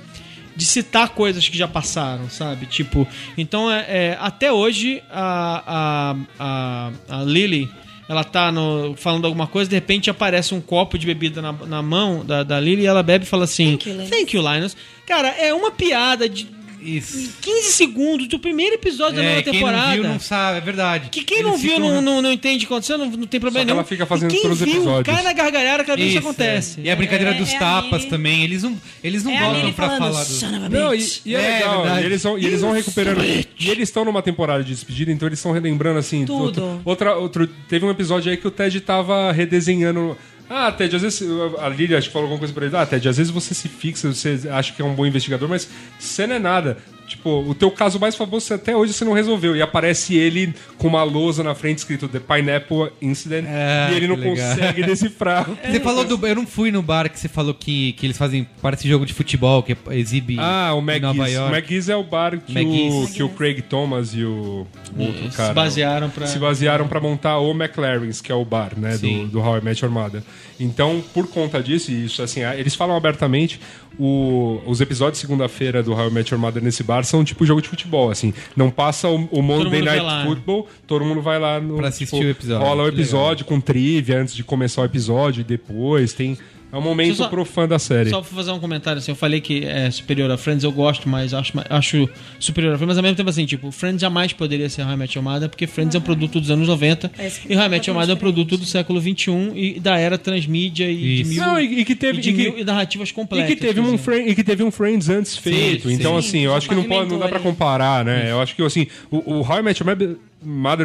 de citar coisas que já passaram, sabe? Tipo, então é, é, até hoje a, a, a, a Lily ela tá no, falando alguma coisa, de repente aparece um copo de bebida na, na mão da, da Lily e ela bebe e fala assim: Thank you, Linus." Thank you, Linus. Cara, é uma piada de Isso. 15 segundos do primeiro episódio da É, nova quem temporada. não viu não sabe, é verdade. Que quem Eles não viu ficam- não, não, não entende o que aconteceu, não, não tem problema Só que nenhum. ela fica fazendo e quem todos os viu, episódios. cai na gargalhada cada vez que isso Isso, acontece. é. E a brincadeira É, dos é tapas também, eles não, eles não É voltam pra falando, falar do... Não, e, e é, É, legal, verdade. e eles vão, e eles vão recuperando. E eles estão numa temporada de despedida, então eles estão relembrando assim. Tudo. Outro, outra, outro, teve um episódio aí que o Ted tava redesenhando. Ah, Ted, às vezes. A Lily acho que falou alguma coisa pra ele. Ah, Ted, às vezes você se fixa, você acha que é um bom investigador, mas você não é nada. Tipo, o teu caso mais famoso até hoje você não resolveu. E aparece ele com uma lousa na frente escrito The Pineapple Incident. É, e ele não legal. consegue decifrar. Você falou do... Eu não fui no bar que você falou que, que eles fazem... Parece jogo de futebol, que exibe Ah, o McGee's. O. McGee's é o bar que, o, que o Craig Thomas e o, o outro cara. se basearam pra. se basearam pra montar o McLaren's, que é o bar, né, do, Sim. do How I Met Your Mother. Então, por conta disso, e isso assim, eles falam abertamente, o- os episódios de segunda-feira do How I Met Your Mother nesse bar são tipo jogo de futebol, assim. Não passa o, o Monday Night lá. Football, todo mundo vai lá no, Pra assistir tipo, o episódio. Rola o episódio com trivia antes de começar o episódio e depois tem é um momento só- pro fã da série. Só pra fazer um comentário assim, eu falei que é superior a Friends, eu gosto, mas acho, acho superior a Friends, mas ao mesmo tempo assim, tipo, Friends jamais poderia ser Met Your Mother, porque Friends é um produto dos anos 90 É, e Met Your Mother é um produto do século 21 e da era transmídia e mil, Não, e, e que teve e de e que- mil e narrativas E completas. que, teve um friend, e que teve um Friends antes feito. sim. então, Sim, assim, eu acho que não, pode, não dá pra pavimentou comparar, né? Eu acho que, assim, o, o How I Met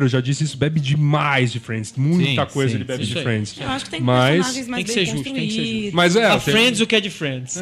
Eu já disse isso, bebe demais de Friends. Muita Sim, coisa sim, ele bebe de aí. Friends. Eu acho que tem Mas- personagens mais Tem que bem ser justo, tem que ser justo. Mas é, A tem- Friends o que é de Friends.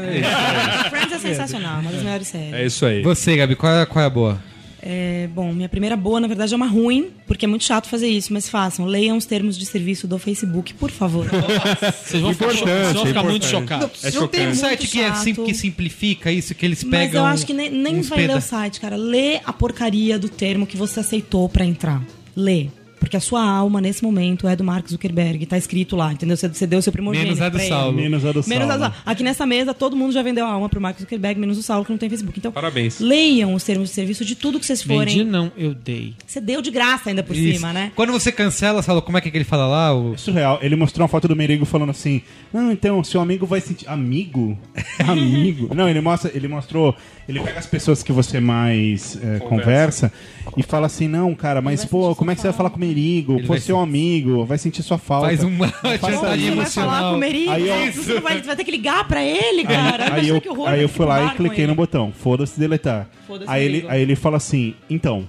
Friends é sensacional, uma das melhores séries. é isso aí. Você, Gabi, qual é, qual é a boa? É, bom, minha primeira boa, na verdade, é uma ruim, porque é muito chato fazer isso, mas façam. Leiam os termos de serviço do Facebook, por favor. Vocês vão ficar, vocês vão ficar muito chocados. É não tem um site que, é, sim- que simplifica isso, que eles mas pegam... eu acho que nem, nem vai ler o site, cara. Lê a porcaria do termo que você aceitou pra entrar. Lê. Porque a sua alma, nesse momento, é do Mark Zuckerberg. Tá escrito lá, entendeu? Você, você deu o seu primogênito Menos a do pra ele. Saulo. Menos a do Menos Saulo. a, aqui nessa mesa, todo mundo já vendeu a alma pro Mark Zuckerberg, menos o Saulo, que não tem Facebook. Então, Parabéns. leiam os termos de serviço de tudo que vocês forem. Vendi não, eu dei. Você deu de graça ainda por Isso. cima, né? Quando você cancela, Saulo, como é que, é que ele fala lá? O... É surreal. Ele mostrou uma foto do Merigo falando assim: Não, então, seu amigo vai sentir. Amigo? Amigo? Não, ele mostra, ele mostrou. Ele pega as pessoas que você mais é, conversa. e fala assim: Não, cara, mas pô, como é que você vai falar com o Merigo? Ele vai seu amigo, vai sentir sua falta. Faz uma chantagem Você vai falar emocional. com o Merigo, Aí eu- você não vai, vai ter que ligar pra ele, cara. Aí eu, que horror, aí eu fui lá e cliquei ele. no botão, foda-se deletar. Foda-se Aí ele, aí ele fala assim, então.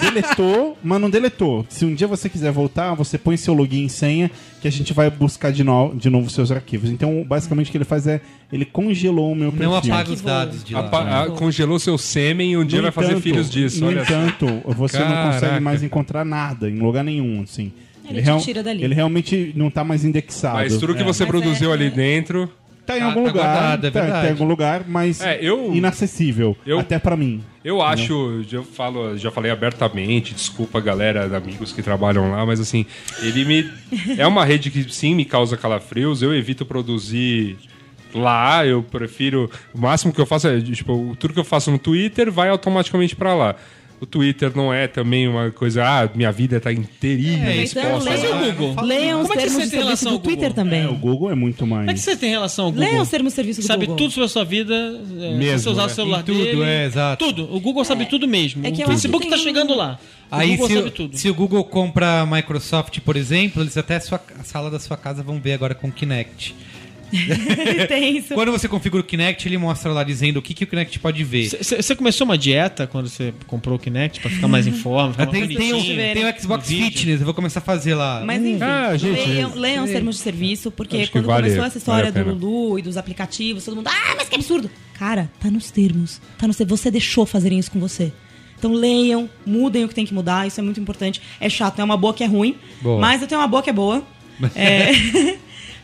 Deletou, mas não deletou. Se um dia você quiser voltar, você põe seu login e senha que a gente vai buscar de, no, de novo seus arquivos. Então, basicamente, o que ele faz é ele congelou o meu perfil. Não apaga os dados de lá. Apa- congelou seu sêmen e um dia No vai fazer entanto- filhos disso. No olha só. entanto, você não Caraca. consegue mais encontrar nada em lugar nenhum, assim. Ele te tira dali. ele realmente não tá mais indexado. Mas tudo que É. você Mas produziu é- ali é- dentro. Tá em Tá- algum tá lugar, guardado, é tá, verdade. tá em algum lugar, mas É, eu- inacessível, eu- até pra mim. Eu acho, eu falo, já falei abertamente, desculpa galera, amigos que trabalham lá, mas assim, ele me é uma rede que sim me causa calafrios, eu evito produzir lá, eu prefiro, o máximo que eu faço é, tipo, tudo que eu faço no Twitter vai automaticamente pra lá. O Twitter não é também uma coisa, ah, minha vida tá inteirinha É, exposta. Então, Mas e o Google? leiam os Como é que termos você de tem serviço relação do ao Google? Twitter também. É, o Google é muito mais. Como é que você tem relação ao Google? Leiam os termos de serviço do sabe Google. tudo sobre a sua vida, é, Mesmo, se você usar né? o celular Em tudo, dele. é, exato. Tudo. O Google sabe tudo mesmo. É que o acho Facebook que tá tem chegando um- lá. O Aí, Google se, sabe o- tudo. se o Google compra a Microsoft, por exemplo, eles até a, sua, a sala da sua casa vão ver agora com o Kinect. Tem isso. Quando você configura o Kinect, ele mostra lá dizendo o que, que o Kinect pode ver. Você começou uma dieta quando você comprou o Kinect pra ficar mais em forma? ficar Tem, mais tem, o, tem o Xbox. Fitness, eu vou começar a fazer lá. Mas enfim, Ah, gente, leiam, leiam os termos de serviço, porque Acho quando vale- começou essa história vale do. Lulu e dos aplicativos, todo mundo, ah, mas que absurdo! Cara, tá nos termos. Tá nos termos. Você deixou fazerem isso com você. Então leiam, mudem o que tem que mudar, isso é muito importante. É chato, é uma boa que é ruim, Boa. mas eu tenho uma boa que é boa. É,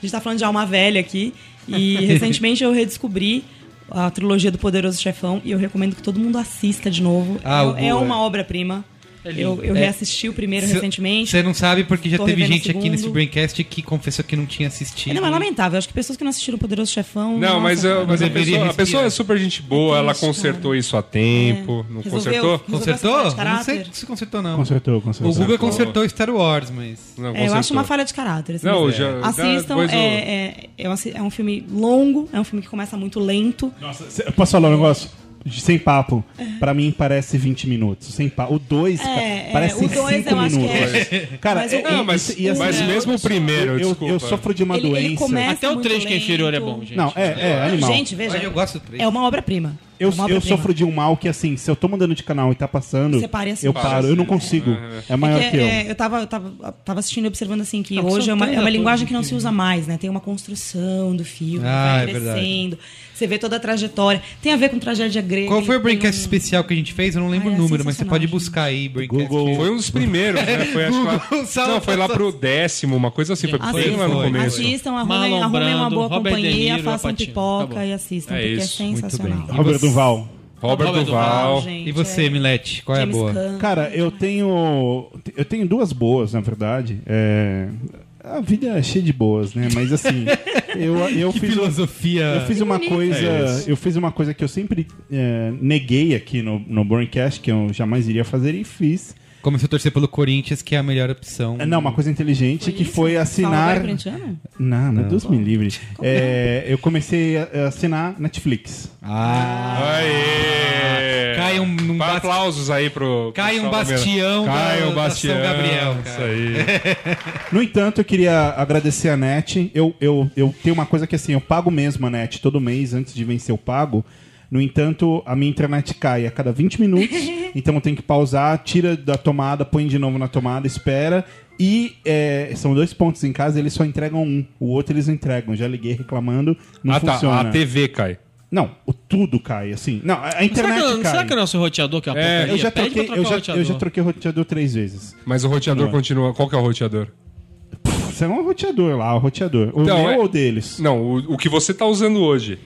gente tá falando de alma velha aqui. E recentemente eu redescobri a trilogia do Poderoso Chefão e eu recomendo que todo mundo assista de novo. Ah, é, é uma obra-prima. Eu eu É. reassisti o primeiro Cê- recentemente. Você não sabe porque já teve o gente aqui nesse. Braincast que confessou que não tinha assistido. É, não, é lamentável. Acho que pessoas que não assistiram o Poderoso Chefão. Não, nossa, mas, eu- mas a, deveria pessoa, a pessoa é super gente boa, É ela consertou cara. isso a tempo. Não Resolveu? consertou? Consertou? Resolveu Não sei se consertou, não. Consertou, O consertou. Google consertou Star Wars, mas. Não, É, eu acho uma falha de caráter. assim, Não, já- Assistam, é, é, é, um, é um filme longo, é um filme que começa muito lento. Nossa, cê- posso falar um negócio? De- Sem papo, pra mim parece 20 minutos. Sem papo. O 2, É, é, parece o dois 5 eu acho que minutos. é- Cara, Mas o- é- Não, é- mas, e- assim, mas né? mesmo o primeiro, eu, eu, desculpa. eu sofro de uma Ele- ele doença. começa- Até o muito 3 que é inferior é bom, gente. Não, é, é animal. Gente, veja, Mas eu gosto do três. é uma obra-prima. Eu, É eu sofro de um mal que, assim, se eu tô mudando de canal e tá passando, eu paro, eu não consigo. É maior Porque, que eu. é, eu tava, eu tava, tava assistindo e observando assim que Não, hoje são é uma, é uma linguagem que não se filme. usa mais, né? Tem uma construção do filme, Ah, é vai verdade. Você vê toda a trajetória. Tem a ver com tragédia grega. Qual foi o Braincast um- especial que a gente fez? Eu não lembro Ah, é o número, mas você pode buscar aí, Braincast. Google- Foi um dos primeiros, né? Foi, acho que lá- Google, salva- não, foi lá pro décimo, uma coisa assim. Foi Assistam, bem lá no começo. assistam, arrumem, arrumem uma boa Robert companhia, Niro, façam Pacino. pipoca Acabou. e assistam, É porque isso, é sensacional. Robert Duval. Robert Robert Duval. gente, E você, é. Milete, qual é a James boa? Cara, eu tenho. Eu tenho duas boas, na verdade. É, A vida é cheia de boas, né? Mas assim, eu, eu Que fiz. filosofia. Eu fiz uma coisa, É eu fiz uma coisa que eu sempre é, neguei aqui no, no Braincast, que eu jamais iria fazer e fiz. Começou a torcer pelo Corinthians, que é a melhor opção. É, Não, uma coisa inteligente que isso? foi Fala assinar. Não, não, Deus me livre. É, eu comecei a a assinar Netflix. Ah. Aê! Cai um- bas- Aplausos aí pro. Cai um bastião Cai da- um da bastião. São Gabriel, Isso aí. No entanto, eu queria agradecer a NET. Eu, eu, eu tenho uma coisa que assim, eu pago mesmo a NET todo mês antes de vencer o pago. No entanto, a minha internet cai a cada 20 minutos. então eu tenho que pausar, tira da tomada, põe de novo na tomada, espera. E é, são dois pontos em casa, eles só entregam um. O outro eles entregam. Já liguei reclamando, não ah, tá. funciona. A TV cai. Não, o tudo cai, assim. Não, a, a Será internet que, cai. será que é o nosso roteador que é uma É, eu já Pede pra troquei, trocar eu o já, roteador. eu já troquei o roteador três vezes. Mas o roteador Não. continua. Qual que é o roteador? Você é um roteador lá, o roteador. O Não, meu é- ou o deles? Não, o, o que você tá usando hoje.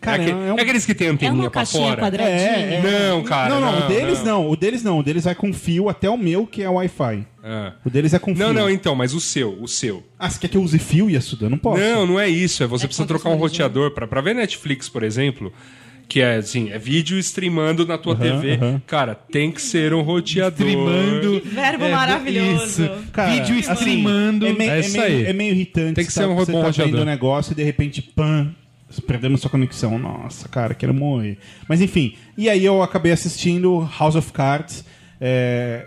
Cara, é, aque- é um- é aqueles que tem É anteninha uma pra fora. quadradinha. É, é. Não, cara. não, não, o deles não. não. O deles não. O deles vai com fio até o meu, que é Wi-Fi. É. O deles é com fio. Não, não, então, mas o seu, o seu. Ah, você quer que eu use fio, Yasuda? Eu não posso. Não, não é isso. É você É precisa trocar um roteador pra, pra ver Netflix, por exemplo. Que é assim, é vídeo streamando na tua Aham, TV. aham. Cara, tem que ser um roteador. Streamando. Verbo É, maravilhoso. Isso. Cara, Vídeo assim, streamando. é, meio, É é, isso meio, aí. é meio irritante. Tem que ser tá, um Você tá roteador. vendo o negócio e de repente, pam, perdendo sua conexão. Nossa, cara, quero morrer. Mas enfim, e aí eu acabei assistindo House of Cards, é,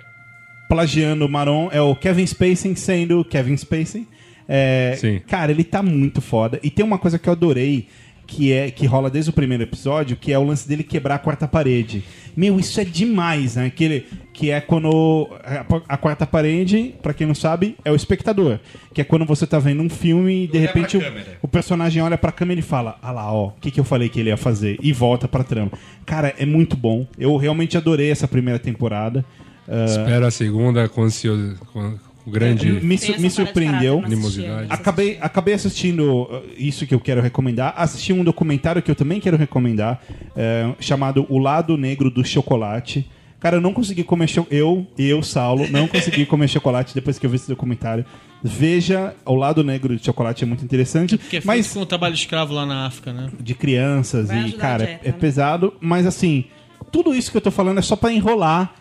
plagiando o Maron, é o Kevin Spacey sendo Kevin Spacey. É, Sim. Cara, ele tá muito foda. E tem uma coisa que eu adorei, que é que rola desde o primeiro episódio, que é o lance dele quebrar a quarta parede. Meu, isso é demais, né? Que, ele- que é quando a, a quarta parede, pra quem não sabe, é o espectador. Que é quando você tá vendo um filme e de Olha repente pra o, o personagem olha pra câmera e fala: Ah lá, ó, o que, que eu falei que ele ia fazer? E volta pra trama. Cara, é muito bom. Eu realmente adorei essa primeira temporada. Ah, Espera a segunda com, ansioso, com, grande. me, Tem su- me de surpreendeu. Animosidade. Acabei, acabei assistindo uh, isso que eu quero recomendar. Assisti um documentário que eu também quero recomendar, é, chamado O Lado Negro do Chocolate. Cara, eu não consegui comer chocolate. Eu, eu, Saulo, não consegui comer chocolate depois que eu vi esse documentário. Veja, O Lado Negro do Chocolate é muito interessante. Porque é mas com o trabalho escravo lá na África, né? de crianças Vai e, cara, é, dieta, é né? pesado. Mas assim, tudo isso que eu tô falando é só pra enrolar.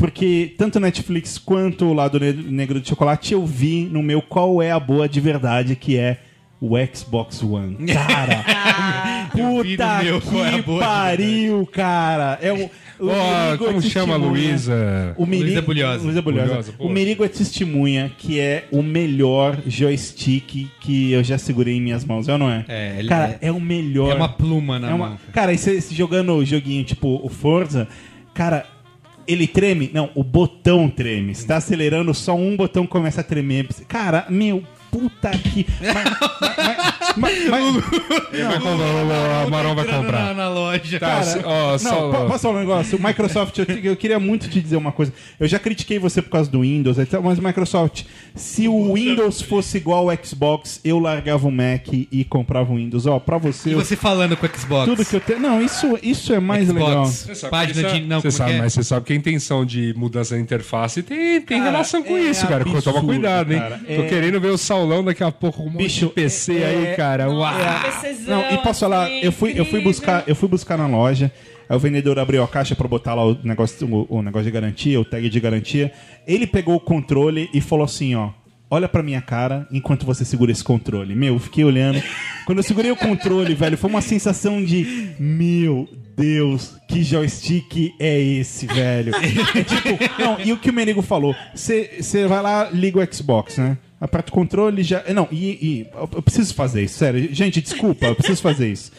Porque tanto Netflix quanto o Lado Ne- Negro do Chocolate eu vi no meu Qual é a Boa de Verdade, que é o Xbox One. Cara, puta meu, é que de pariu, cara. É o, o Merigo como chama a Luísa? O Merigo, Luísa Bulhosa. Luísa Bulhosa. O Merigo é testemunha que é o melhor joystick que eu já segurei em minhas mãos, é ou não é? É, ele cara, é- é, o melhor. É uma pluma na É uma- mão. Cara, e você jogando o joguinho tipo o Forza, cara, ele treme? Não, o botão treme. Você tá acelerando, só um botão começa a tremer. Cara, meu, puta que. Mas, mas, mas, mas- Ele vai comprar, o Marão vai comprar. Na, na loja. Tá, Cara, ó, não, po- posso falar um negócio? O Microsoft, eu, te- eu queria muito te dizer uma coisa. Eu já critiquei você por causa do Windows, e tal, mas Microsoft, se o Windows fosse igual ao Xbox, eu largava o Mac e comprava o Windows. Ó, pra você, E você falando com o Xbox? tudo que eu tenho. Não, isso, isso é mais legal. Xbox. Sabe Página que de. isso é- Não, você como sabe, que é? mas você sabe que a intenção de mudança da interface tem, tem Cara, relação com é isso, cara. Toma cuidado, hein? cara. Tô É- querendo ver o Saulão daqui a pouco com um monte Bicho, de PC é- aí, cara. Uau! Não, e posso falar, eu fui, eu fui buscar, eu fui buscar na loja. Aí o vendedor abriu a caixa pra botar lá o negócio, o, o negócio de garantia, o tag de garantia. Ele pegou o controle e falou assim, ó. Olha pra minha cara enquanto você segura esse controle. Meu, eu fiquei olhando. Quando eu segurei o controle, velho, foi uma sensação de meu Deus, que joystick é esse, velho? É tipo, não, e o que o Merigo falou? Você vai lá, liga o Xbox, né? Aperta o controle já. Não, e, e eu preciso fazer isso, sério. Gente, desculpa, eu preciso fazer isso.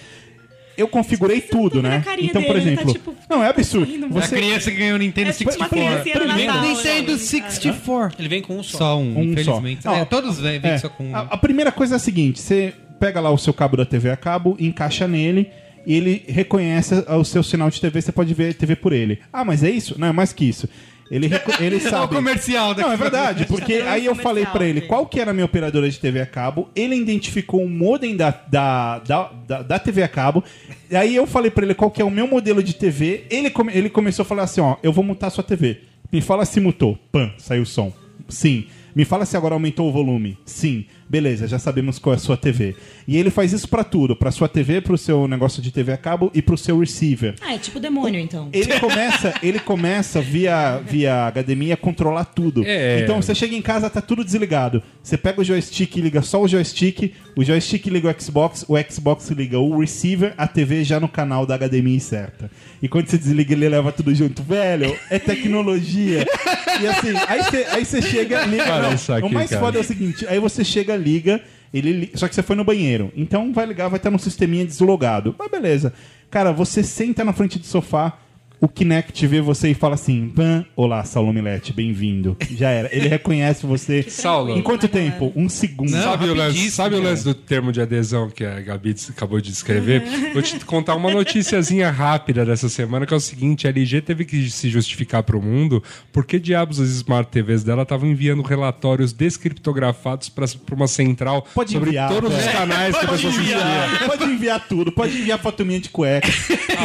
Eu configurei tudo, né? Então, por dele, ele tá, exemplo. tipo, Não, é absurdo. muito. A Você, criança ganhou o Nintendo É tipo uma 64. criancinha no Natal. Nintendo né? 64. Ele vem com um só. Só um, Um infelizmente. só. É, todos vêm vêm É, só com um. a, a primeira coisa é a seguinte: você pega lá o seu cabo da TV a cabo, encaixa nele e ele reconhece o seu sinal de TV, você pode ver TV por ele. Ah, mas é isso? Não, é mais que isso. Ele, ele É o sabe. comercial da Não, é verdade, porque Tá aí eu falei pra ele qual que era a minha operadora de TV a cabo, ele identificou o modem da, da, da, da, TV a cabo, e aí eu falei pra ele qual que é o meu modelo de TV, ele, come- ele começou a falar assim, ó, eu vou mutar a sua TV. Me fala se mutou. Pam, saiu o som. Sim. Me fala se agora aumentou o volume. Sim. Beleza, já sabemos qual é a sua TV. E ele faz isso pra tudo, pra sua TV, pro seu negócio de TV a cabo e pro seu receiver. Ah, é tipo demônio, então. Ele começa, ele começa via, via HDMI a controlar tudo. É. Então você chega em casa, tá tudo desligado. Você pega o joystick e liga só o joystick, o joystick liga o Xbox, o Xbox liga o receiver, a TV já no canal da HDMI certa. E quando você desliga, ele leva tudo junto. Velho, é tecnologia. e assim, aí você, aí você chega, liga. Não, aqui, o mais cara. foda é o seguinte: aí você chega, liga, ele li- só que você foi no banheiro. Então vai ligar, vai estar no sisteminha deslogado. Mas beleza. Cara, você senta na frente do sofá, o Kinect vê você e fala assim: Pan, olá, Saulo Milete, bem-vindo. Já era. Ele reconhece você. Saulo. Em quanto tempo? Um segundo. Não, Sabe, o lance, sabe o lance do termo de adesão que a Gabi acabou de descrever? Vou te contar uma noticiazinha rápida dessa semana, que é o seguinte, a LG teve que se justificar para o mundo porque diabos as Smart TVs dela estavam enviando relatórios descriptografados para uma central Pode sobre enviar, todos os canais que a pessoa assistia. enviar, pode enviar tudo, pode enviar foto minha de cueca.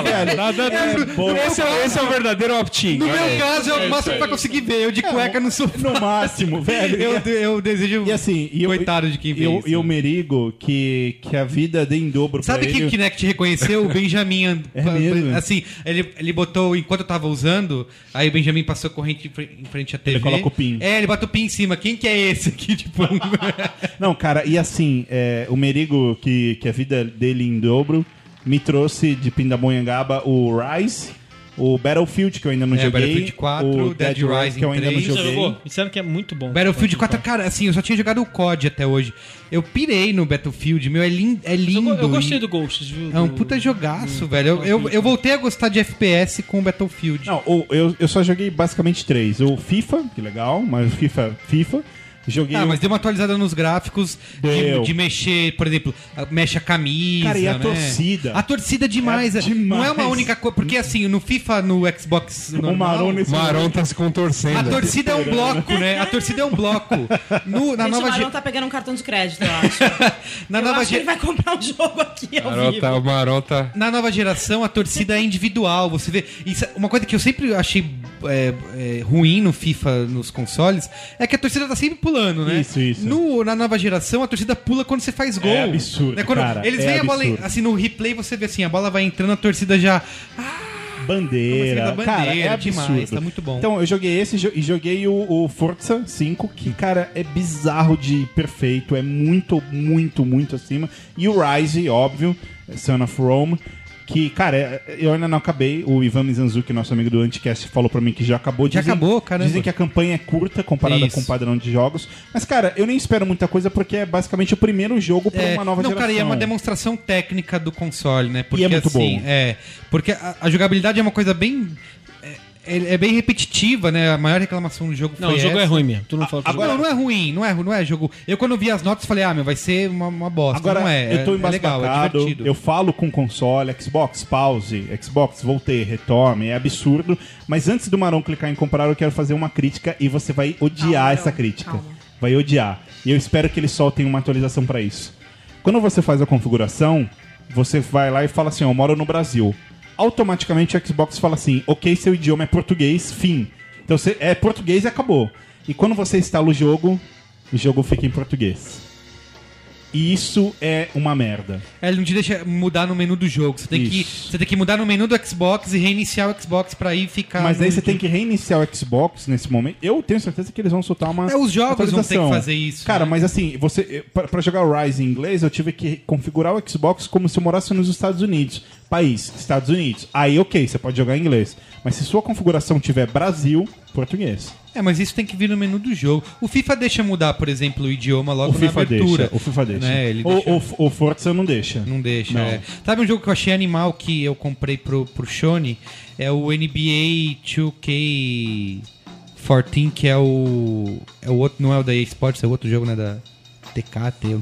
Velho, é bom. Esse, é, esse é o verdadeiro opt-in. No meu caso, é o máximo pra conseguir ver. Eu de cueca no sofá. No máximo, velho. Eu, eu desejo. E assim, e eu- Coitado de quem vê e eu- isso, E o né? Merigo, que, que a vida dê em dobro Sabe pra quem ele. o Kinect reconheceu? O Benjamin. É mesmo? Assim, ele, ele botou, enquanto eu tava usando, aí o Benjamin passou corrente em fre- em frente à TV. Ele coloca o pin. É, ele bota o pin em cima. Quem que é esse aqui? Tipo, Não, cara, e assim, é, o Merigo, que, que a vida dele em dobro, me trouxe de Pindamonhangaba o Rise, o Battlefield, que eu ainda não É, joguei. Battlefield 4, o Dead Dead Rising, Rising que eu ainda não 3. Você joguei. jogou? Me disseram que é muito bom. Battlefield 4, cara, assim, eu só tinha jogado o COD até hoje. Eu pirei no Battlefield, meu, é, lin, é Eu, lindo. go- eu gostei e- do Ghosts, viu? É um Do- puta jogaço, velho. Eu, eu, eu voltei a gostar de FPS com o Battlefield. Não, eu, eu só joguei basicamente três. O FIFA, que legal, mas o FIFA, FIFA. Joguei Ah, o- mas deu uma atualizada nos gráficos de, de mexer, por exemplo, a- mexe a camisa. Cara, e a né? torcida? A torcida é demais. É Não é uma demais. única coisa. Porque assim, no FIFA, no Xbox. o normal, Marão nesse O Marão tá se contorcendo. A torcida é um bloco, né? A torcida é um bloco. No- na Gente, o nova, Marão ge- tá pegando um cartão de crédito, eu acho. na eu nova acho que ge- ele vai comprar um jogo aqui ao Marão vivo. tá- o Marão tá... Na nova geração, a torcida é individual. Você vê. Isso, é uma coisa que eu sempre achei é, é, ruim no FIFA, nos consoles, é que a torcida tá sempre pulando, né? Isso, isso. No, na nova geração, a torcida pula quando você faz gol. É absurdo, Né? Quando cara, Eles é veem a bola. Assim, no replay você vê assim, a bola vai entrando, a torcida já. bandeira. Mas tem da cara, é bandeira, absurdo. demais, tá muito bom. Então, eu joguei esse e joguei o, o Forza 5, que, cara, é bizarro de perfeito, é muito, muito, muito acima. E o Rise, óbvio, Son of Rome, que, cara, eu ainda não acabei. O Ivan Mizanzuki, nosso amigo do Anticast, falou pra mim que já acabou. Já acabou, caramba. Dizem que a campanha é curta comparada Isso. com o padrão de jogos. Mas, cara, eu nem espero muita coisa porque é basicamente o primeiro jogo pra É, uma nova não, geração. cara, e é uma demonstração técnica do console, né? Porque, E é muito assim, bom. É, porque a, a jogabilidade é uma coisa bem. É, é bem repetitiva, né? A maior reclamação do jogo Não, foi o jogo é essa. ruim mesmo. Tu não fala que o jogo Agora, não é ruim, não é, não é jogo. Eu quando vi as notas falei, ah, meu, vai ser uma, uma bosta. Agora, não é. eu tô é, é legal, é embasbacado, divertido. eu falo com console, Xbox, pause, Xbox, voltei, retome, é absurdo. Mas antes do Marão clicar em comprar, eu quero fazer uma crítica e você vai odiar Calma, essa crítica. calma. Vai odiar. E eu espero que eles soltem uma atualização pra isso. Quando você faz a configuração, você vai lá e fala assim, ó, eu moro no Brasil. Automaticamente o Xbox fala assim, ok, seu idioma é português, fim. Então você é português e acabou. E quando você instala o jogo, o jogo fica em português. E isso é uma merda. É, Ele não te deixa mudar no menu do jogo. Você tem, que, você tem que mudar no menu do Xbox e reiniciar o Xbox pra ir ficar. Mas aí você tem que reiniciar o Xbox nesse momento. Eu tenho certeza que eles vão soltar uma. É, os jogos vão ter que fazer isso, Cara, né? mas assim, você pra, pra jogar o Rise em inglês, eu tive que configurar o Xbox como se eu morasse nos Estados Unidos. País, Estados Unidos. Aí, ok, você pode jogar em inglês. Mas se sua configuração tiver Brasil, português. É, mas isso tem que vir no menu do jogo. O FIFA deixa mudar, por exemplo, o idioma logo O na FIFA abertura. deixa. O FIFA deixa. Né? Ele o, deixa- o, o Forza não deixa. Não deixa. Não. é. Sabe um jogo que eu achei animal que eu comprei pro, pro Shone? É o NBA 2K14, que é o. É o outro, não é o da EA Sports, é o outro jogo, né? Da TKT. eu.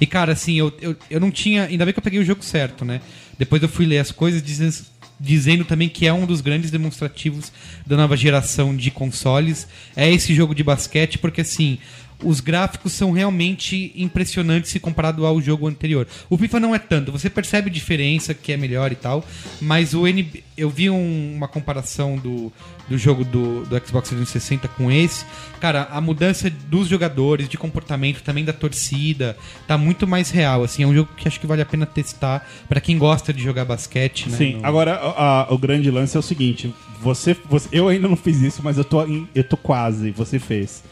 E cara, assim, eu, eu, eu não tinha. Ainda bem que eu peguei o jogo certo, né? Depois eu fui ler as coisas dizendo, dizendo também que é um dos grandes demonstrativos da nova geração de consoles. É esse jogo de basquete, porque assim. Os gráficos são realmente impressionantes se comparado ao jogo anterior. O FIFA não é tanto, você percebe diferença que é melhor e tal, mas o NB... eu vi um- uma comparação do, do jogo do, do Xbox 360 com esse. Cara, a mudança dos jogadores, de comportamento, também da torcida, tá muito mais real. Assim, é um jogo que acho que vale a pena testar pra quem gosta de jogar basquete. Né, Sim, no- agora a- a- o grande lance é o seguinte: você, você- eu ainda não fiz isso, mas eu tô, em- eu tô quase. Você fez.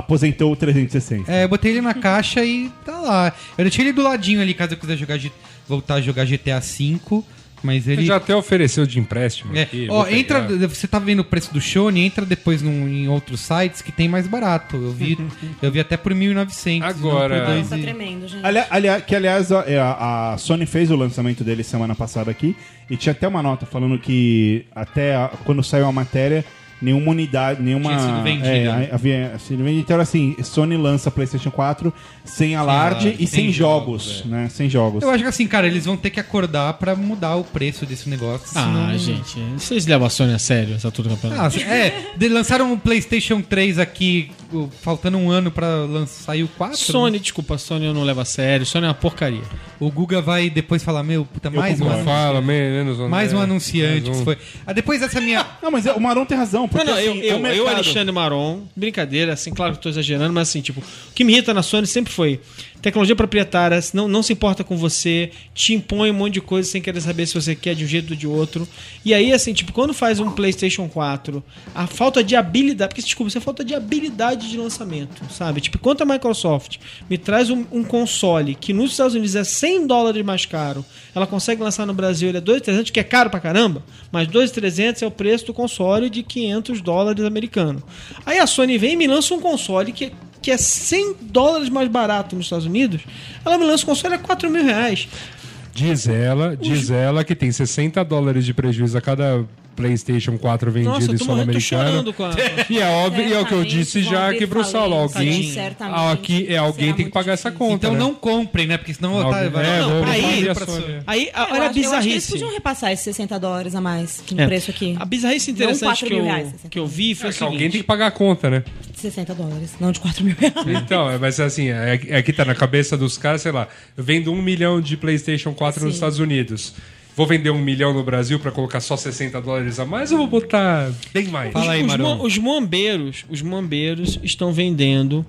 Aposentou o 360. É, eu botei ele na caixa e tá lá. Eu deixei ele do ladinho ali, caso eu quiser jogar, voltar a jogar GTA V, mas ele... Ele já até ofereceu de empréstimo É, aqui. ó, entra, pegar. você tá vendo o preço do Shone, entra depois num- em outros sites que tem mais barato. Eu vi, eu vi até por 1.900. Agora- por dois Tá e- tremendo, gente. Ali, ali- que aliás, é, a, a Sony fez o lançamento dele semana passada aqui e tinha até uma nota falando que até a- quando saiu a matéria, nenhuma unidade, nenhuma. Tinha sido vendida. É, havia sido vendida. Então era assim: Sony lança PlayStation 4 sem alarde alarde, e sem, jogos, jogos, é. né? Sem jogos. Eu acho que assim, cara, eles vão ter que acordar pra mudar o preço desse negócio. Ah, senão- gente, vocês levam a Sony a sério essa altura do campeonato? Ah, é, lançaram um PlayStation 3 aqui, o- faltando um ano pra lançar, sair o 4. Sony, desculpa, Sony eu não levo a sério. Sony é uma porcaria. O Guga vai depois falar: Meu, puta, mais um, Fala, menos um, mais um é, anunciante. mais um. Foi. Ah, depois essa minha. Não, mas é- o Marão tem razão. Porque, Não, não, eu, assim, é eu, um eu, Alexandre Maron, brincadeira, assim, claro que eu tô exagerando, mas assim, tipo, o que me irrita na Sony sempre foi tecnologia proprietária, não, não se importa com você, te impõe um monte de coisa sem querer saber se você quer de um jeito ou de outro. E aí, assim, tipo, quando faz um PlayStation 4, a falta de habilidade, porque desculpa, isso é falta de habilidade de lançamento, sabe? Tipo, enquanto a Microsoft me traz um, um console que nos Estados Unidos é 100 dólares mais caro, ela consegue lançar no Brasil, ele é 2,300, que é caro pra caramba, mas 2,300 é o preço do console de 500 dólares americano. Aí a Sony vem e me lança um console que, que é 100 dólares mais barato nos Estados Unidos, ela me lança um console a 4 mil reais. Diz ela, diz ela que tem 60 dólares de prejuízo a cada PlayStation 4 vendido Nossa, eu em tô solo morrendo, tô americano. chorando com a... E é óbvio, e é o que eu disse já aqui pro Saulo. Alguém, aqui, é, alguém tem que pagar essa difícil. conta. Então né? não comprem, né? Porque senão tá, Alguém- vai. é, não, aí. Aí, a- Eu olha a acho- que eles bizarrice. podiam repassar esses 60 dólares a mais no É. preço aqui. A bizarrice interessante 4 que eu, reais, 60 que eu vi foi É o que alguém tem seguinte. que pagar a conta, né? 60 dólares, não de 4 mil reais. Então, é, mas assim, é, é que tá na cabeça dos caras, sei lá, eu vendo um milhão de PlayStation 4 nos Sim. Estados Unidos. Vou vender um milhão no Brasil pra colocar só 60 dólares a mais ou vou botar bem mais? Fala aí, os, os os moambeiros estão vendendo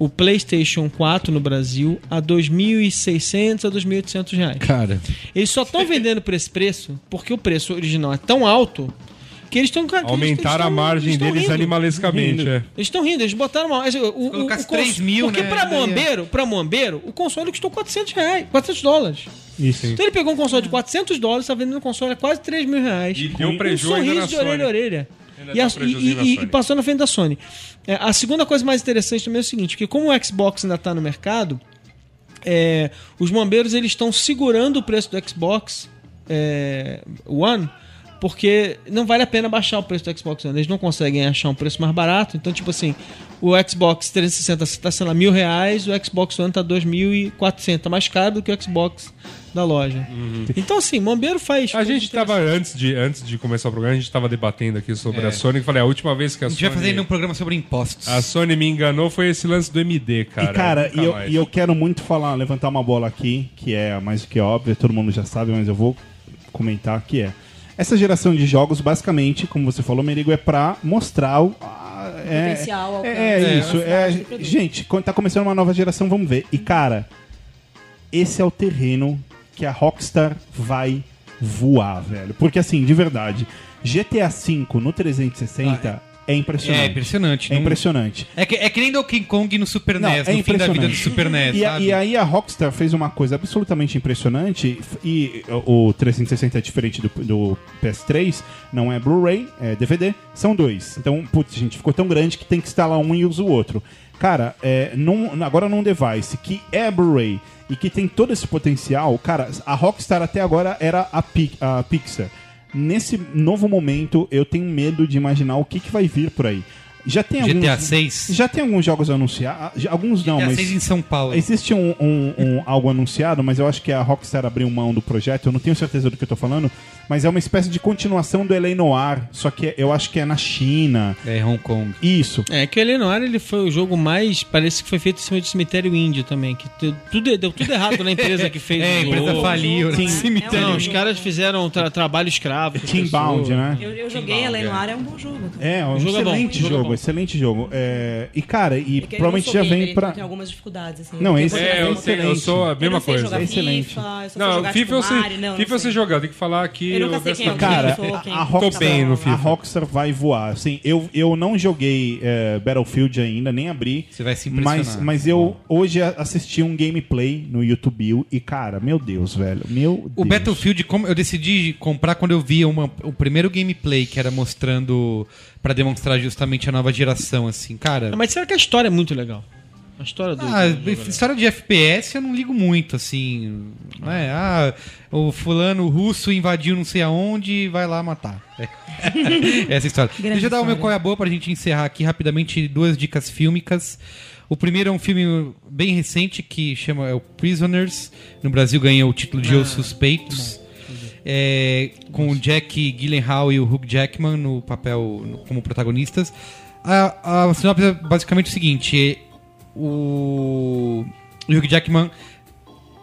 o PlayStation 4 no Brasil a 2.600 a 2.800 reais. Cara, Eles só estão vendendo por esse preço porque o preço original é tão alto que eles estão Aumentaram a margem deles animalescamente. rindo. É. Eles estão rindo, eles botaram uma. O, o, colocasse o cons- 3 mil, Porque né, pra daí é- Moambeiro, pra Moambeiro, o console custou 400 reais, 400 dólares. Isso. Então ele pegou um console de 400 dólares, tá vendendo um console a quase 3 mil reais. E deu um prejuízo ainda sorriso na de orelha a orelha. E, a- prejuízo e- e- e passou na frente da Sony. É, a segunda coisa mais interessante também é o seguinte, que como o Xbox ainda tá no mercado, é, os bombeiros eles estão segurando o preço do Xbox é, One porque não vale a pena baixar o preço do Xbox One. Eles não conseguem achar um preço mais barato. Então, tipo assim, o Xbox 360 está sendo a mil reais, o Xbox One tá 2.400. Tá mais caro do que o Xbox da loja. Então, assim, Bombeiro faz. Uhum. A gente tava, antes de, antes de começar o programa, a gente tava debatendo aqui sobre a Sony. Falei, a última vez que a, a gente Sony... vai fazer um programa sobre impostos. A Sony me enganou foi esse lance do MD, cara. e cara, e eu, e eu quero muito falar, levantar uma bola aqui, que é mais do que óbvio, todo mundo já sabe, mas eu vou comentar que é. Essa geração de jogos, basicamente, como você falou, Merigo, é pra mostrar o. a- é, potencial, alcance, é, é isso. velocidade É, do produto. gente, quando tá começando uma nova geração, vamos ver. E, cara, esse é o terreno que a Rockstar vai voar, velho. Porque, assim, de verdade, GTA V no 360 é impressionante. É impressionante. É não- impressionante. É que, é que nem Donkey Kong no Super Não, NES, é no fim da vida do. Super NES, E, a- e aí a Rockstar fez uma coisa absolutamente impressionante e o 360 é diferente do, do PS3, não é Blu-ray, é DVD, são dois. Então, putz, gente, ficou tão grande que tem que instalar um e usa o outro. Cara, é, num- agora num device que é Blu-ray e que tem todo esse potencial, cara, a Rockstar até agora era a, Pi- a Pixar. Nesse novo momento, eu tenho medo de imaginar o que, que vai vir por aí. Já tem GTA alguns, 6. já tem alguns jogos anunciados, alguns não, GTA mas 6 em São Paulo. Existe um, um- um- algo anunciado, mas eu acho que a Rockstar abriu mão do projeto. Eu não tenho certeza do que eu tô falando, mas é uma espécie de continuação do L.A. Noir, só que eu acho que é na China. É, Hong Kong. Isso. É que o Eleanor ele foi o jogo mais. Parece que foi feito em cima de cemitério índio também. Que deu tudo, deu tudo errado na empresa que fez É, a o empresa jogo. faliu. Sim. né? Cemitério. Não, os caras fizeram tra- trabalho escravo. Teambound, né? Eu, eu joguei a Lenoir, é um bom jogo. É, um jogo é bom, excelente jogo é jogo, bom. Excelente jogo. É, e cara, e É provavelmente já gamer, vem então pra. Tem algumas dificuldades, assim. Não, esse É, eu, tenho- eu sou a Eu mesma não sei coisa. jogar Excelente. FIFA, eu só Não, jogar, FIFA, tipo, eu sei, Mario, não, FIFA não eu sei jogar, tem que falar aqui. Eu nunca sei quem é Cara, Quem eu sou, a, quem- a Rockstar, bem no a FIFA. Rockstar vai voar. Assim, eu, eu não joguei é, Battlefield ainda, nem abri. Você vai se Mas, impressionar. mas eu hoje a- assisti um gameplay no YouTube e, cara, meu Deus, velho. Meu O Deus. Battlefield, como eu decidi comprar quando eu vi uma- o primeiro gameplay que era mostrando pra demonstrar justamente a nova geração, assim, cara. Ah, Mas será que a história é muito legal? A história do. Ah, do é história de FPS eu não ligo muito, assim. né? Ah, o fulano russo invadiu não sei aonde e vai lá matar. É. Essa história. Grande Deixa eu dar o meu qual é a boa pra gente encerrar aqui rapidamente duas dicas fílmicas. O primeiro é um filme bem recente que chama é o Prisoners. No Brasil ganhou o título de Os Suspeitos. É, com o Jack Gyllenhaal e o Hugh Jackman no papel no- como protagonistas. A, a sinopse é basicamente o seguinte: o, o Hugh Jackman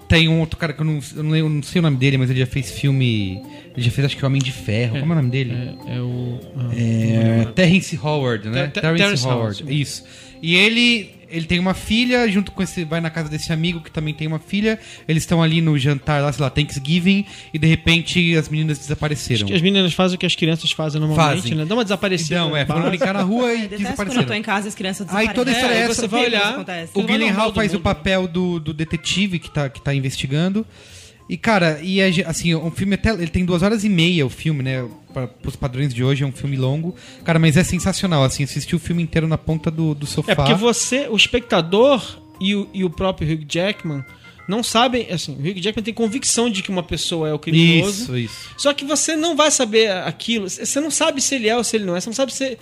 tem um outro cara que eu não, eu não eu não sei o nome dele, mas ele já fez filme. Ele já fez acho que Homem de Ferro. Como é o nome dele? É, é o. ah, É, Terrence Howard, né? Ter- Ter- Terrence Terrence Howard, Howard. isso. E ele, ele tem uma filha, junto com esse. Vai na casa desse amigo que também tem uma filha. Eles estão ali no jantar lá, sei lá, Thanksgiving, e de repente as meninas desapareceram. As meninas fazem o que as crianças fazem normalmente, Fazem. né? Dá uma desaparecida. Então, é, foram brincar na rua e detesto quando eu tô desapareceram. em casa as crianças Aí toda a desaparecem. história é É, essa. você vai olhar. O Não Gyllenhaal do faz o mundo. papel do, do detetive que tá, que tá investigando. E, cara, e é, assim, um filme até. Ele tem duas horas e meia o filme, né? Para os padrões de hoje é um filme longo. Cara, mas é sensacional, assim, assistir o filme inteiro na ponta do, do sofá. É porque você, o espectador e o, e o próprio Hugh Jackman não sabem, assim, o Hugh Jackman tem convicção de que uma pessoa é o criminoso. Isso, isso. Só que você não vai saber aquilo. Você não sabe se ele é ou se ele não é. Você não sabe se.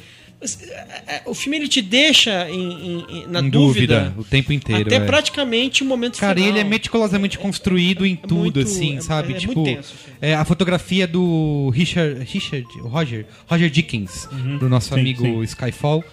Você- é, O filme ele te deixa em, em- na Em dúvida, o tempo inteiro. até é. praticamente o momento Cara, final. ele é meticulosamente construído em tudo, muito- assim, é- sabe? é tipo, muito tenso, assim. é, a fotografia do Richard, Richard, Roger, Roger Dickens, do nosso Sim, amigo sim. Skyfall.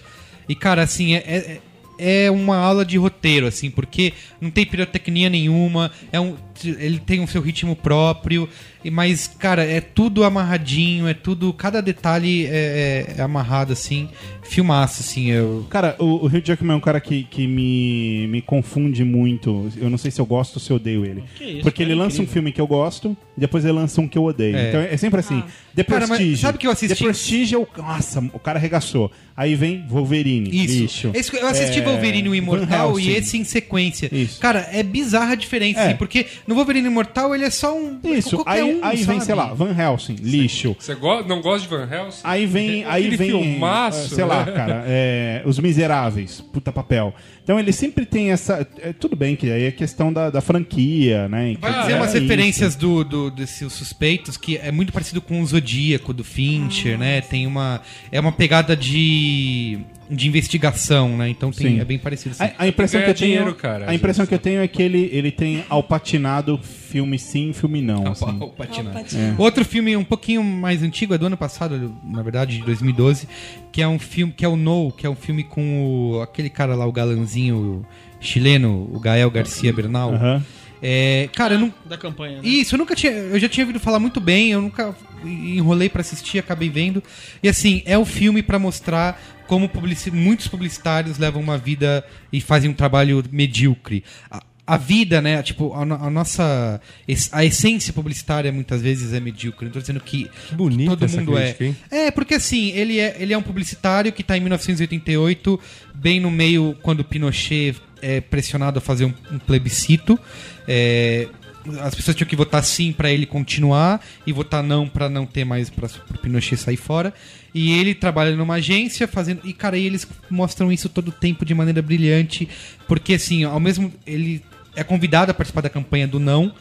E, cara, assim, é, é, é uma aula de roteiro, assim, porque não tem pirotecnia nenhuma, é um, ele tem o seu ritmo próprio, Mas, cara, é tudo amarradinho, é tudo. Cada detalhe é, é- é amarrado, assim. Filmaço, assim. Eu, Cara, o, o Hugh Jackman é um cara que, que me, me confunde muito. Eu não sei se eu gosto ou se eu odeio ele. Que isso, Porque ele é lança um filme que eu gosto, e depois ele lança um que eu odeio. É. Então é sempre assim. The Cara, mas Prestige. sabe que eu assisti- The Prestige é o. Nossa, o cara arregaçou. Aí vem Wolverine. Isso. Lixo. Esse- eu assisti É, Wolverine o Imortal e esse em sequência. Isso. Cara, é bizarra a diferença, É. assim, porque no Wolverine Imortal ele é só um. Isso. qualquer Aí, aí vem, sei lá, Van Helsing. Lixo. Você go não gosta de Van Helsing? Aí vem. Aí Aquele vem filmaço, eh, sei lá, né? cara, é, Os Miseráveis, puta papel. Então ele sempre tem essa. é, tudo bem que aí é questão da, da franquia, né? Vai é umas isso. referências do, do, desses suspeitos que é muito parecido com o Zodíaco do Fincher, né? Tem uma. É uma pegada de. de investigação, né? Então tem, Sim. é bem parecido assim. A, a impressão que eu tenho, dinheiro, cara, a impressão que eu tenho é que ele, ele tem alpatinado filme sim, filme não. Assim. Ó, o patinado. Patinado. Outro filme um pouquinho mais antigo, é do ano passado, na verdade, de 2012, que é um filme, que é o No, que é um filme com o, aquele cara lá, o galanzinho chileno, o Gael Garcia Bernal. Aham. É, cara, eu não, Da campanha, né? Isso, eu nunca tinha. Eu já tinha ouvido falar muito bem, eu nunca enrolei pra assistir, acabei vendo. E assim, é o filme pra mostrar como publici- muitos publicitários levam uma vida e fazem um trabalho medíocre. A, vida, né? Tipo, a, a nossa. A essência publicitária muitas vezes é medíocre. Não tô dizendo que, Que bonita todo mundo crítica, é. hein? É, porque assim, ele é, ele é um publicitário que tá em 1988, bem no meio quando o Pinochet é pressionado a fazer um, um plebiscito. É, as pessoas tinham que votar sim pra ele continuar e votar não pra não ter mais para o Pinochet sair fora. E ele trabalha numa agência fazendo e cara, e eles mostram isso todo o tempo de maneira brilhante, porque assim, ao mesmo ele é convidado a participar da campanha do não.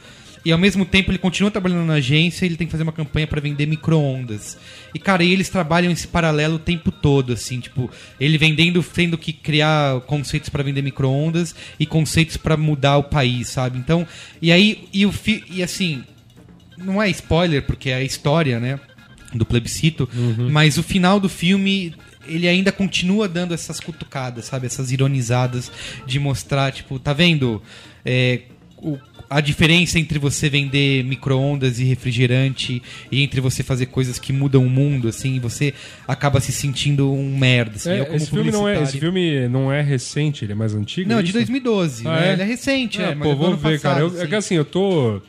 E ao mesmo tempo ele continua trabalhando na agência, ele tem que fazer uma campanha pra vender micro-ondas. E cara, e eles trabalham esse paralelo o tempo todo, assim, tipo, ele vendendo, tendo que criar conceitos pra vender micro-ondas e conceitos pra mudar o país, sabe? Então, e aí, e o fi, e assim, não é spoiler, porque é a história, né? Do plebiscito, mas o final do filme. Ele ainda continua dando essas cutucadas, sabe? Essas ironizadas de mostrar, tipo, tá vendo? É, o- a diferença entre você vender micro-ondas e refrigerante e entre você fazer coisas que mudam o mundo, assim, e você acaba se sentindo um merda. Assim, É, como esse, filme não é, esse filme não é recente, ele é mais antigo? Não, é de isso? 2012, Ah, né? é? Ele é recente, Ah, é, pô, é ano ver, cara. passado, Eu- é que assim. assim, eu tô.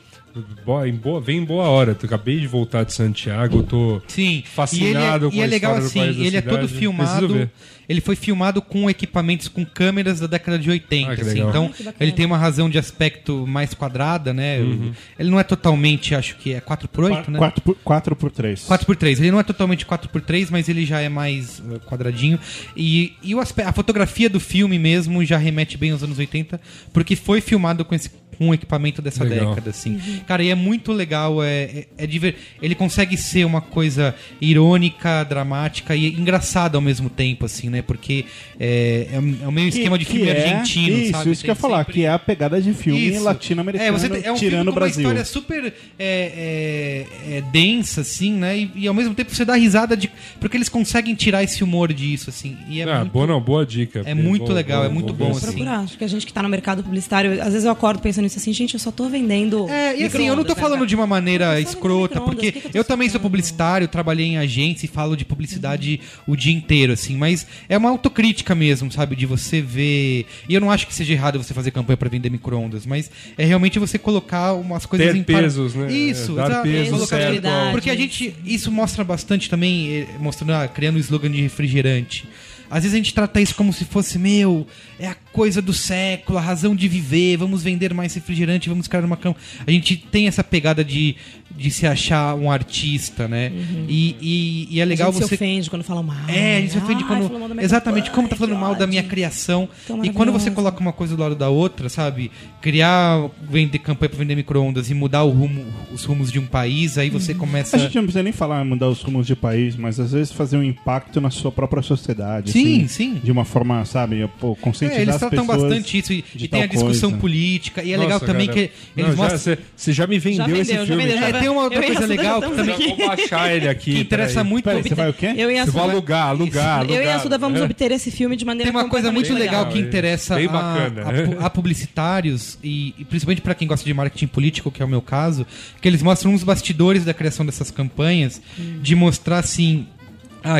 Bo- Em boa, vem em boa hora. Eu acabei de voltar de Santiago, eu tô Sim. fascinado e ele é, com e é legal assim, ele é todo filmado. Ele foi filmado com equipamentos com câmeras da década de 80, Ah, assim. Então, Ah, ele tem uma razão de aspecto mais quadrada, né? Uhum. Ele não é totalmente, acho que é 4x8, né? 4 por, 4 por 3. 4x3. Ele não é totalmente 4x3, mas ele já é mais uh, quadradinho. E, e o aspe- a fotografia do filme mesmo já remete bem aos anos 80, porque foi filmado com esse com um equipamento dessa Legal. década, assim. Cara, e é muito legal, é, é, é diver... ele consegue ser uma coisa irônica, dramática e engraçada ao mesmo tempo, assim, né? Porque é, é, o- é o meio esquema de filme é- argentino, Isso, sabe? isso que eu ia falar, sempre- que é a pegada de filme latino-americano É, você tem- é um tirando filme o Brasil. uma história super é, é, é, densa, assim, né? E, e ao mesmo tempo você dá risada de. Porque eles conseguem tirar esse humor disso, assim. E é ah, muito, boa, não, boa dica. é muito Vou- legal, vou- é muito bom, assim. Procurar. Acho que a gente que tá no mercado publicitário, às vezes eu acordo pensando nisso assim, gente, eu só tô vendendo. É, e assim, eu não tô né, falando cara? de uma maneira tô escrota, porque que que eu eu tô também sou falando? publicitário, trabalhei em agência e falo de publicidade o dia inteiro, assim, mas é uma autocrítica mesmo, sabe? De você ver. E eu não acho que seja errado você fazer campanha pra vender micro-ondas, mas é realmente você colocar umas coisas Ter em par- pesos, né? Isso, Dar exato. peso Colocar- certo Porque a gente. Isso mostra bastante também, eh, mostrando, ah, criando o slogan de refrigerante. Às vezes a gente trata isso como se fosse, meu, é a coisa do século, a razão de viver, vamos vender mais refrigerante, vamos criar uma cama. A gente tem essa pegada de, de se achar um artista, né? E, e, e é legal a gente se você. ofende quando falam mal. É, a gente se ofende Ai, quando. Exatamente, como tá falando mal da minha criação. Tão E quando você coloca uma coisa do lado da outra, sabe? Criar, vender campanha pra vender micro-ondas e mudar o rumo, os rumos de um país, aí Uhum. você começa. A gente não precisa nem falar mudar os rumos de país, mas às vezes fazer um impacto na sua própria sociedade. Sim, Sim, assim, sim. De uma forma, sabe, pô, conscientizar É, eles as tratam pessoas bastante isso. E, e tem a discussão coisa. política. E é Nossa, legal também cara. que eles Não, já- mostram. Você já me vendeu, Já vendeu, esse já filme. vendeu, já tem uma outra coisa Suda legal que também vou baixar ele aqui. que interessa muito. Peraí, você vai o quê? Eu e a Eu vou Suda, alugar, alugar, eu e a alugar. Suda vamos É. obter esse filme de maneira Tem uma coisa muito legal, que interessa Bem a, publicitários e, e principalmente para quem gosta de marketing político, que é o meu caso, que eles mostram uns bastidores da criação dessas campanhas, de mostrar assim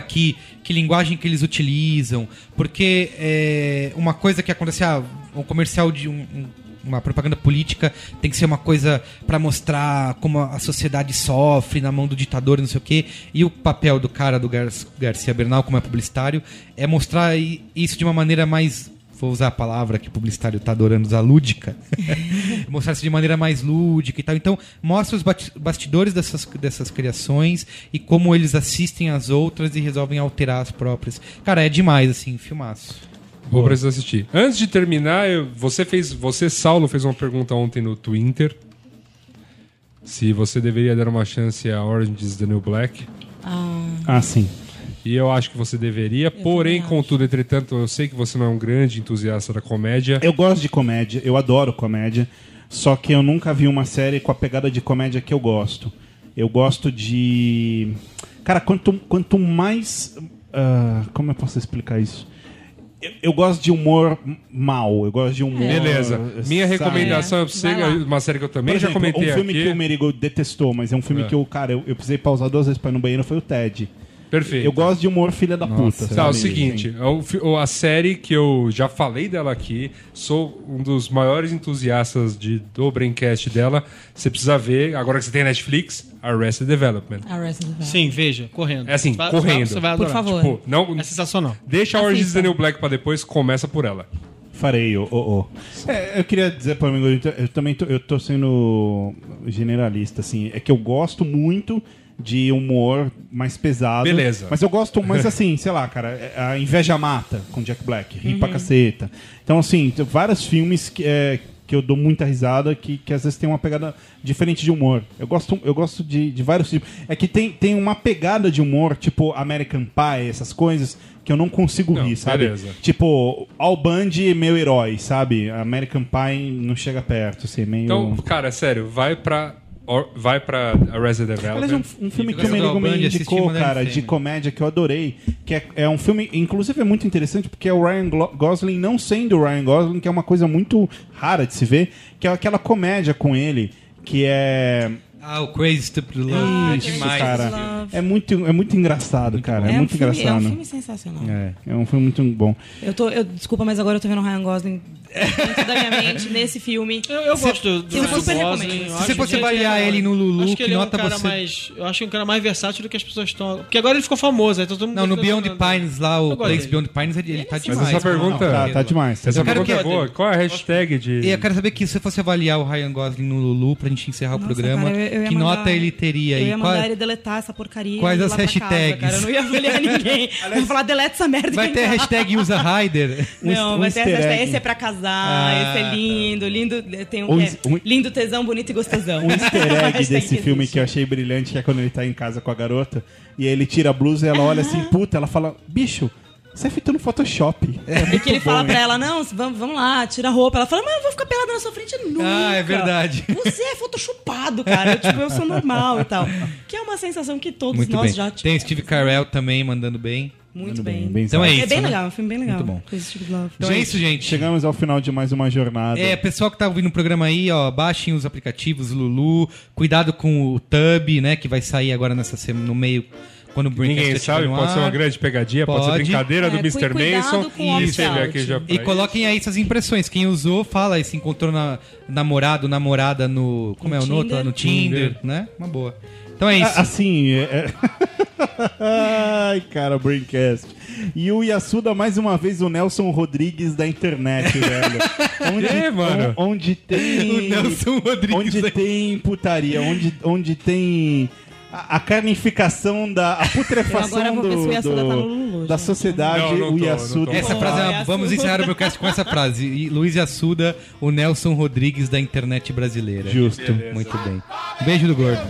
que, que linguagem que eles utilizam, porque é, uma coisa que acontece, ah, um comercial de um- um- uma propaganda política tem que ser uma coisa para mostrar como a sociedade sofre na mão do ditador e não sei o quê. E o papel do cara do Gar Garcia Bernal, como é publicitário, é mostrar isso de uma maneira mais. Vou usar a palavra que o publicitário está adorando usar, lúdica. mostrar isso de maneira mais lúdica e tal. Então, mostra os bastidores dessas, dessas criações e como eles assistem as outras e resolvem alterar as próprias. Cara, é demais, assim, filmaço. Vou precisar assistir. Antes de terminar, eu- você fez, você Saulo fez uma pergunta ontem no Twitter. Se você deveria dar uma chance a Orange is the New Black. Ah, sim. E eu acho que você deveria. Porém, também contudo, entretanto, eu sei que você não é um grande entusiasta da comédia. Eu gosto de comédia, eu adoro comédia, só que eu nunca vi uma série com a pegada de comédia que eu gosto. Eu gosto de. Cara, quanto, quanto mais. ah, como eu posso explicar isso? Eu, eu gosto de humor mal, eu gosto de humor. Beleza. Minha sabe? recomendação é, pra você, uma série que eu Por também já exemplo, comentei um filme aqui. que o Merigo detestou, mas é um filme É. que eu, cara, eu, eu precisei pausar duas vezes pra ir no banheiro, foi o Ted. Perfeito. Eu gosto de humor filha da puta. Tá, o sabe? seguinte, é o o- a série que eu já falei dela aqui, sou um dos maiores entusiastas de, do Braincast dela. Você precisa ver, agora que você tem Netflix, Arrested Development. Arrested Development. Sim, veja, correndo. É assim, vai- correndo. Você vai Por favor. Pô, não, É sensacional. deixa a Orange is the. New Black pra depois, começa por ela. Farei, ô, ô, ô. É, eu queria dizer para amigo, eu, eu também tô, eu tô sendo generalista, assim. É que eu gosto muito de humor mais pesado. Beleza. Mas eu gosto, mas assim, sei lá, cara, é a Inveja Mata com Jack Black, ri pra caceta. Então, assim, tem vários filmes que, é, que eu dou muita risada que, que às vezes tem uma pegada diferente de humor. Eu gosto, eu gosto de, de vários tipos. É que tem, tem uma pegada de humor, tipo American Pie, essas coisas, que eu não consigo Não, rir, sabe? beleza. Tipo, Al Bundy, meu herói, sabe? American Pie não chega perto, assim, meio... Então, cara, sério, vai pra, or- vai pra Arrested Development. Aliás, um, um filme que o Merigo me indicou, cara, de comédia que eu adorei, que é, é um filme, inclusive é muito interessante porque é o Ryan Gosling não sendo o Ryan Gosling, que é uma coisa muito rara de se ver, que é aquela comédia com ele, que é... Ah, o Crazy Stupid Love. Ah, é demais. cara, Love. é muito, é muito engraçado, cara, é, um muito filme, É um engraçado. filme sensacional. É, é um filme muito bom. Eu tô, eu, desculpa, mas agora eu tô vendo o Ryan Gosling dentro da minha mente nesse filme. Eu, eu gosto do, do eu Ryan super Gosling. Se você fosse ele avaliar é- ele no Lulu, acho que que ele é um nota cara você- mais. Eu acho que é um cara mais versátil do que as pessoas estão. Porque agora ele ficou famoso, aí tá todo mundo Não, no Beyond dele. Pines lá, o Place. Beyond Pines, ele, ele tá Mas demais. essa pergunta- Tá, tá demais. Essa Eu quero pergunta é boa. Qual é a hashtag de... E eu quero saber que se você fosse avaliar o Ryan Gosling no Lulu pra gente encerrar o programa, eu- eu ia que mandar- nota ele teria Eu aí? ia Qual- mandar ele deletar essa porcaria. Quais as hashtags? Casa, cara. Eu não ia avaliar ninguém. eu ia falar, deleta essa merda. Vai ter a entrar. hashtag usa Rider? Não, um vai ter hashtag. Esse é pra casar, Ah, esse é lindo, lindo. Tem um, Um é um- lindo, tesão, bonito e gostosão. Um easter egg desse filme que eu achei brilhante, que é quando ele tá em casa com a garota, e aí ele tira a blusa e ela olha assim, puta, ela fala, bicho, você é feito no Photoshop. É E que ele bom, fala hein? pra ela, não, vamos, vamos lá, tira a roupa. Ela fala, mas eu vou ficar pelada na sua frente nunca. Ah, é verdade. Você é photoshopado, cara. Eu, tipo, eu sou normal e tal. Que é uma sensação que todos Muito nós bem. já tivemos. Tem Steve Carell também mandando bem. Muito bem, bem. bem Então é isso. É bem né? legal, é um filme bem legal. Muito bom. Então é isso, gente. Chegamos ao final de mais uma jornada. É, pessoal que tá ouvindo o programa aí, ó, baixem os aplicativos Lulu, cuidado com o Tub, né, que vai sair agora nessa semana, no meio, quando o Braincast Ninguém estiver sabe, no pode ser uma ar. grande pegadinha, pode, Pode. ser brincadeira do É, Mr. cu- cuidado Mason. E aqui já E coloquem aí essas impressões. Quem usou, fala aí, se encontrou na, namorado, namorada no. Como No é o outro? lá No Tinder, Tinder. né? Uma boa. Então é isso. Ah, Assim, é... Ai, cara, Braincast. E o Yasuda, mais uma vez, o Nelson Rodrigues da internet, velho. Onde, É, mano. on- Onde tem... O Nelson Rodrigues Onde tem putaria, onde, onde tem... A, a carnificação da... A putrefação do, do- tá no Lulu, da gente. sociedade, Não, não o tô, Yasuda... Essa frase, é vamos encerrar o meu cast com essa frase. E Luiz Assuda, o Nelson Rodrigues da internet brasileira. Justo. Muito bem. Beijo do gordo.